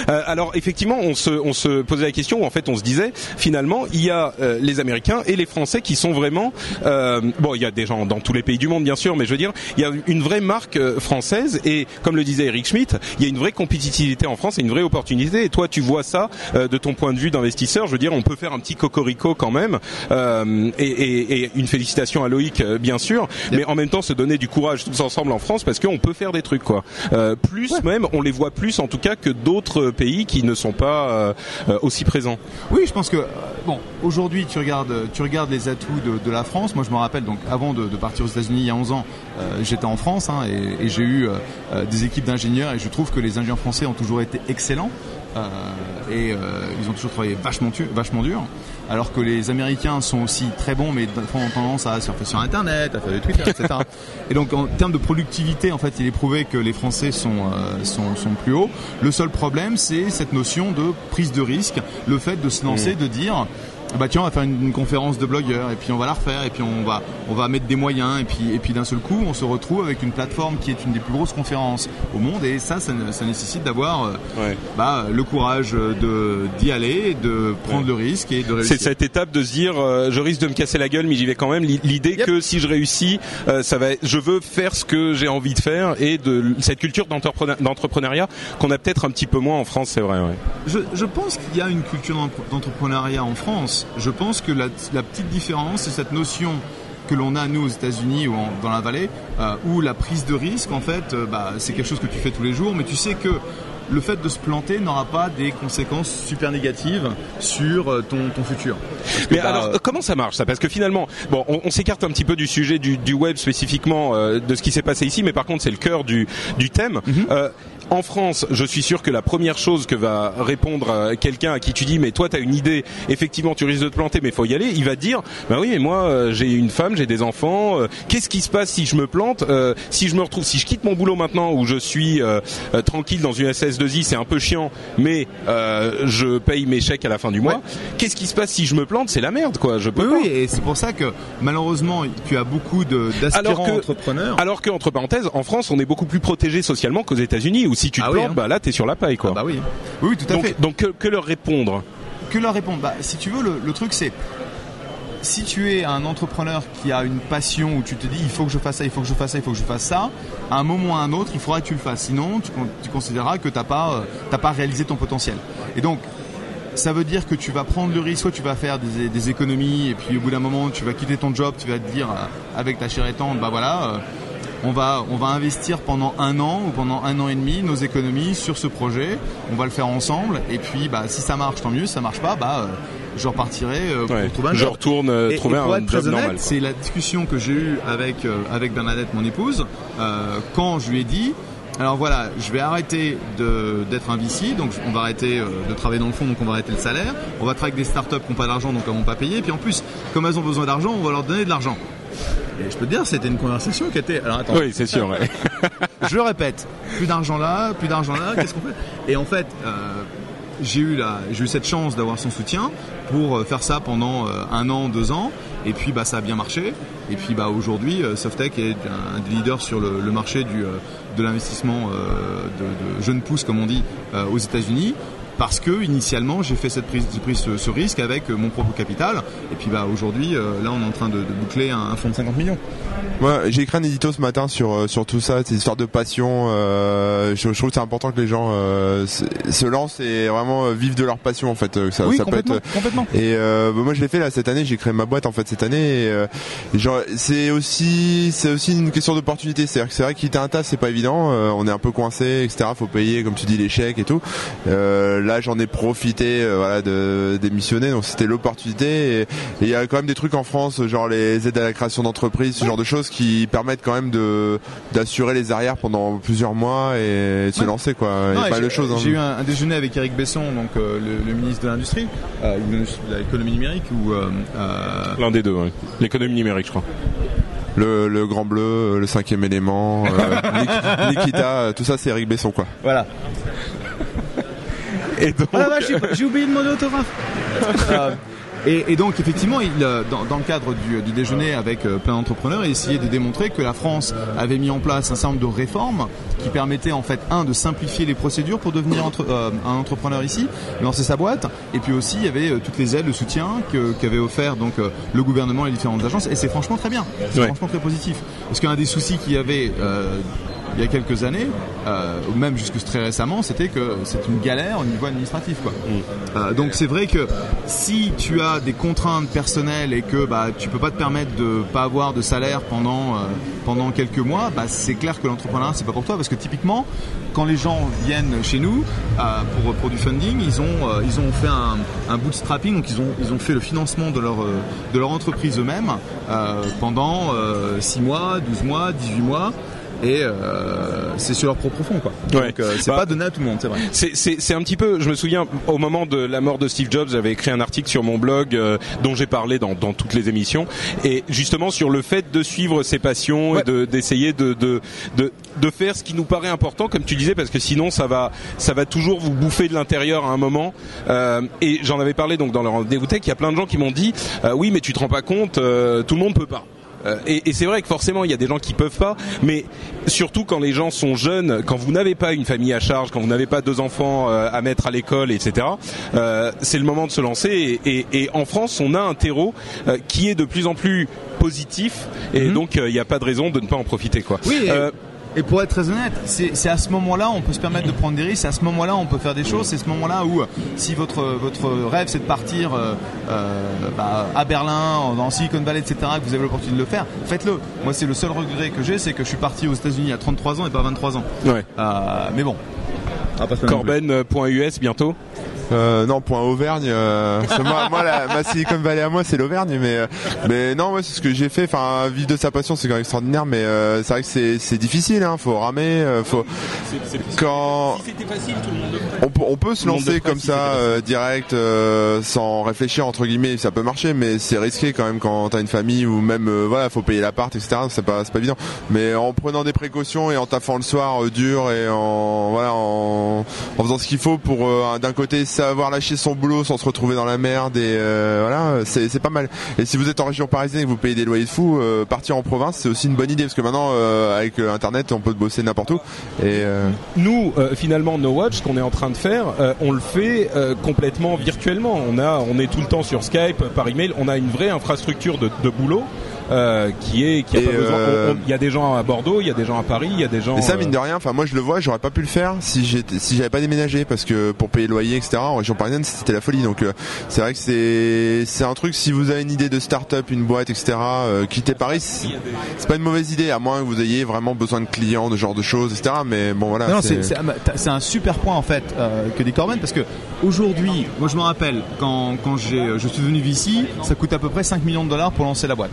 S4: Euh, alors effectivement, on se, on se posait la question, ou en fait on se disait, finalement, il y a euh, les Américains et les Français qui sont vraiment, euh, bon, il y a des gens dans tous les pays du monde bien sûr, mais je veux dire, il y a une vraie marque euh, française et comme le disait Eric Schmidt, il y a une vraie compétitivité en France et une vraie opportunité. Et toi, tu vois ça euh, de ton point de vue d'investisseur. Je veux dire, on peut faire un petit cocorico quand même, euh, et, et, et une félicitation à Loïc, euh, bien sûr, mais en même temps se donner du courage tous ensemble en France parce qu'on peut faire des trucs quoi. Euh, plus même, on les voit plus en tout cas que d'autres pays qui ne sont pas euh, aussi présents.
S9: Oui, je pense que euh, bon, aujourd'hui, tu regardes, tu regardes les atouts de, la France. Moi, je me rappelle donc avant de, partir aux États-Unis il y a 11 ans, euh, j'étais en France hein, et, j'ai eu des équipes d'ingénieurs et je trouve que les ingénieurs français ont toujours été excellents. Et ils ont toujours travaillé vachement dur, alors que les Américains sont aussi très bons, mais des ont tendance à surfer sur Internet, à faire du Twitter, etc. [laughs] et donc en termes de productivité, en fait, il est prouvé que les Français sont, euh, sont, sont plus hauts. Le seul problème, c'est cette notion de prise de risque, le fait de se lancer, de dire bah tiens on va faire une, une conférence de blogueurs et puis on va la refaire et puis on va on va mettre des moyens et puis et puis d'un seul coup on se retrouve avec une plateforme qui est une des plus grosses conférences au monde et ça ça, ça nécessite d'avoir euh,
S4: Ouais.
S9: bah, le courage de d'y aller de prendre le risque et de réussir.
S4: C'est cette étape de se dire, euh, je risque de me casser la gueule, mais j'y vais quand même. L'i- L'idée
S9: Yep.
S4: que si je réussis, euh, ça va. Je veux faire ce que j'ai envie de faire et de cette culture d'entrepreneur- d'entrepreneuriat qu'on a peut-être un petit peu moins en France, c'est vrai. Ouais.
S9: Je, je pense qu'il y a une culture d'entrepreneuriat en France. Je pense que la, la petite différence, c'est cette notion que l'on a nous aux États-Unis ou en- dans la vallée, euh, où la prise de risque, en fait, euh, bah, c'est quelque chose que tu fais tous les jours, mais tu sais que le fait de se planter n'aura pas des conséquences super négatives sur euh, ton, ton futur.
S4: Mais
S9: bah,
S4: alors, euh, comment ça marche ça? Parce que finalement, bon, on, on s'écarte un petit peu du sujet du, du web spécifiquement de ce qui s'est passé ici, mais par contre, c'est le cœur du, du thème. Euh, en France, je suis sûr que la première chose que va répondre euh, quelqu'un à qui tu dis mais toi t'as une idée, effectivement tu risques de te planter mais faut y aller, il va te dire bah oui mais moi euh, j'ai une femme, j'ai des enfants, euh, qu'est-ce qui se passe si je me plante, Euh, si je me retrouve, si je quitte mon boulot maintenant où je suis euh, euh, tranquille dans une SS2I, c'est un peu chiant, mais je paye mes chèques à la fin du mois.
S9: Ouais.
S4: Qu'est-ce qui se passe si je me plante C'est la merde quoi, je peux
S9: Oui,
S4: pas.
S9: oui, et c'est pour ça que malheureusement, tu as beaucoup d'aspirants entrepreneurs.
S4: Alors que entre parenthèses, en France, on est beaucoup plus protégé socialement qu'aux États-Unis où si tu te
S9: Ah oui,
S4: plantes,
S9: hein.
S4: bah là t'es sur la paille quoi.
S9: Ah bah oui, oui, oui, tout à
S4: donc
S9: fait.
S4: donc que, que leur répondre
S9: que leur répondre Bah, si tu veux, le, le truc c'est si tu es un entrepreneur qui a une passion où tu te dis il faut que je fasse ça, il faut que je fasse ça, il faut que je fasse ça, à un moment ou à un autre, il faudra que tu le fasses. Sinon, tu, tu considéreras que t'as pas, euh, t'as pas réalisé ton potentiel. Et donc, ça veut dire que tu vas prendre le risque, soit tu vas faire des, des économies, et puis au bout d'un moment, tu vas quitter ton job, tu vas te dire euh, avec ta chère étante, bah voilà, euh, on va, on va investir pendant un an ou pendant un an et demi nos économies sur ce projet, on va le faire ensemble, et puis bah si ça marche, tant mieux, si ça marche pas, bah euh, je repartirai euh, pour
S4: Ouais.
S9: trouver un
S4: Je retourne euh,
S9: Et-
S4: trouver
S9: et pour
S4: un
S9: être
S4: job
S9: honnête,
S4: normal.
S9: C'est la discussion que j'ai eue avec euh, avec Bernadette, mon épouse, euh, quand je lui ai dit. Alors voilà, je vais arrêter d'être un VC, donc on va arrêter de travailler dans le fond, donc on va arrêter le salaire. On va travailler avec des startups qui n'ont pas d'argent, donc elles vont pas payer. Et puis en plus, comme elles ont besoin d'argent, on va leur donner de l'argent. Et je peux te dire, c'était une conversation qui était. Alors attends,
S4: Oui, c'est sûr. ouais. [laughs]
S9: je le répète, plus d'argent là, plus d'argent là, qu'est-ce qu'on fait? Et en fait, euh, j'ai eu la, j'ai eu cette chance d'avoir son soutien pour euh, faire ça pendant euh, un an, deux ans, et puis bah ça a bien marché. Et puis bah aujourd'hui, Softec est un, des leaders sur le, le marché du, de l'investissement de, de jeunes pousses, comme on dit, aux États-Unis. Parce que initialement j'ai fait cette prise, j'ai pris ce, ce risque avec euh, mon propre capital et puis bah aujourd'hui euh, là on est en train de, de boucler un, un fonds de 50 millions.
S3: Moi, j'ai écrit un édito ce matin sur euh, sur tout ça, ces histoires de passion. euh, je, je trouve que c'est important que les gens euh, se, se lancent et vraiment vivent de leur passion en fait. Ça,
S9: oui
S3: ça peut
S9: complètement,
S3: être
S9: complètement.
S3: Et euh, bah, moi je l'ai fait là cette année, j'ai créé ma boîte en fait cette année. Et, euh, genre c'est aussi c'est aussi une question d'opportunité. C'est-à-dire que c'est vrai quitter un taf c'est pas évident. euh, on est un peu coincé, etc. Faut payer comme tu dis les chèques et tout. Euh, là j'en ai profité euh, voilà de démissionner donc c'était l'opportunité. Et il y a quand même des trucs en France genre les aides à la création d'entreprise, ce genre de choses qui permettent quand même de d'assurer les arrières pendant plusieurs mois et de se
S9: Ouais.
S3: lancer quoi. Il y a pas
S9: j'ai-
S3: de choses. hein.
S9: J'ai eu un, un déjeuner avec Eric Besson, donc euh, le, le ministre de l'industrie, euh, de l'économie numérique, ou euh, euh,
S4: L'un des deux. ouais. L'économie numérique, je crois.
S3: le, le grand bleu, le cinquième élément, euh, Nik- [laughs] Nikita, tout ça c'est Eric Besson quoi.
S9: voilà.
S4: Et donc,
S9: Ah j'ai- oublié de demander autographe. Euh, et, et donc effectivement, il, euh, dans, dans le cadre du, du déjeuner avec euh, plein d'entrepreneurs, il essayait de démontrer que la France avait mis en place un certain nombre de réformes qui permettaient en fait un de simplifier les procédures pour devenir entre- euh, un entrepreneur ici, lancer sa boîte, et puis aussi il y avait euh, toutes les aides, le soutien que- qu'avait offert donc euh, le gouvernement et les différentes agences, et c'est franchement très bien, c'est
S4: Ouais.
S9: franchement très positif, parce qu'un des soucis qu'il y avait euh, il y a quelques années, euh, ou même jusque très récemment, c'était que c'est une galère au niveau administratif. Quoi. Euh, donc c'est vrai que si tu as des contraintes personnelles et que bah, tu peux pas te permettre de pas avoir de salaire pendant, euh, pendant quelques mois, bah, c'est clair que l'entrepreneuriat c'est pas pour toi parce que typiquement quand les gens viennent chez nous euh, pour, pour du funding, ils ont, euh, ils ont fait un, un bootstrapping, donc ils ont, ils ont fait le financement de leur, de leur entreprise eux-mêmes euh, pendant 6 mois, 12 mois, 18 mois. Et euh, c'est sur leur propre fond, quoi.
S4: Ouais.
S9: Donc euh, c'est
S4: Bah,
S9: pas donné à tout le monde, c'est vrai.
S4: C'est, c'est, c'est un petit peu. Je me souviens au moment de la mort de Steve Jobs, j'avais écrit un article sur mon blog euh, dont j'ai parlé dans, dans toutes les émissions, et justement sur le fait de suivre ses passions et de, d'essayer de, de de de faire ce qui nous paraît important, comme tu disais, parce que sinon ça va ça va toujours vous bouffer de l'intérieur à un moment. Euh, et j'en avais parlé donc dans le rendez-vous tech. Il y a plein de gens qui m'ont dit euh, oui, mais tu te rends pas compte, euh, tout le monde peut pas. Euh, et, et c'est vrai que forcément il y a des gens qui peuvent pas, mais surtout quand les gens sont jeunes, quand vous n'avez pas une famille à charge, quand vous n'avez pas deux enfants euh, à mettre à l'école, etc. euh, c'est le moment de se lancer. Et, et- et en France, on a un terreau euh, qui est de plus en plus positif, et donc euh, il n'y a pas de raison de ne pas en profiter, quoi.
S9: Oui, et,
S4: Euh,
S9: pour être très honnête, c'est c'est à ce moment-là on peut se permettre de prendre des risques, c'est à ce moment-là on peut faire des choses, c'est ce moment-là où euh, si votre votre rêve c'est de partir euh, euh, bah, à Berlin, dans Silicon Valley, etc., que vous avez l'opportunité de le faire, faites-le. Moi c'est le seul regret que j'ai, c'est que je suis parti aux États-Unis à 33 ans et pas à 23 ans.
S4: ouais.
S9: Euh, mais bon. Plus.
S4: Corben.us bientôt.
S3: Euh, non, point Auvergne. euh, moi, moi, la, ma Silicon Valley à moi, c'est l'Auvergne, mais euh, mais non, moi, c'est ce que j'ai fait. Enfin, vivre de sa passion, c'est quand même extraordinaire, mais c'est vrai que c'est c'est difficile. Hein, faut ramer, faut quand
S4: c'était facile, tout le monde
S3: on peut, on peut se lancer comme ça direct sans réfléchir entre guillemets ça peut marcher mais c'est risqué quand même quand t'as une famille ou même voilà faut payer l'appart etc c'est pas c'est pas évident mais en prenant des précautions et en taffant le soir dur et en voilà en, en faisant ce qu'il faut pour d'un côté savoir lâcher son boulot sans se retrouver dans la merde et euh, voilà, c'est pas mal. Et si vous êtes en région parisienne et que vous payez des loyers de fou, euh, partir en province c'est aussi une bonne idée parce que maintenant euh, avec internet on peut bosser n'importe où et
S4: Nous, finalement, No Watch, ce qu'on est en train de faire, on le fait complètement virtuellement. On a, on est tout le temps sur Skype, par email. On a une vraie infrastructure de, de boulot. Euh, qui est qui a
S3: Et,
S4: pas besoin.
S3: euh,
S4: on- on- Il y a des gens à Bordeaux, il y a des gens à Paris, il y a des gens.
S3: Et ça,
S4: euh,
S3: mine de rien, enfin moi je le vois, j'aurais pas pu le faire si j'étais, si j'avais pas déménagé parce que pour payer le loyer, etc. En région parisienne, c'était la folie. Donc euh, c'est vrai que c'est, c'est un truc. Si vous avez une idée de start-up, une boîte, etc. Euh, quitter Paris, c'est pas une mauvaise idée, à moins que vous ayez vraiment besoin de clients, de genre de choses, etc. Mais bon voilà.
S9: Non, c'est c'est- t'as- c'est un super point en fait euh, que dit Corben parce que aujourd'hui, moi je me rappelle quand, quand j'ai, je suis devenu VC, ça coûte à peu près 5 millions de dollars pour lancer la boîte.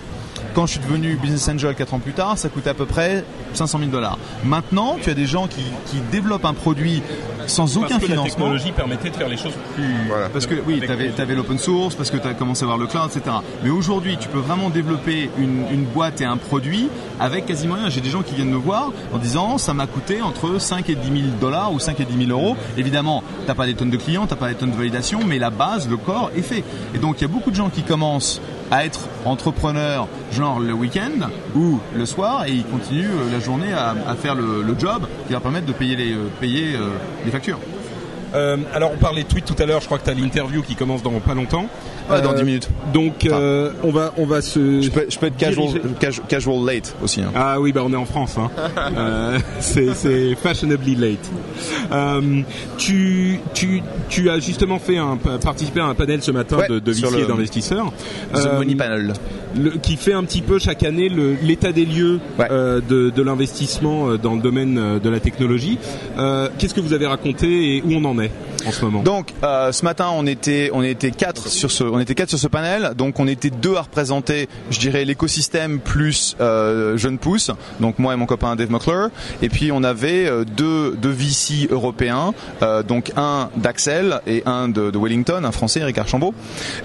S9: Quand je suis devenu business angel 4 ans plus tard, ça coûtait à peu près 500 000 dollars. Maintenant, tu as des gens qui, qui développent un produit sans aucun
S4: parce que la
S9: financement.
S4: technologie permettait de faire les choses plus.
S3: Voilà.
S9: Parce que oui, tu avais, l'open source, parce que tu as commencé à voir le cloud, etc. Mais aujourd'hui, tu peux vraiment développer une, une boîte et un produit avec quasiment rien. J'ai des gens qui viennent me voir en disant ça m'a coûté entre 5 et 10 000 dollars ou 5 et 10 000 euros. Évidemment, t'as pas des tonnes de clients, t'as pas des tonnes de validation, mais la base, le corps est fait. Et donc il y a beaucoup de gens qui commencent à être entrepreneurs, genre le week-end ou le soir, et ils continuent euh, la journée à, faire le, le job qui leur permettre de payer les, euh, payer, euh, les factures.
S4: Euh, alors on parlait de tweet tout à l'heure. Je crois que tu as l'interview qui commence dans pas longtemps.
S9: Ouais, dans
S4: Euh,
S9: 10 minutes.
S4: Donc euh, on va on va se.
S9: Je peux, je peux être casual, casual late aussi. hein.
S4: Ah oui, bah on est en France. Hein. [laughs] Euh, c'est fashionably late. Euh, tu tu tu as justement fait un participé à un panel ce matin
S9: Ouais,
S4: de, de d'investisseurs.
S9: The
S4: Euh,
S9: Money Panel.
S4: Le- qui fait un petit peu chaque année l'état des lieux
S9: Ouais.
S4: euh, de, de l'investissement euh, dans le domaine euh, de la technologie. Euh, Qu'est-ce que vous avez raconté et où on en est en ce moment?
S9: Donc euh, ce matin on était on était quatre sur ce on était quatre sur ce panel donc on était deux à représenter je dirais l'écosystème plus euh, jeune pousse donc moi et mon copain Dave McClure et puis on avait deux deux VC européens euh, donc un d'Axel et un de, de Wellington un français Eric Archambault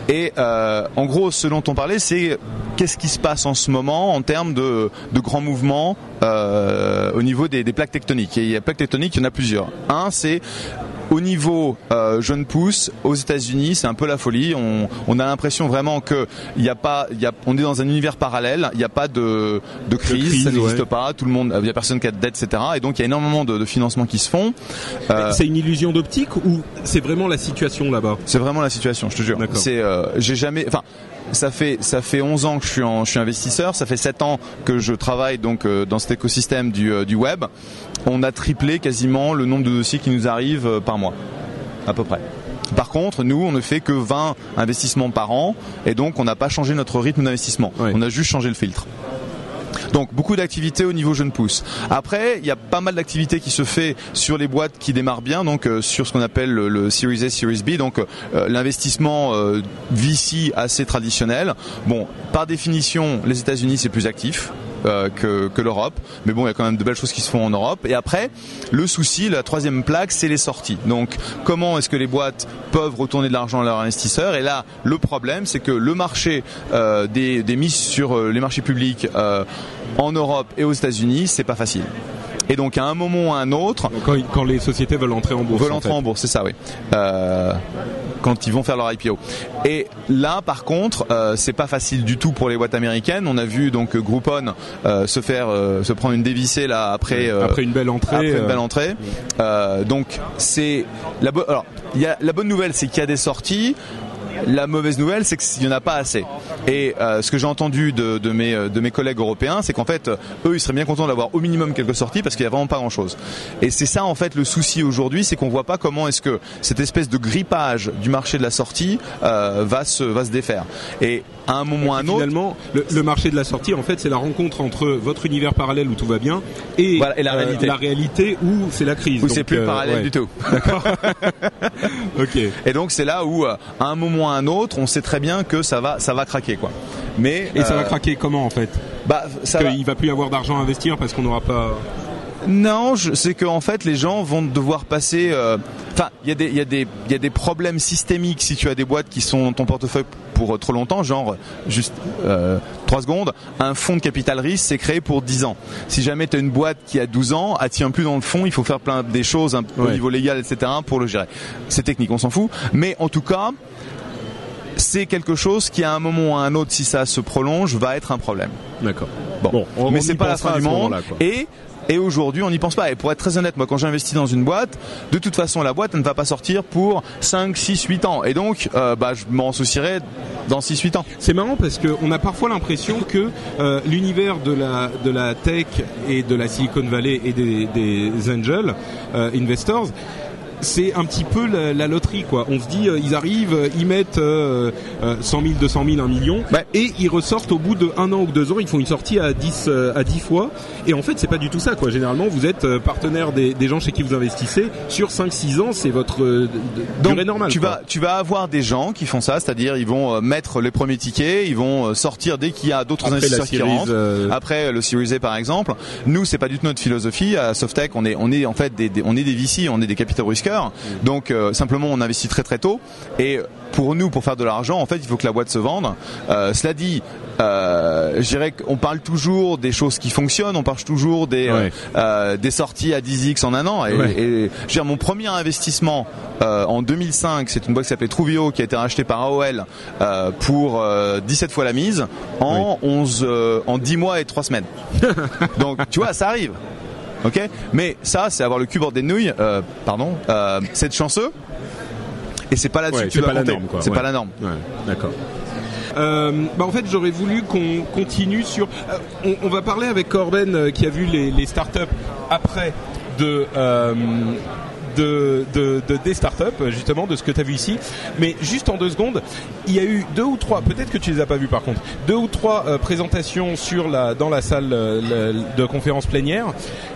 S9: et euh, en gros ce dont on parlait c'est qu'est-ce qui se passe en ce moment en termes de de grands mouvements euh, au niveau des, des plaques tectoniques? Et il y a plaques tectoniques il y en a plusieurs un c'est au niveau euh, jeune pousse aux États-Unis, c'est un peu la folie. On, on a l'impression vraiment que il y a pas, il y a, on est dans un univers parallèle. Il n'y a pas de, de crise,
S4: crise,
S9: ça n'existe
S4: ouais.
S9: pas. Tout le monde, il y a personne qui a de dette, etc. Et donc il y a énormément de, de financements qui se font. Euh,
S4: C'est une illusion d'optique ou c'est vraiment la situation là-bas?
S9: C'est vraiment la situation, je te jure. C'est, j'ai jamais, enfin, ça fait ça fait 11 ans que je suis en, je suis investisseur, ça fait 7 ans que je travaille donc euh, dans cet écosystème du, euh, du web. On a triplé quasiment le nombre de dossiers qui nous arrivent euh, par mois, à peu près. Par contre, nous, on ne fait que 20 investissements par an, et donc on n'a pas changé notre rythme d'investissement. On a juste changé le filtre. Donc beaucoup d'activités au niveau jeune pousse. Après, il y a pas mal d'activités qui se fait sur les boîtes qui démarrent bien, donc euh, sur ce qu'on appelle le, Series A, Series B, donc euh, l'investissement euh, VC assez traditionnel. Bon, par définition, les États-Unis c'est plus actif. Euh, que, l'Europe, mais bon, il y a quand même de belles choses qui se font en Europe. Et après, le souci, la troisième plaque, c'est les sorties. Donc, comment est-ce que les boîtes peuvent retourner de l'argent à leurs investisseurs? Et là, le problème, c'est que le marché euh, des, des mises sur euh, les marchés publics en Europe et aux États-Unis, c'est pas facile. Et donc à un moment ou à un autre,
S4: quand, quand les sociétés veulent entrer en bourse.
S9: veulent
S4: en
S9: entrer
S4: fait.
S9: en bourse, c'est ça, oui. Euh, quand ils vont faire leur IPO. Et là, par contre, euh, c'est pas facile du tout pour les boîtes américaines. On a vu donc Groupon euh, se faire, euh, se prendre une dévissée là après. euh,
S4: Après une belle entrée.
S9: après une
S4: euh,
S9: belle entrée. Euh, donc c'est la bonne. Alors, il y a la bonne nouvelle, c'est qu'il y a des sorties. La mauvaise nouvelle, c'est qu'il n'y en a pas assez. Et euh, ce que j'ai entendu de, de mes de mes collègues européens, c'est qu'en fait, euh, eux, ils seraient bien contents d'avoir au minimum quelques sorties parce qu'il y a vraiment pas grand-chose. Et c'est ça en fait le souci aujourd'hui, c'est qu'on voit pas comment est-ce que cette espèce de grippage du marché de la sortie euh, va se va se défaire. Et à un moment ou à un autre,
S4: Finalement, le, le marché de la sortie, en fait, c'est la rencontre entre votre univers parallèle où tout va bien et,
S9: Voilà, et la
S4: euh,
S9: réalité.
S4: la réalité où c'est la crise.
S9: où c'est plus
S4: euh,
S9: parallèle
S4: ouais.
S9: du tout. [laughs] [laughs]
S4: Ok.
S9: Et donc c'est là où, euh, à un moment ou à un autre, on sait très bien que ça va, ça va craquer quoi. Mais
S4: Et ça va craquer comment en fait?
S9: Bah, ça va-
S4: Qu'il va plus y avoir d'argent à investir parce qu'on n'aura pas.
S9: Non, c'est qu'en fait les gens vont devoir passer. euh, Enfin, il y y a des problèmes systémiques si tu as des boîtes qui sont dans ton portefeuille pour pour trop longtemps, genre juste euh, 3 secondes, un fonds de capital risque c'est créé pour 10 ans. Si jamais tu as une boîte qui a 12 ans, elle tient plus dans le fond, il faut faire plein des choses un, au
S4: Ouais.
S9: niveau légal, etc. pour le gérer. C'est technique, on s'en fout. Mais en tout cas, c'est quelque chose qui à un moment ou à un autre, si ça se prolonge, va être un problème.
S4: D'accord.
S9: Bon,
S4: Bon, on-
S9: mais c'est pas la fin du monde. Et et aujourd'hui, on n'y pense pas. Et pour être très honnête, moi, quand j'investis dans une boîte, de toute façon, la boîte elle ne va pas sortir pour 5, 6, 8 ans. Et donc, euh, bah, je m'en soucierai dans 6, 8 ans.
S4: C'est marrant parce qu'on a parfois l'impression que euh, l'univers de la de la tech et de la Silicon Valley et des, des angel euh, investors c'est un petit peu la, la loterie quoi. On se dit euh, ils arrivent, euh, ils mettent euh, euh, 100 000, 200 000, 1 million
S9: Ouais.
S4: et ils ressortent au bout de un an ou deux ans, ils font une sortie à 10 euh, à 10 fois et en fait c'est pas du tout ça quoi. Généralement vous êtes partenaire des, des gens chez qui vous investissez sur 5 6 ans, c'est votre euh,
S9: Donc,
S4: durée normale.
S9: tu
S4: quoi.
S9: vas, tu vas avoir des gens qui font ça, c'est-à-dire ils vont mettre les premiers tickets, ils vont sortir dès qu'il y a d'autres investisseurs qui rentrent. Après le Series A par exemple. Nous, c'est pas du tout notre philosophie. À Softec, on est, on est en fait des, des- on est des VC, on est des capital risqueurs. Donc euh, simplement, on investit très très tôt. Et pour nous, pour faire de l'argent, en fait, il faut que la boîte se vende. Euh, cela dit, euh, je dirais qu'on parle toujours des choses qui fonctionnent, on parle toujours des euh,
S4: Ouais.
S9: euh, des sorties à 10x en un an. Et,
S4: Ouais.
S9: et je veux dire, mon premier investissement en 2005, c'est une boîte qui s'appelait Truvio qui a été rachetée par AOL pour euh, 17 fois la mise en 11 euh, en 10 mois et 3 semaines. [laughs] Donc tu vois, ça arrive. OK Mais ça c'est avoir le cul bord des nouilles euh, pardon, euh, c'est de chanceux. Et c'est pas là-dessus
S4: Ouais,
S9: que tu
S4: c'est
S9: dois
S4: pas la
S9: compter.
S4: norme, quoi.
S9: C'est
S4: Ouais.
S9: pas la norme.
S4: Ouais, d'accord. Euh, bah en fait, j'aurais voulu qu'on continue sur. euh, on, on va parler avec Corben euh, qui a vu les, les startups après de. euh, de, de, de- des startups justement de ce que tu as vu ici mais juste en deux secondes il y a eu deux ou trois peut-être que tu les as pas vus par contre deux ou trois euh, présentations sur la dans la salle euh, le- de conférence plénière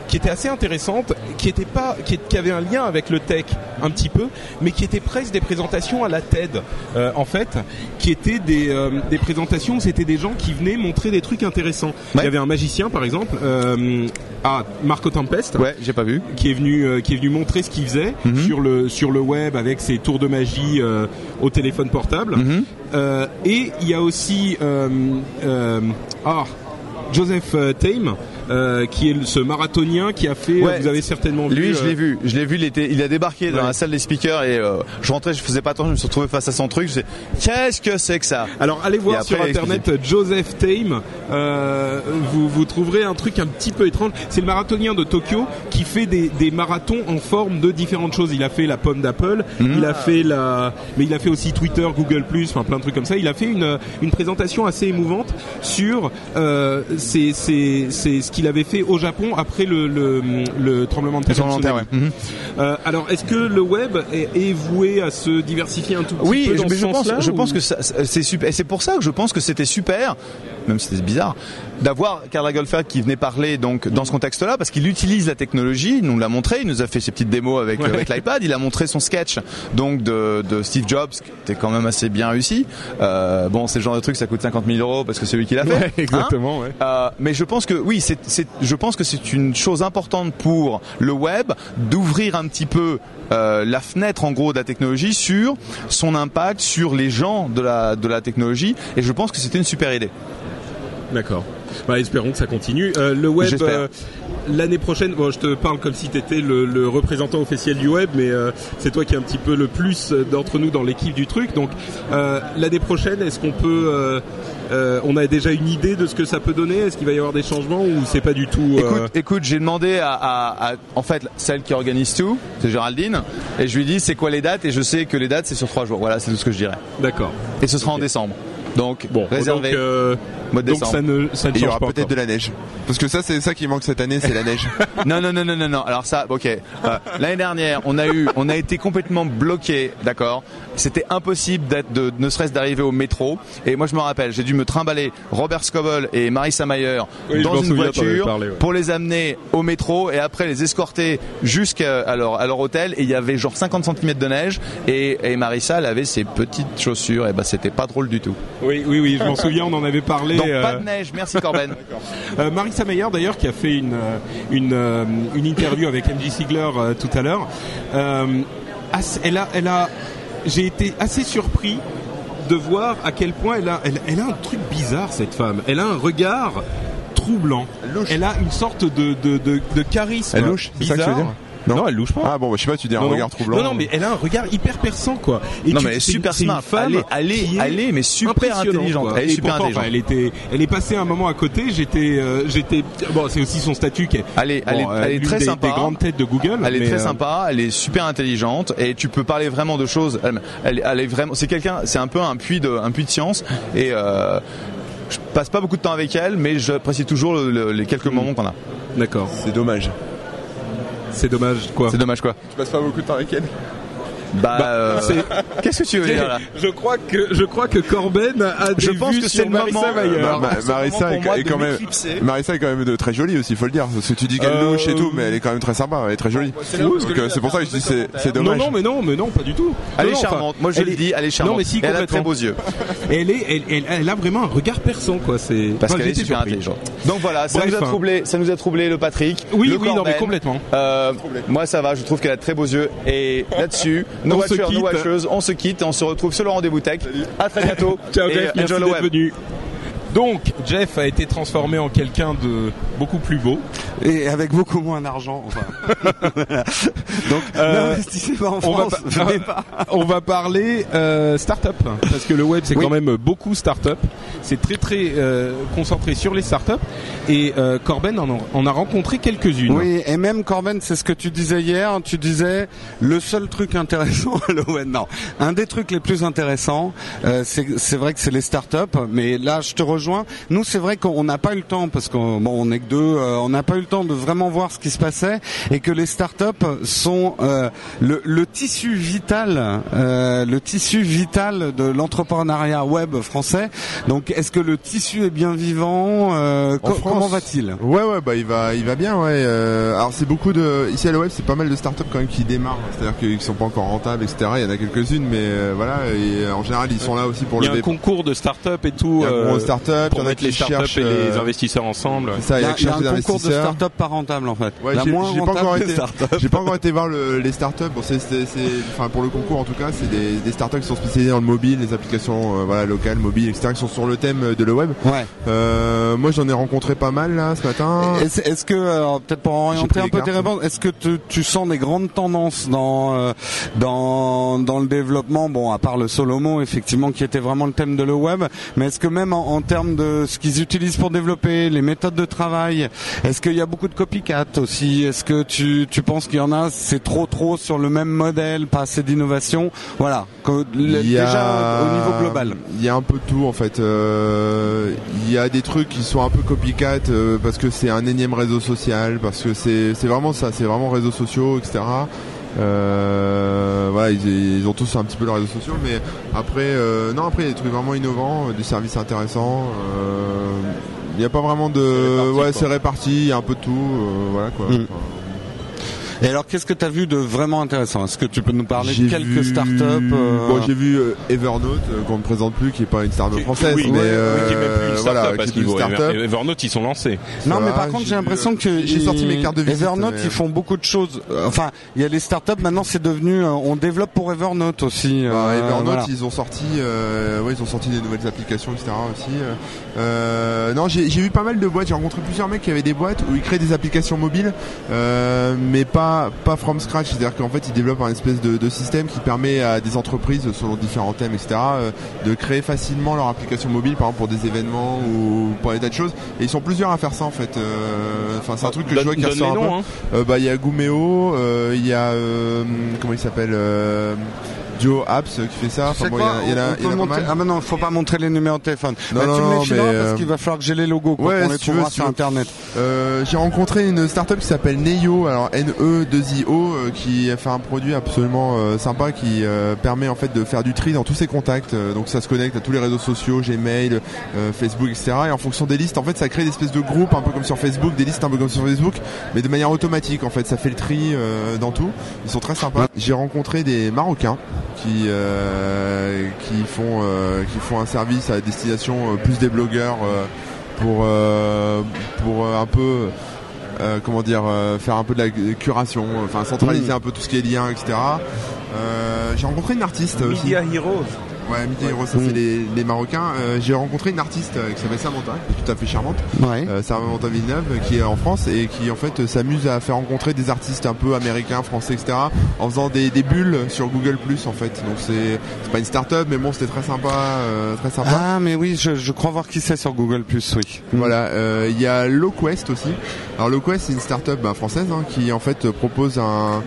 S4: qui étaient assez intéressantes qui étaient pas qui, qui avaient un lien avec le tech un petit peu mais qui étaient presque des présentations à la TED euh, en fait qui étaient des, euh, des présentations où c'était des gens qui venaient montrer des trucs intéressants il y avait un magicien par exemple euh, ah Marco Tempest
S9: Ouais, j'ai pas vu.
S4: qui est venu euh, qui est venu montrer ce qu'il faisait
S9: Mhm.
S4: sur le sur le web avec ses tours de magie euh, au téléphone portable. Euh, et il y a aussi euh, euh, ah Joseph Tame euh, qui est ce marathonien qui a fait
S9: Ouais.
S4: vous avez certainement vu
S9: Lui, je
S4: euh,
S9: l'ai vu. Je l'ai vu. Il était, il a débarqué dans la salle des speakers et euh, je rentrais, je faisais pas attention. Je me suis retrouvé face à son truc. Je qu'est-ce que c'est que ça?
S4: Alors allez voir
S9: après,
S4: sur internet euh, Joseph Tame, euh, vous, vous trouverez un truc un petit peu étrange. C'est le marathonien de Tokyo qui fait des, des marathons en forme de différentes choses. Il a fait la pomme d'Apple, il a fait la, mais il a fait aussi Twitter, Google enfin plein de trucs comme ça. Il a fait une, une présentation assez émouvante sur euh, c'est c'est c'est ce qu'il avait fait au Japon après le le, le tremblement de terre.
S9: ouais. Mhm.
S4: Euh, alors est-ce que le web est, est voué à se diversifier un tout petit
S9: Oui,
S4: peu dans ce
S9: je pense, je
S4: ou-
S9: pense que c'est super. Et c'est pour ça que je pense que c'était super, même si c'était bizarre, d'avoir Karl Lagerfeld qui venait parler donc dans ce contexte-là, parce qu'il utilise la technologie. Il nous l'a montré. Il nous a fait ses petites démos avec,
S4: Ouais.
S9: avec l'iPad. Il a montré son sketch donc de, de Steve Jobs, qui était quand même assez bien réussi. Euh, bon, c'est le genre de truc, ça coûte 50 000 euros parce que c'est lui qui l'a fait.
S4: Ouais,
S9: Hein
S4: exactement, ouais.
S9: Euh, mais je pense que oui, c'est, c'est, je pense que c'est une chose importante pour le web d'ouvrir un petit peu euh, la fenêtre en gros de la technologie sur son impact sur les gens de la de la technologie. Et je pense que c'était une super idée.
S4: D'accord. Bah, espérons que ça continue. Euh, le web, euh, l'année prochaine, bon, je te parle comme si tu étais le, le représentant officiel du web, mais euh, c'est toi qui es un petit peu le plus d'entre nous dans l'équipe du truc. Donc, l'année prochaine, est-ce qu'on peut... on a déjà une idée de ce que ça peut donner? Est-ce qu'il va y avoir des changements ou c'est pas du tout...
S9: Écoute, écoute, j'ai demandé à, à- à- en fait celle qui organise tout, c'est Géraldine, et je lui dis c'est quoi les dates? Et je sais que les dates c'est sur trois jours. Voilà, c'est tout ce que je dirais.
S4: D'accord.
S9: Et ce sera en décembre. Donc
S4: Bon,
S9: réservé.
S4: donc, euh,
S9: mois de
S4: donc
S9: décembre.
S4: ça ne, ça ne
S3: Et il y aura peut-être de la neige. Parce que ça, c'est ça qui manque cette année, c'est la neige. [laughs]
S9: Non, non, non, non, non, non. Alors ça, ok. Euh, L'année dernière, on a eu, on a été complètement bloqué, d'accord. C'était impossible d'être, de, ne serait-ce d'arriver au métro. Et moi, je me rappelle, j'ai dû me trimballer Robert Scoble et Marissa Mayer
S4: Oui,
S9: dans une voiture
S4: parlé, ouais.
S9: pour les amener au métro et après les escorter jusqu'à leur, à leur hôtel. Et il y avait genre 50 cm de neige et, et Marissa, elle avait ses petites chaussures. Et ben, c'était pas drôle du tout.
S4: Oui, oui, oui, je m'en souviens, on en avait parlé.
S9: Donc
S4: euh,
S9: pas de neige. Merci Corben. [laughs]
S4: Euh, Marissa Meyer d'ailleurs qui a fait une euh, une, euh, une interview avec MJ Sigler euh, tout à l'heure. Euh, elle a elle a j'ai été assez surpris de voir à quel point elle a, elle, elle a un truc bizarre cette femme. Elle a un regard troublant. Elle a une sorte de de de, de charisme
S3: Elle louche, c'est ça que tu veux
S4: bizarre.
S3: dire
S4: non, elle louche pas.
S3: Ah bon, bah, je sais pas, tu dis un
S4: Non, non.
S3: regard troublant.
S4: Non, non, mais elle a un regard hyper perçant, quoi. Et
S9: Non,
S4: tu-
S9: mais elle est super smart.
S4: femme
S9: Elle est- elle est- elle mais super intelligente.
S4: quoi.
S9: Elle est
S4: Et
S9: super
S4: pourtant,
S9: intelligente.
S4: enfin, elle était, elle est passée un moment à côté. J'étais, euh, j'étais. Bon, c'est aussi son statut qui est.
S9: Elle est, elle est,
S4: bon, euh,
S9: elle est très
S4: des,
S9: sympa.
S4: Des grandes têtes de Google.
S9: Elle est très
S4: euh,
S9: sympa, elle est super intelligente et tu peux parler vraiment de choses. Elle, elle, elle est vraiment, c'est quelqu'un, c'est un peu un puits de, un puits de science et euh, je passe pas beaucoup de temps avec elle, mais j'apprécie toujours le- le- les
S4: Hmm.
S9: quelques moments qu'on a.
S4: D'accord.
S3: C'est dommage.
S4: C'est dommage, quoi.
S9: C'est dommage quoi.
S3: Tu passes pas beaucoup de temps avec elle
S9: Bah,
S4: Bah,
S9: euh, qu'est-ce que tu veux dire là [laughs]
S4: Je crois que je crois que Corben a des
S9: Je pense
S4: vues
S9: que c'est le
S4: Marissa
S9: moment, le
S3: Marissa est, quand même. Marissa est quand même de très jolie aussi, faut le dire. Parce que tu dis qu'elle
S4: Euh,
S3: louche et tout, mais elle est quand même très sympa, elle est très jolie. Euh, c'est pour ça que je dis c'est c'est
S4: Non,
S3: dommage.
S4: non, mais non, mais non, pas du tout.
S9: Elle est charmante. Moi je le dis, elle est charmante.
S4: Non, mais si,
S9: elle a de très beaux yeux [laughs]
S4: Elle est, elle, a vraiment un regard perçant, quoi. C'est
S9: parce qu'elle est super intelligente. Donc voilà, ça nous a
S4: hein.
S9: troublé, ça nous a troublé le Patrick.
S4: Oui, oui, non,
S9: Corben.
S4: mais complètement.
S9: Euh, moi ça va, je trouve qu'elle a de très beaux yeux et là-dessus, nos
S4: On se
S9: watchers, nos
S4: quitte.
S9: watcheuses, on se quitte et on se retrouve sur le rendez-vous tech. À très bientôt.
S4: Ciao
S9: et
S4: Jeff, merci d'être venu. Donc, Jeff a été transformé en quelqu'un de beaucoup plus beau.
S2: Et avec beaucoup moins d'argent. Enfin. [laughs] Donc,
S4: Euh,
S2: n'investissez pas en
S4: on va [laughs] pas-. On parler euh, start-up parce que le web c'est
S2: Oui.
S4: quand même beaucoup start-up. C'est très très euh, concentré sur les start-up et euh, Corben en a, en a rencontré quelques-unes.
S2: Oui, et même Corben, c'est ce que tu disais hier. Tu disais le seul truc intéressant à l'ON. Non, un des trucs les plus intéressants, euh, c'est c'est vrai que c'est les startups. Mais là, je te rejoins. Nous, c'est vrai qu'on n'a pas eu le temps parce qu'on bon, on est que deux. euh, on n'a pas eu le temps de vraiment voir ce qui se passait et que les startups sont euh, le, le tissu vital, euh, le tissu vital de l'entrepreneuriat web français. Donc, est-ce que le tissu est bien vivant Euh,
S3: En
S2: co-
S3: France
S2: Comment va-t-il?
S3: Ouais ouais bah il va il va bien ouais. euh, alors c'est beaucoup de ici à la web c'est pas mal de startups quand même qui démarrent, c'est-à-dire qu'ils sont pas encore rentables etc. Il y en a quelques-unes mais euh, voilà et en général ils sont là aussi pour
S4: Il y a
S3: le
S4: un concours de start-up et tout.
S3: Il y a un
S4: euh,
S3: concours de start-up, il
S4: pour
S3: y en a
S4: mettre
S3: qui
S4: les start-up
S3: cherchent,
S4: et les
S3: euh,
S4: investisseurs ensemble.
S3: C'est ça, il y a,
S2: Il y a un concours de
S3: investisseurs.
S2: start-up pas rentable en fait.
S3: Ouais,
S2: la
S3: j'ai
S2: moins
S3: j'ai pas encore été,
S2: startups.
S3: j'ai pas encore été voir le- les startups. Bon, c'est, c'est, c'est- enfin pour le concours en tout cas, c'est des, des startups qui sont spécialisées dans le mobile, les applications euh, voilà locales, mobiles, etc. qui sont sur le thème de le web.
S2: Ouais.
S3: Euh, moi, j'en ai rencontré pas mal là ce matin.
S2: Est-ce, est-ce que, alors, peut-être pour orienter un peu tes réponses, est-ce que tu, tu sens des grandes tendances dans euh, dans dans le développement? Bon, à part le Solomo, effectivement, qui était vraiment le thème de le web, mais est-ce que même en, en termes de ce qu'ils utilisent pour développer, les méthodes de travail, est-ce qu'il y a beaucoup de copycat aussi? Est-ce que tu tu penses qu'il y en a C'est trop trop sur le même modèle, pas assez d'innovation? Voilà.
S3: A-
S2: déjà au niveau global.
S3: Il y a un peu de tout en fait. Euh, il y a des trucs qui sont un peu copycat euh, parce que c'est un énième réseau social, parce que c'est c'est vraiment ça, c'est vraiment réseaux sociaux, etc. Euh, voilà, ils, ils ont tous un petit peu leurs réseaux sociaux, mais après, euh, non, après il y a des trucs vraiment innovants, euh, des services intéressants. euh, Il n'y a pas vraiment de,
S4: réparti,
S3: ouais, c'est réparti, il y a un peu de tout, euh, voilà quoi.
S2: Mm.
S3: Enfin,
S2: Et alors, qu'est-ce que tu as vu de vraiment intéressant? Est-ce que tu peux nous parler
S3: J'ai
S2: de quelques
S3: vu-
S2: startups euh,
S3: Bon, j'ai vu euh, Evernote euh, qu'on ne présente plus, qui est pas une startup française,
S4: oui,
S3: mais
S4: oui,
S3: euh,
S4: qui est même plus une
S3: voilà,
S4: start-up
S3: qui
S4: à
S3: est
S4: ce
S3: plus une startup.
S4: Ever- Evernote, ils sont lancés.
S2: Non,
S3: Ça
S2: mais
S3: va,
S2: par contre,
S3: j'ai
S2: l'impression que
S3: j'ai sorti mes cartes de visite,
S2: Evernote,
S3: mais-
S2: ils font beaucoup de choses. Euh, Enfin, il y a les startups. Maintenant, c'est devenu. euh, on développe pour Evernote aussi.
S3: Bah,
S2: euh,
S3: Evernote,
S2: voilà.
S3: ils ont sorti, euh, ouais, ils ont sorti des nouvelles applications, etc. aussi. euh. Euh, non, j'ai j'ai vu pas mal de boîtes. J'ai rencontré plusieurs mecs qui avaient des boîtes où ils créent des applications mobiles, euh, mais pas pas from scratch. C'est-à-dire qu'en fait, ils développent un espèce de, de système qui permet à des entreprises, selon différents thèmes, etc., euh, de créer facilement leur application mobile, par exemple pour des événements ou pour des tas de choses. Et ils sont plusieurs à faire ça en fait. Euh, Enfin, c'est un truc que je vois qui ressort un peu.
S4: hein.
S3: Euh, bah il y a Gumeo, il y a comment il s'appelle Duo Apps qui fait ça.
S2: Tu
S3: Enfin, bon, il y en a, il y a- il y a pas.
S2: Ah, mais non, faut pas montrer les numéros de téléphone.
S3: Non,
S2: Bah, tu
S3: non,
S2: me les fileras
S3: mais,
S2: parce
S3: euh,
S2: qu'il va falloir que j'ai les logos. Quoi,
S3: Ouais,
S2: les
S3: si tu
S2: trouvera
S3: veux, si
S2: sur
S3: tu veux.
S2: Internet.
S3: Euh, j'ai rencontré une startup qui s'appelle Neyo, alors N-E-2-I-O, euh, qui a fait un produit absolument euh, sympa qui euh, permet en fait de faire du tri dans tous ses contacts. Euh, donc ça se connecte à tous les réseaux sociaux, Gmail, Facebook, etc. Et en fonction des listes, en fait, ça crée des espèces de groupes, un peu comme sur Facebook, des listes un peu comme sur Facebook, mais de manière automatique. En fait, ça fait le tri dans tout. Ils sont très sympas. J'ai rencontré des Marocains qui euh, qui font euh, qui font un service à destination euh, plus des blogueurs pour pour un peu comment dire faire un peu de la curation enfin centraliser un peu tout ce qui est lien etc j'ai rencontré une artiste aussi.
S4: Media Heroes.
S3: Ouais, Midi Hero, ça c'est les, les Marocains. Euh, J'ai rencontré une artiste euh, qui s'appelle Samantha, qui est tout à fait charmante.
S2: Ouais.
S3: Euh, Samantha Villeneuve, qui est en France et qui en fait euh, s'amuse à faire rencontrer des artistes un peu américains, français, etc. En faisant des, des bulles sur Google Plus en fait. Donc c'est c'est pas une start-up, mais bon, c'était très sympa, euh, très sympa.
S2: Ah, mais oui, je, je crois voir qui c'est sur Google Plus, oui.
S3: Voilà, euh, il y a LowQuest aussi. Alors LowQuest, c'est une start-up bah, française hein, qui en fait propose un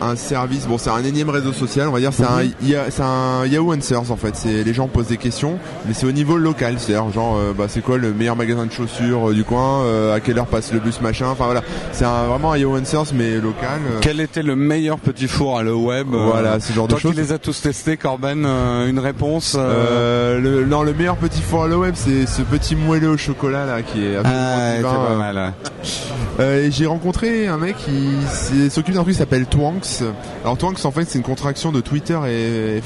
S3: un service. Bon, c'est un énième réseau social, on va dire. C'est un, c'est un Yahoo Answers en fait. C'est les gens posent des questions, mais c'est au niveau local. C'est-à-dire genre, euh, bah, c'est quoi le meilleur magasin de chaussures euh, du coin euh, À quelle heure passe le bus machin Enfin voilà, c'est vraiment un Yahoo Answers mais local.
S2: Quel était le meilleur petit four à le web
S3: Voilà, ce genre de choses.
S2: qui les as tous testés, Corben, une réponse
S3: le, non, le meilleur petit four à le web, c'est ce petit moelleux au chocolat là qui est absolument
S2: Ah,
S3: divin.
S2: pas mal. ouais.
S3: J'ai rencontré un mec qui s'occupe d'un truc qui s'appelle Twanks. Alors Twanks en fait c'est une contraction de Twitter et,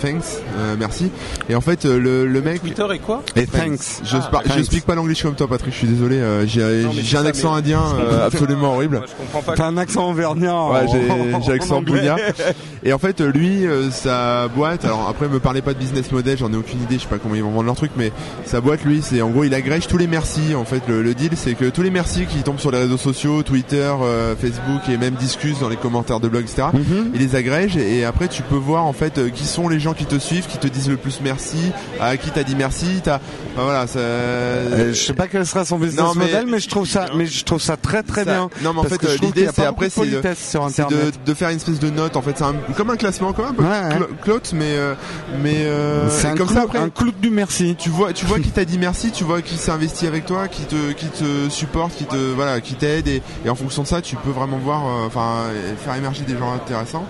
S3: Thanks, euh, merci. Et en fait euh, le, le mec
S4: Twitter et quoi?
S2: Et thanks.
S3: je,
S4: Ah,
S3: par- je
S2: thanks.
S3: speak pas l'anglais comme toi Patrick, je suis désolé, euh, j'ai un accent
S4: mais-
S3: indien euh, [laughs] absolument horrible.
S4: Moi, je comprends pas.
S2: T'as un accent auvergnat.
S3: Ouais,
S2: en-
S3: j'ai j'ai accent bougnat. [laughs] Et en fait, lui, euh, sa boîte, alors après, me parlez pas de business model, j'en ai aucune idée, je sais pas comment ils vont vendre leur truc, mais sa boîte, lui, c'est en gros, il agrège tous les merci. En fait, le, le deal, c'est que tous les merci qui tombent sur les réseaux sociaux, Twitter, euh, Facebook et même discutent dans les commentaires de blog, etc.
S2: Mhm.
S3: Il les agrège et après, tu peux voir en fait euh, qui sont les gens qui te suivent, qui te disent le plus merci, à qui t'as dit merci. T'as, enfin, voilà, ça.
S2: Euh, je sais pas quel sera son business
S3: Non, mais-
S2: model, mais je trouve ça, mais je trouve ça très très
S3: Ça-
S2: bien.
S3: Non, mais en
S2: Parce
S3: fait,
S2: que je
S3: euh, l'idée, c'est après, c'est de, faire une espèce de note. En fait, c'est un, comme un classement, quand même, un peu
S2: Ouais,
S3: mais euh, mais euh,
S2: C'est
S3: comme
S2: clou,
S3: ça après.
S2: un clou du merci.
S3: Tu vois, tu vois qui t'a dit merci, tu vois qui s'est investi avec toi, qui te, qui te supporte, qui te, voilà, qui t'aide, et, et en fonction de ça, tu peux vraiment voir, euh, enfin, faire des gens intéressants.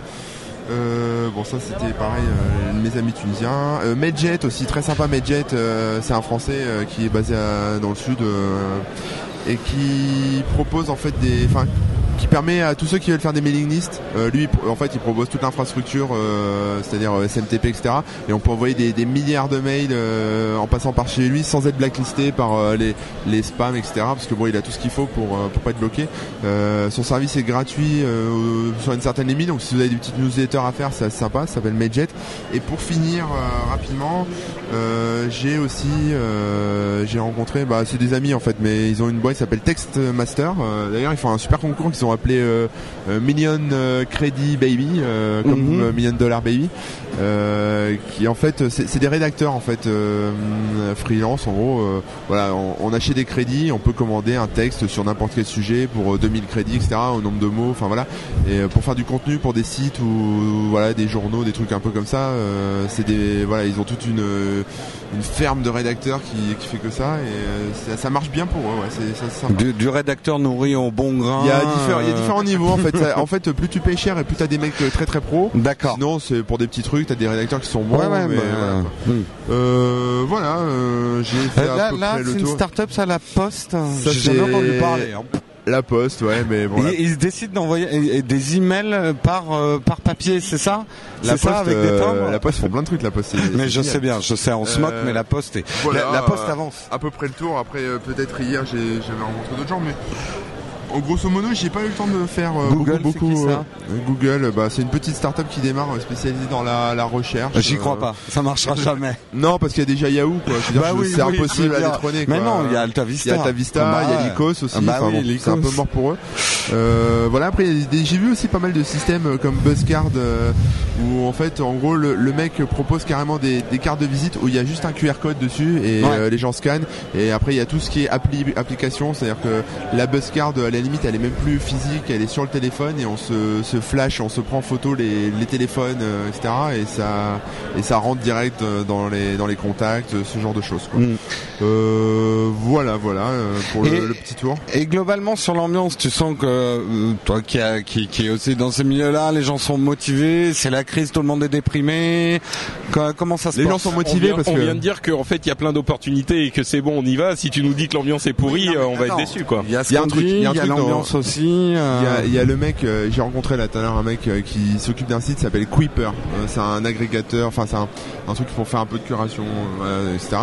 S3: Euh, bon, ça c'était pareil, euh, mes amis tunisiens. Euh, Medjet aussi, très sympa. Medjet, c'est un Français qui est basé dans le sud et qui propose en fait des, qui permet à tous ceux qui veulent faire des mailing lists, euh, lui en fait il propose toute l'infrastructure, euh, c'est-à-dire euh, SMTP, etc. Et on peut envoyer des, milliards de mails euh, en passant par chez lui sans être blacklisté par euh, les, les spams, etc. Parce que bon, il a tout ce qu'il faut pour euh, pour pas être bloqué. Son service est gratuit sur une certaine limite, donc si vous avez des petites newsletters à faire, c'est assez sympa. Ça s'appelle Medjet. Et pour finir rapidement, j'ai aussi j'ai rencontré, bah c'est des amis en fait, mais ils ont une boîte qui s'appelle Textmaster. Euh, D'ailleurs, ils font un super concours qu'ils ont appelé euh, euh, Million euh, Credit Baby, euh, comme
S2: Mhm.
S3: Million Dollar Baby, euh, qui en fait c'est des rédacteurs en fait euh, freelance en gros. euh, voilà, on, on achète des crédits, on peut commander un texte sur n'importe quel sujet pour euh, 2000 crédits, etc. Au nombre de mots, enfin voilà. Et pour faire du contenu pour des sites ou voilà des journaux, des trucs un peu comme ça, euh, c'est des voilà, ils ont toute une une ferme de rédacteurs qui, qui fait que ça et euh, ça, ça marche bien pour eux. Ouais, c'est ça, c'est sympa.
S2: Du, du rédacteur nourri au bon grain.
S3: Il y a différents, il y a
S2: euh,
S3: différents niveaux en fait. Ça- en fait, plus tu payes cher et plus t'as des mecs euh, très très pros.
S2: D'accord.
S3: Sinon, c'est pour des petits trucs. T'as des rédacteurs qui sont bons.
S2: ouais, ouais,
S3: mais
S2: bah,
S3: voilà,
S2: hum.
S3: Euh, voilà, euh, j'ai fait
S2: Euh,
S3: à
S2: Là,
S3: peu
S2: là
S3: près le
S2: c'est une start-up, ça, la Poste. J'ai jamais entendu parler. hein.
S3: La poste, ouais, mais bon.
S2: Ils, ils décident d'envoyer des emails par euh, par papier, c'est ça?
S3: La
S2: C'est ça avec des
S3: euh, La poste font plein de trucs, la poste.
S2: Mais je sais bien, je sais, on se moque,
S3: Euh,
S2: mais la Poste est.
S3: Voilà,
S2: la, la Poste avance.
S3: À peu près le tour. Après, peut-être hier, j'avais rencontré d'autres gens, mais en grosso modo, j'ai pas eu le temps de faire euh,
S2: Google,
S3: beaucoup. beaucoup,
S2: ça
S3: euh, Google, bah, c'est une petite start-up qui démarre euh, spécialisée dans la, la recherche.
S2: J'y
S3: euh,
S2: crois pas, ça marchera [laughs] jamais.
S3: Non, parce qu'il y a déjà Yahoo, quoi.
S2: Bah oui,
S3: c'est
S2: oui,
S3: impossible à détrôner.
S2: Mais
S3: quoi.
S2: non, il y a Alta Vista.
S3: Il y a Alta Vista,
S2: Ah bah
S3: il y a. Lycos aussi.
S2: Ah bah
S3: Enfin
S2: oui,
S3: bon, c'est un peu mort pour eux. Euh, voilà, après, j'ai vu aussi pas mal de systèmes euh, comme Buzzcard euh, où en fait, en gros, le, le mec propose carrément des, des cartes de visite où il y a juste un QR code dessus et
S2: Ouais.
S3: euh, les gens scannent. Et après, il y a tout ce qui est appli application, c'est-à-dire que la Buzzcard, à la limite, elle est même plus physique, elle est sur le téléphone et on se, se flash, on se prend en photo les, les téléphones, euh, etc. Et ça, et ça rentre direct euh, dans les, dans les contacts, euh, ce genre de choses. Quoi.
S2: Mm.
S3: Euh, voilà, voilà pour le,
S2: Et-
S3: le petit tour.
S2: Et globalement sur l'ambiance, tu sens que toi qui, a, qui qui est aussi dans ces milieux-là, les gens sont motivés, c'est la crise, tout le monde est déprimé. Co- Comment ça se
S3: Les
S2: passe
S3: gens sont
S4: On
S3: motivés
S4: vient,
S3: parce
S4: on
S3: que
S4: vient de dire qu'en fait il y a plein d'opportunités et que c'est bon, on y va. Si tu nous dis que l'ambiance est pourrie,
S3: Oui, non, mais
S4: on va
S3: attends.
S4: être déçu quoi.
S2: Il y a ce
S3: Il y a un truc- il y a un
S2: il y a
S3: truc dans-
S2: l'ambiance aussi. euh,
S3: Il y, a, il y a le mec, euh, j'ai rencontré là tout à l'heure un mec euh, qui s'occupe d'un site qui s'appelle Quipper. Euh, c'est un agrégateur, enfin c'est un, un truc pour faire un peu de curation, euh, etc.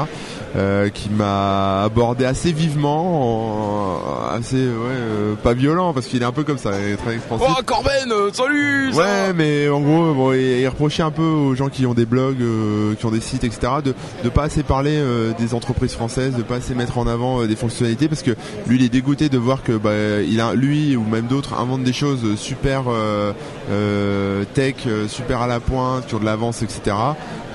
S3: euh, qui m'a abordé assez vivement, en- assez, ouais, euh, pas violent parce qu'il est un peu comme ça, il est très expansif.
S4: Oh Corben, euh, salut. ça
S3: Ouais, mais en gros, bon, il, il reprochait un peu aux gens qui ont des blogs, euh, qui ont des sites, etc., de de pas assez parler euh, des entreprises françaises, de pas assez mettre en avant des fonctionnalités, parce que lui, il est dégoûté de voir que bah, il a, lui ou même d'autres inventent des choses super euh, euh, tech, super à la pointe, ont de l'avance, etc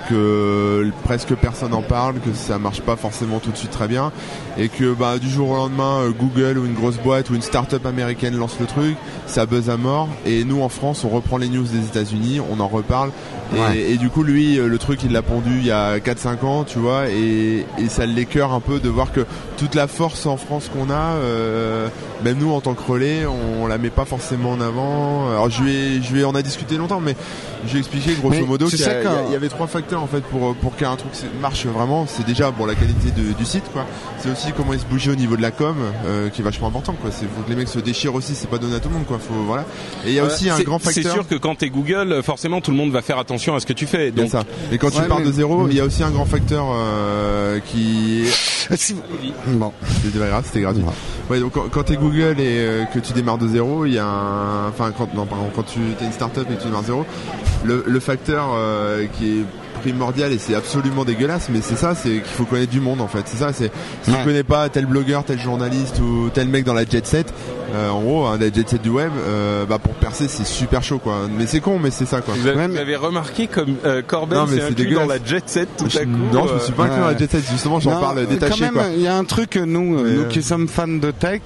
S3: que presque personne en parle, que ça marche pas forcément tout de suite très bien, et que bah, du jour au lendemain, euh, Google ou une grosse boîte ou une start-up américaine lance le truc, ça buzz à mort, et nous en France, on reprend les news des États-Unis, on en reparle, et,
S2: Ouais.
S3: et du coup, lui, euh, le truc, il l'a pondu il y a 4-5 ans, tu vois, et, et ça l'écœure un peu de voir que toute la force en France qu'on a, euh, même nous en tant que relais, on, la met pas forcément en avant. Alors je lui ai, je lui ai- on a discuté longtemps, mais je lui ai expliqué grosso modo qu'il y, y avait trois facteurs en fait pour pour qu'un truc marche vraiment. C'est déjà bon la qualité de- du site quoi. C'est aussi comment il se bougeait au niveau de la com, euh, qui est vachement important quoi. C'est faut que les mecs se déchirent aussi. C'est pas donné à tout le monde quoi. Faut voilà. Et il y a aussi un grand facteur.
S4: C'est sûr que quand t'es Google, forcément tout le monde va faire attention à ce que tu fais. Donc
S3: ça. Et quand tu pars
S2: mais-
S3: de zéro, il y a aussi un grand facteur euh, qui
S2: si- Bon.
S3: C'était pas grave, c'était gratuit. Ouais, donc quand, quand t'es Google et euh, que tu démarres de zéro, il y a un, enfin quand non pardon, quand tu t'es une startup et que tu démarres de zéro, le, le facteur euh, qui est primordial et c'est absolument dégueulasse, mais c'est ça, c'est qu'il faut connaître du monde en fait. C'est ça, c'est si
S2: Ouais.
S3: tu connais pas tel blogueur, tel journaliste ou tel mec dans la jet set, euh, en gros, hein, la jet set du web, euh, bah pour percer c'est super chaud quoi. Mais c'est con, mais c'est ça quoi.
S4: vous avez,
S2: Ouais,
S4: vous
S2: mais-
S4: avez remarqué comme euh,
S3: mais
S4: s'est
S3: c'est
S4: inclus dans
S3: dégueulasse.
S4: la jet set tout
S3: Je-
S4: à coup.
S3: non, je me
S4: euh,
S3: suis pas inclus dans la jet set. Justement, j'en parle détaché
S2: Quand même, il y a un truc, nous,
S3: Mais,
S2: nous
S3: euh,
S2: qui sommes fans de tech,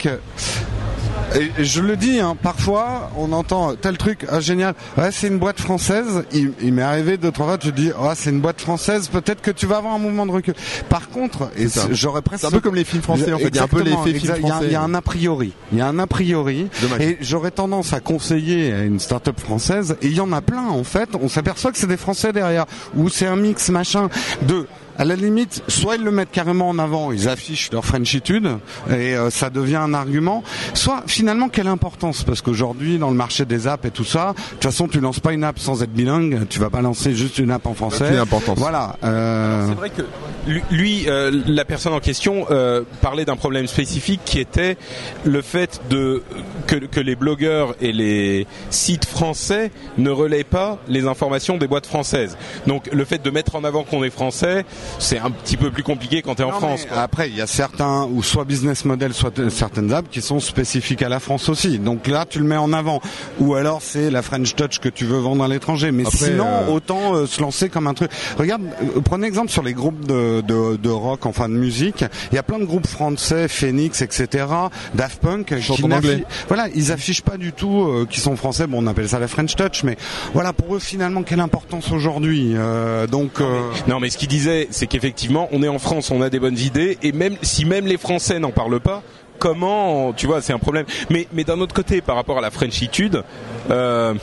S2: et je le dis, hein, parfois, on entend tel truc, ah, génial, ouais, c'est une boîte française. Il, il m'est arrivé deux, trois fois, tu dis, oh, c'est une boîte française, peut-être que tu vas avoir un mouvement de recul. Par contre, et j'aurais presque...
S3: C'est un peu comme les films français en fait. Il y a un peu l'effet film
S2: a-
S3: français.
S2: Il y a un a priori. Il y a un a priori.
S3: Dommage.
S2: Et j'aurais tendance à conseiller à une start-up française, et il y en a plein en fait, on s'aperçoit que c'est des Français derrière, ou c'est un mix machin de à la limite, soit ils le mettent carrément en avant, ils affichent leur Frenchitude et euh, ça devient un argument. Soit finalement quelle importance? Parce qu'aujourd'hui dans le marché des apps et tout ça, de toute façon tu lances pas une app sans être bilingue, tu vas pas lancer juste une app en français.
S3: Importance.
S2: Voilà. euh,
S4: C'est vrai que lui, lui, euh, la personne en question euh, parlait d'un problème spécifique qui était le fait de que, que les blogueurs et les sites français ne relaient pas les informations des boîtes françaises. Donc le fait de mettre en avant qu'on est français, c'est un petit peu plus compliqué quand tu es en
S2: Non,
S4: France.
S2: mais
S4: quoi.
S2: Après, il y a certains, ou soit business model, soit euh, certaines apps qui sont spécifiques à la France aussi. Donc là, tu le mets en avant. Ou alors, c'est la French Touch que tu veux vendre à l'étranger. Mais
S3: Après,
S2: sinon,
S3: euh,
S2: autant euh, se lancer comme un truc. Regarde, euh, prenez exemple sur les groupes de, de, de rock, enfin de musique. Il y a plein de groupes français, Phoenix, etc., Daft Punk, qui
S3: en anglais.
S2: n'affi- voilà, ils affichent pas du tout euh, qui sont français. Bon, on appelle ça la French Touch, mais voilà, pour eux, finalement, quelle importance aujourd'hui euh, Donc, euh,
S4: Non, mais ce qu'il disait, c'est qu'effectivement, on est en France, on a des bonnes idées, et même si même les Français n'en parlent pas, comment, tu vois, c'est un problème. Mais, mais d'un autre côté, par rapport à la Frenchitude, euh,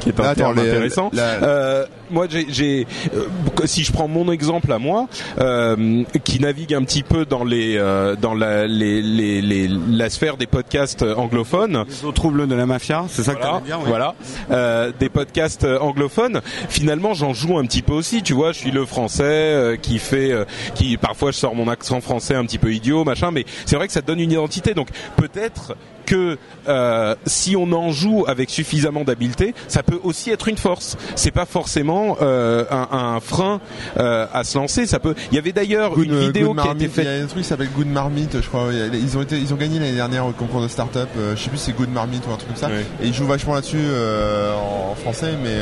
S4: qui est un
S3: Là,
S4: terme
S3: les-
S4: intéressant.
S3: la-
S4: euh, moi, j'ai, euh, si je prends mon exemple à moi, euh, qui navigue un petit peu dans les, euh, dans la, les, les, les- la sphère des podcasts anglophones,
S2: les autres troubles de la mafia, c'est ça que
S4: voilà,
S2: oui.
S4: voilà. Des podcasts anglophones. Finalement, j'en joue un petit peu aussi. Tu vois, je suis le français qui fait, qui parfois je sors mon accent français un petit peu idiot, machin. Mais c'est vrai que ça donne une identité. Donc peut-être que si on en joue avec suffisamment d'habileté, ça peut aussi être une force. C'est pas forcément euh, un, un frein euh, à se lancer. Ça peut. Il y avait d'ailleurs une
S3: euh,
S4: vidéo qui a été
S3: Marmite. Il y
S4: faite.
S3: a un truc qui s'appelle Good Marmite, je crois. Ils ont été, ils ont gagné l'année dernière au concours de start-up. euh, je sais plus si c'est Good Marmite ou un truc comme ça. Et ils jouent vachement là-dessus en français, mais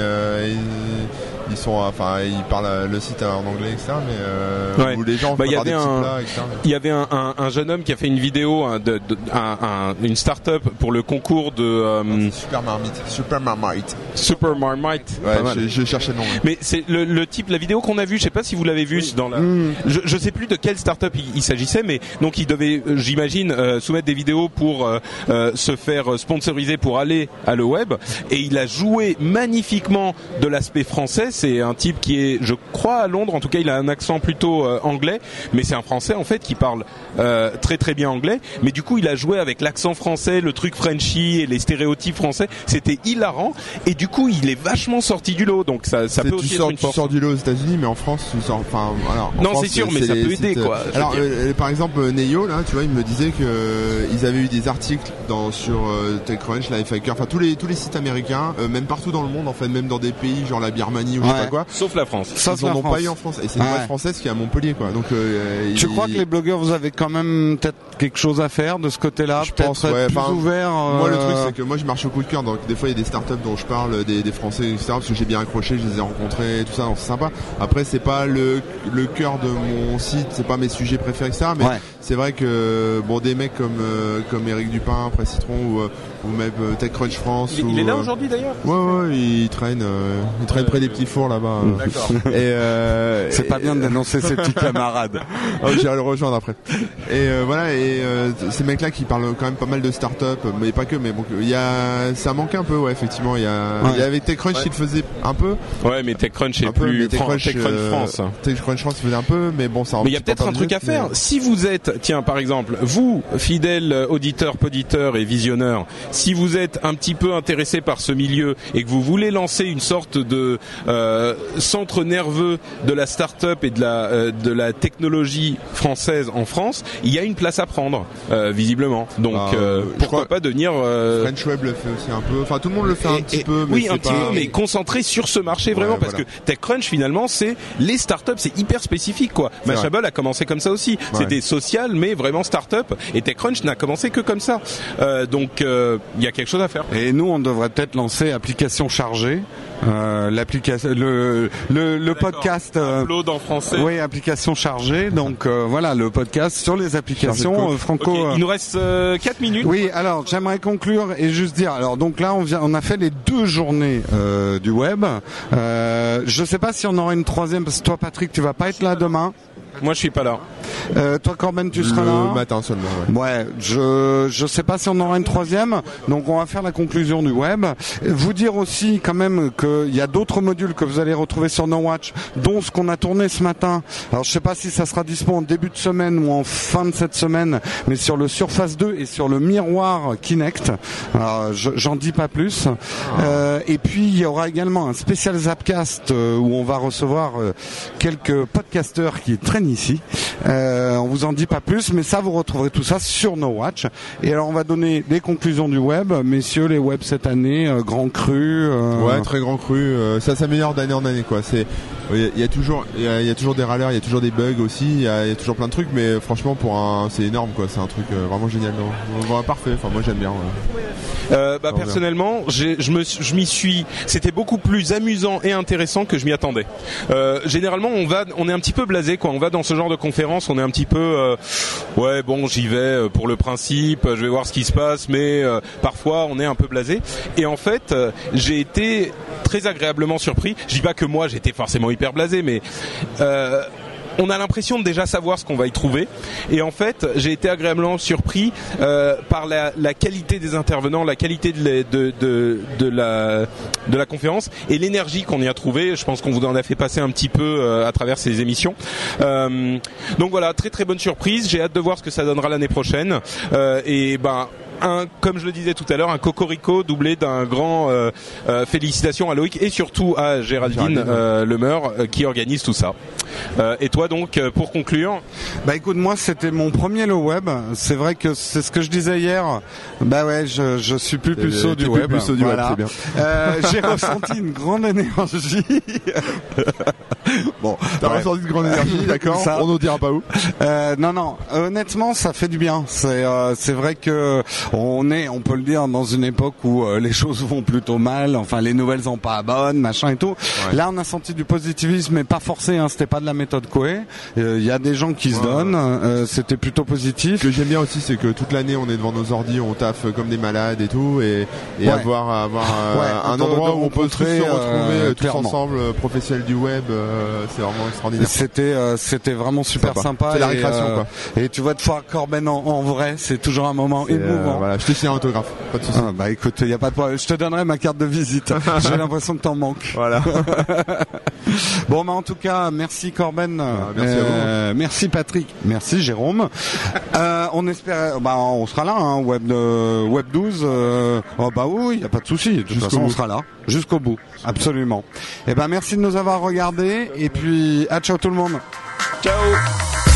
S3: ils, sont, enfin, ils parlent euh, le site en anglais, etc. Mais euh,
S4: Ouais.
S3: où les gens
S4: Bah, il y
S3: préparent des
S4: avait
S3: petits
S4: un-
S3: plats, etc.
S4: Il y avait un, un, un jeune homme qui a fait une vidéo, hein, de, de- un, un- une start-up pour le concours de euh,
S3: C'est Super Marmite, Super Marmite.
S4: Super Marmite.
S3: Ouais, je, cherchais le nom.
S4: Mais c'est le, le type, la vidéo qu'on a vue, je sais pas si vous l'avez vue dans la. Je, je sais plus de quelle start-up il, il s'agissait, mais donc il devait, j'imagine, euh, soumettre des vidéos pour euh, euh, se faire sponsoriser pour aller à le web, et il a joué magnifiquement de l'aspect français c'est un type qui est, je crois, à Londres. En tout cas, il a un accent plutôt euh, anglais, mais c'est un Français en fait qui parle euh, très très bien anglais. Mais du coup, il a joué avec l'accent français, le truc Frenchy et les stéréotypes français. C'était hilarant. Et du coup, il est vachement sorti du lot. Donc ça, ça peut aussi
S3: sors,
S4: être une
S3: tu sors du lot aux États-Unis, mais en France, tu sors. Enfin, voilà. En
S4: Non, c'est sûr, mais ça peut aider, quoi,
S3: euh, Alors, euh, par exemple, Neyo, là, tu vois, il me disait que euh, ils avaient eu des articles dans sur euh, TechCrunch, Lifehacker, enfin tous les tous les sites américains, euh, même partout dans le monde, en fait, même dans des pays genre la Birmanie ou je sais
S2: Ouais.
S3: pas quoi.
S4: Sauf la France.
S2: Sauf
S3: ils en ont
S2: France.
S3: pas eu en France. Et c'est une boîte française qui est à Montpellier, quoi. Donc, euh,
S2: Tu
S3: il-
S2: crois que les blogueurs, vous avez quand même peut-être quelque chose à faire de ce côté-là
S3: Je pense,
S2: être
S3: ouais,
S2: plus
S3: enfin,
S2: ouvert
S3: Moi, le
S2: euh,
S3: truc, c'est que moi, je marche au coup de cœur. Donc, des fois, il y a des startups dont je parle, des, des Français, etc. Parce que j'ai bien accroché, je les ai rencontrés, tout ça, donc c'est sympa. Après, c'est pas le, le cœur de mon site, c'est pas mes sujets préférés, etc. Mais
S2: Ouais.
S3: C'est vrai que, bon, des mecs comme, euh, comme Eric Dupin, Presse Citron, ou, euh, ou même euh, TechCrunch France.
S4: Il,
S3: ou,
S4: il est là aujourd'hui d'ailleurs?
S3: Ouais, ouais, il traîne, euh, il traîne près des petits fours là-bas. euh.
S4: D'accord. [laughs]
S3: Et, euh,
S2: C'est pas bien de dénoncer ses petits [laughs] camarades.
S3: ah, J'irai le rejoindre après. Et euh, voilà, et euh, ces mecs-là qui parlent quand même pas mal de start-up, mais pas que, mais bon, il y a, ça manque un peu, ouais, effectivement. Il y a,
S2: Ouais.
S3: il y avait TechCrunch qui le faisait un peu,
S4: Ouais, mais TechCrunch est plus Fran-
S3: TechCrunch,
S4: TechCrunch
S3: euh,
S4: France.
S3: TechCrunch France faisait un peu, mais bon, ça.
S4: Mais il y a peut-être un truc à faire. Si vous êtes, tiens, par exemple, vous, fidèles auditeurs, poditeurs et visionneurs, si vous êtes un petit peu intéressé par ce milieu et que vous voulez lancer une sorte de euh, centre nerveux de la start-up et de la euh, de la technologie française en France, il y a une place à prendre, euh, visiblement. Donc
S3: Bah,
S4: euh, pourquoi
S3: crois-
S4: pas devenir euh,
S3: French Web le fait aussi un peu. Enfin, tout le monde le fait un
S4: et-
S3: petit
S4: et-
S3: peu, mais
S4: oui, un petit
S3: pas-
S4: peu, mais concentré sur ce marché vraiment
S3: Ouais,
S4: parce
S3: voilà.
S4: que TechCrunch finalement c'est les startups, c'est hyper spécifique quoi. Mashable a commencé comme ça aussi.
S3: Ouais.
S4: C'était social mais vraiment startup et TechCrunch n'a commencé que comme ça. Euh, donc euh, il y a quelque chose à faire.
S2: Et nous, on devrait peut-être lancer application chargée, euh, l'application, le le, le podcast.
S4: Upload en français.
S2: oui, application chargée. Donc euh, voilà, le podcast sur les applications euh, franco.
S4: Il nous reste 4 minutes.
S2: Oui, alors j'aimerais conclure et juste dire. Alors donc là, on vient, on a fait les deux journées euh, du web. Euh, je sais pas si on aura une troisième parce que toi, Patrick, tu vas pas être là demain.
S4: Moi je suis pas là.
S2: Euh, toi, Corben, tu seras
S3: le
S2: là.
S3: matin seulement. Ouais.
S2: Ouais, je je sais pas si on aura une troisième, donc on va faire la conclusion du web. Vous dire aussi quand même qu'il y a d'autres modules que vous allez retrouver sur No Watch, dont ce qu'on a tourné ce matin. Alors je sais pas si ça sera dispo en début de semaine ou en fin de cette semaine, mais sur le Surface 2 et sur le miroir Kinect. Alors j'en dis pas plus. Euh, et puis il y aura également un spécial Zapcast euh, où on va recevoir euh, quelques podcasteurs qui traînent ici. Euh, on vous en dit pas plus, mais ça vous retrouverez tout ça sur No Watch. Et alors on va donner des conclusions du web, messieurs les webs cette année, euh, grand cru. euh,
S3: Ouais, très grand cru. euh, ça s'améliore d'année en année, quoi. C'est, il y, a- il y a toujours, il y a, il y a toujours des râleurs, il y a toujours des bugs aussi, il y a, il y a toujours plein de trucs, mais franchement, pour un, c'est énorme, quoi. C'est un truc euh, vraiment génial. non. Bon, parfait. Enfin, moi, j'aime bien. ouais.
S4: Euh, bah, personnellement, je me, je m'y suis. C'était beaucoup plus amusant et intéressant que je m'y attendais. Euh, généralement, on va, on est un petit peu blasé, quoi. On va dans ce genre de conférence, on est un petit peu, euh, ouais, bon, j'y vais euh, pour le principe, je vais voir ce qui se passe, mais euh, parfois, on est un peu blasé. Et en fait, j'ai été très agréablement surpris. Je dis pas que moi, j'étais forcément hyper blasé, mais on a l'impression de déjà savoir ce qu'on va y trouver. Et en fait, j'ai été agréablement surpris euh, par la, qualité des intervenants, la qualité de, la- de, conférence et l'énergie qu'on y a trouvé. Je pense qu'on vous en a fait passer un petit peu euh, à travers ces émissions. Euh, donc voilà, très très bonne surprise. J'ai hâte de voir ce que ça donnera l'année prochaine. Et ben. Un, comme je le disais tout à l'heure, un cocorico doublé d'un grand euh, euh, félicitations à Loïc et surtout à Géraldine, euh, Lemeur euh, qui organise tout ça. Euh, et toi donc, euh, pour conclure,
S2: Bah écoute, moi c'était mon premier le web. C'est vrai que c'est ce que je disais hier. Bah ouais, je, je suis plus puceau du
S3: plus
S2: web.
S3: puceau du web,
S2: Voilà.
S3: c'est bien.
S2: Euh, J'ai ressenti une grande [laughs] énergie. [laughs] [laughs] bon,
S3: T'as
S2: bref.
S3: ressenti de grande énergie, [laughs] d'accord
S2: Ça.
S3: On ne dira pas où.
S2: Euh, non, non. Honnêtement, ça fait du bien. C'est, euh, c'est vrai que on est, on peut le dire, dans une époque où euh, les choses vont plutôt mal. Enfin, les nouvelles sont pas bonnes, machin et tout. Là, on a senti du positivisme, mais pas forcé. Hein, C'était pas de la méthode Coué. Il y a des gens qui se
S3: Ouais.
S2: donnent. euh, C'était plutôt positif.
S3: Ce que j'aime bien aussi, c'est que toute l'année, on est devant nos ordi, on taffe comme des malades et tout, et, et
S2: Ouais.
S3: avoir, avoir euh,
S2: Ouais,
S3: un endroit où on peut se retrouver
S2: euh,
S3: euh, tous ensemble, euh, professionnels du web, euh, euh, c'est vraiment extraordinaire.
S2: C'était euh, c'était vraiment super
S3: Sympa.
S2: sympa.
S3: C'est la
S2: et,
S3: récréation,
S2: euh,
S3: quoi.
S2: Et tu vois de fois Corben en, en vrai, c'est toujours un moment
S3: euh,
S2: émouvant.
S3: voilà, je te signe un autographe, pas de souci.
S2: Ah, bah écoute, il y a pas de problème. Je te donnerai ma carte de visite. [laughs] J'ai l'impression que t'en manques.
S3: Voilà. [laughs]
S2: Bon, bah en tout cas, merci Corben.
S3: Ah, merci à vous.
S2: Euh, Merci Patrick. Merci Jérôme. euh, on espère, bah on sera là, hein, web de web 12. Euh, oh bah oui, il y a pas de souci. De toute façon, on sera là jusqu'au bout. Absolument. Et ben merci de nous avoir regardés. Et puis, à ciao tout le monde.
S1: Ciao.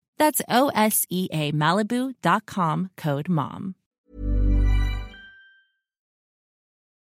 S10: That's O S E A Malibu.com code MOM.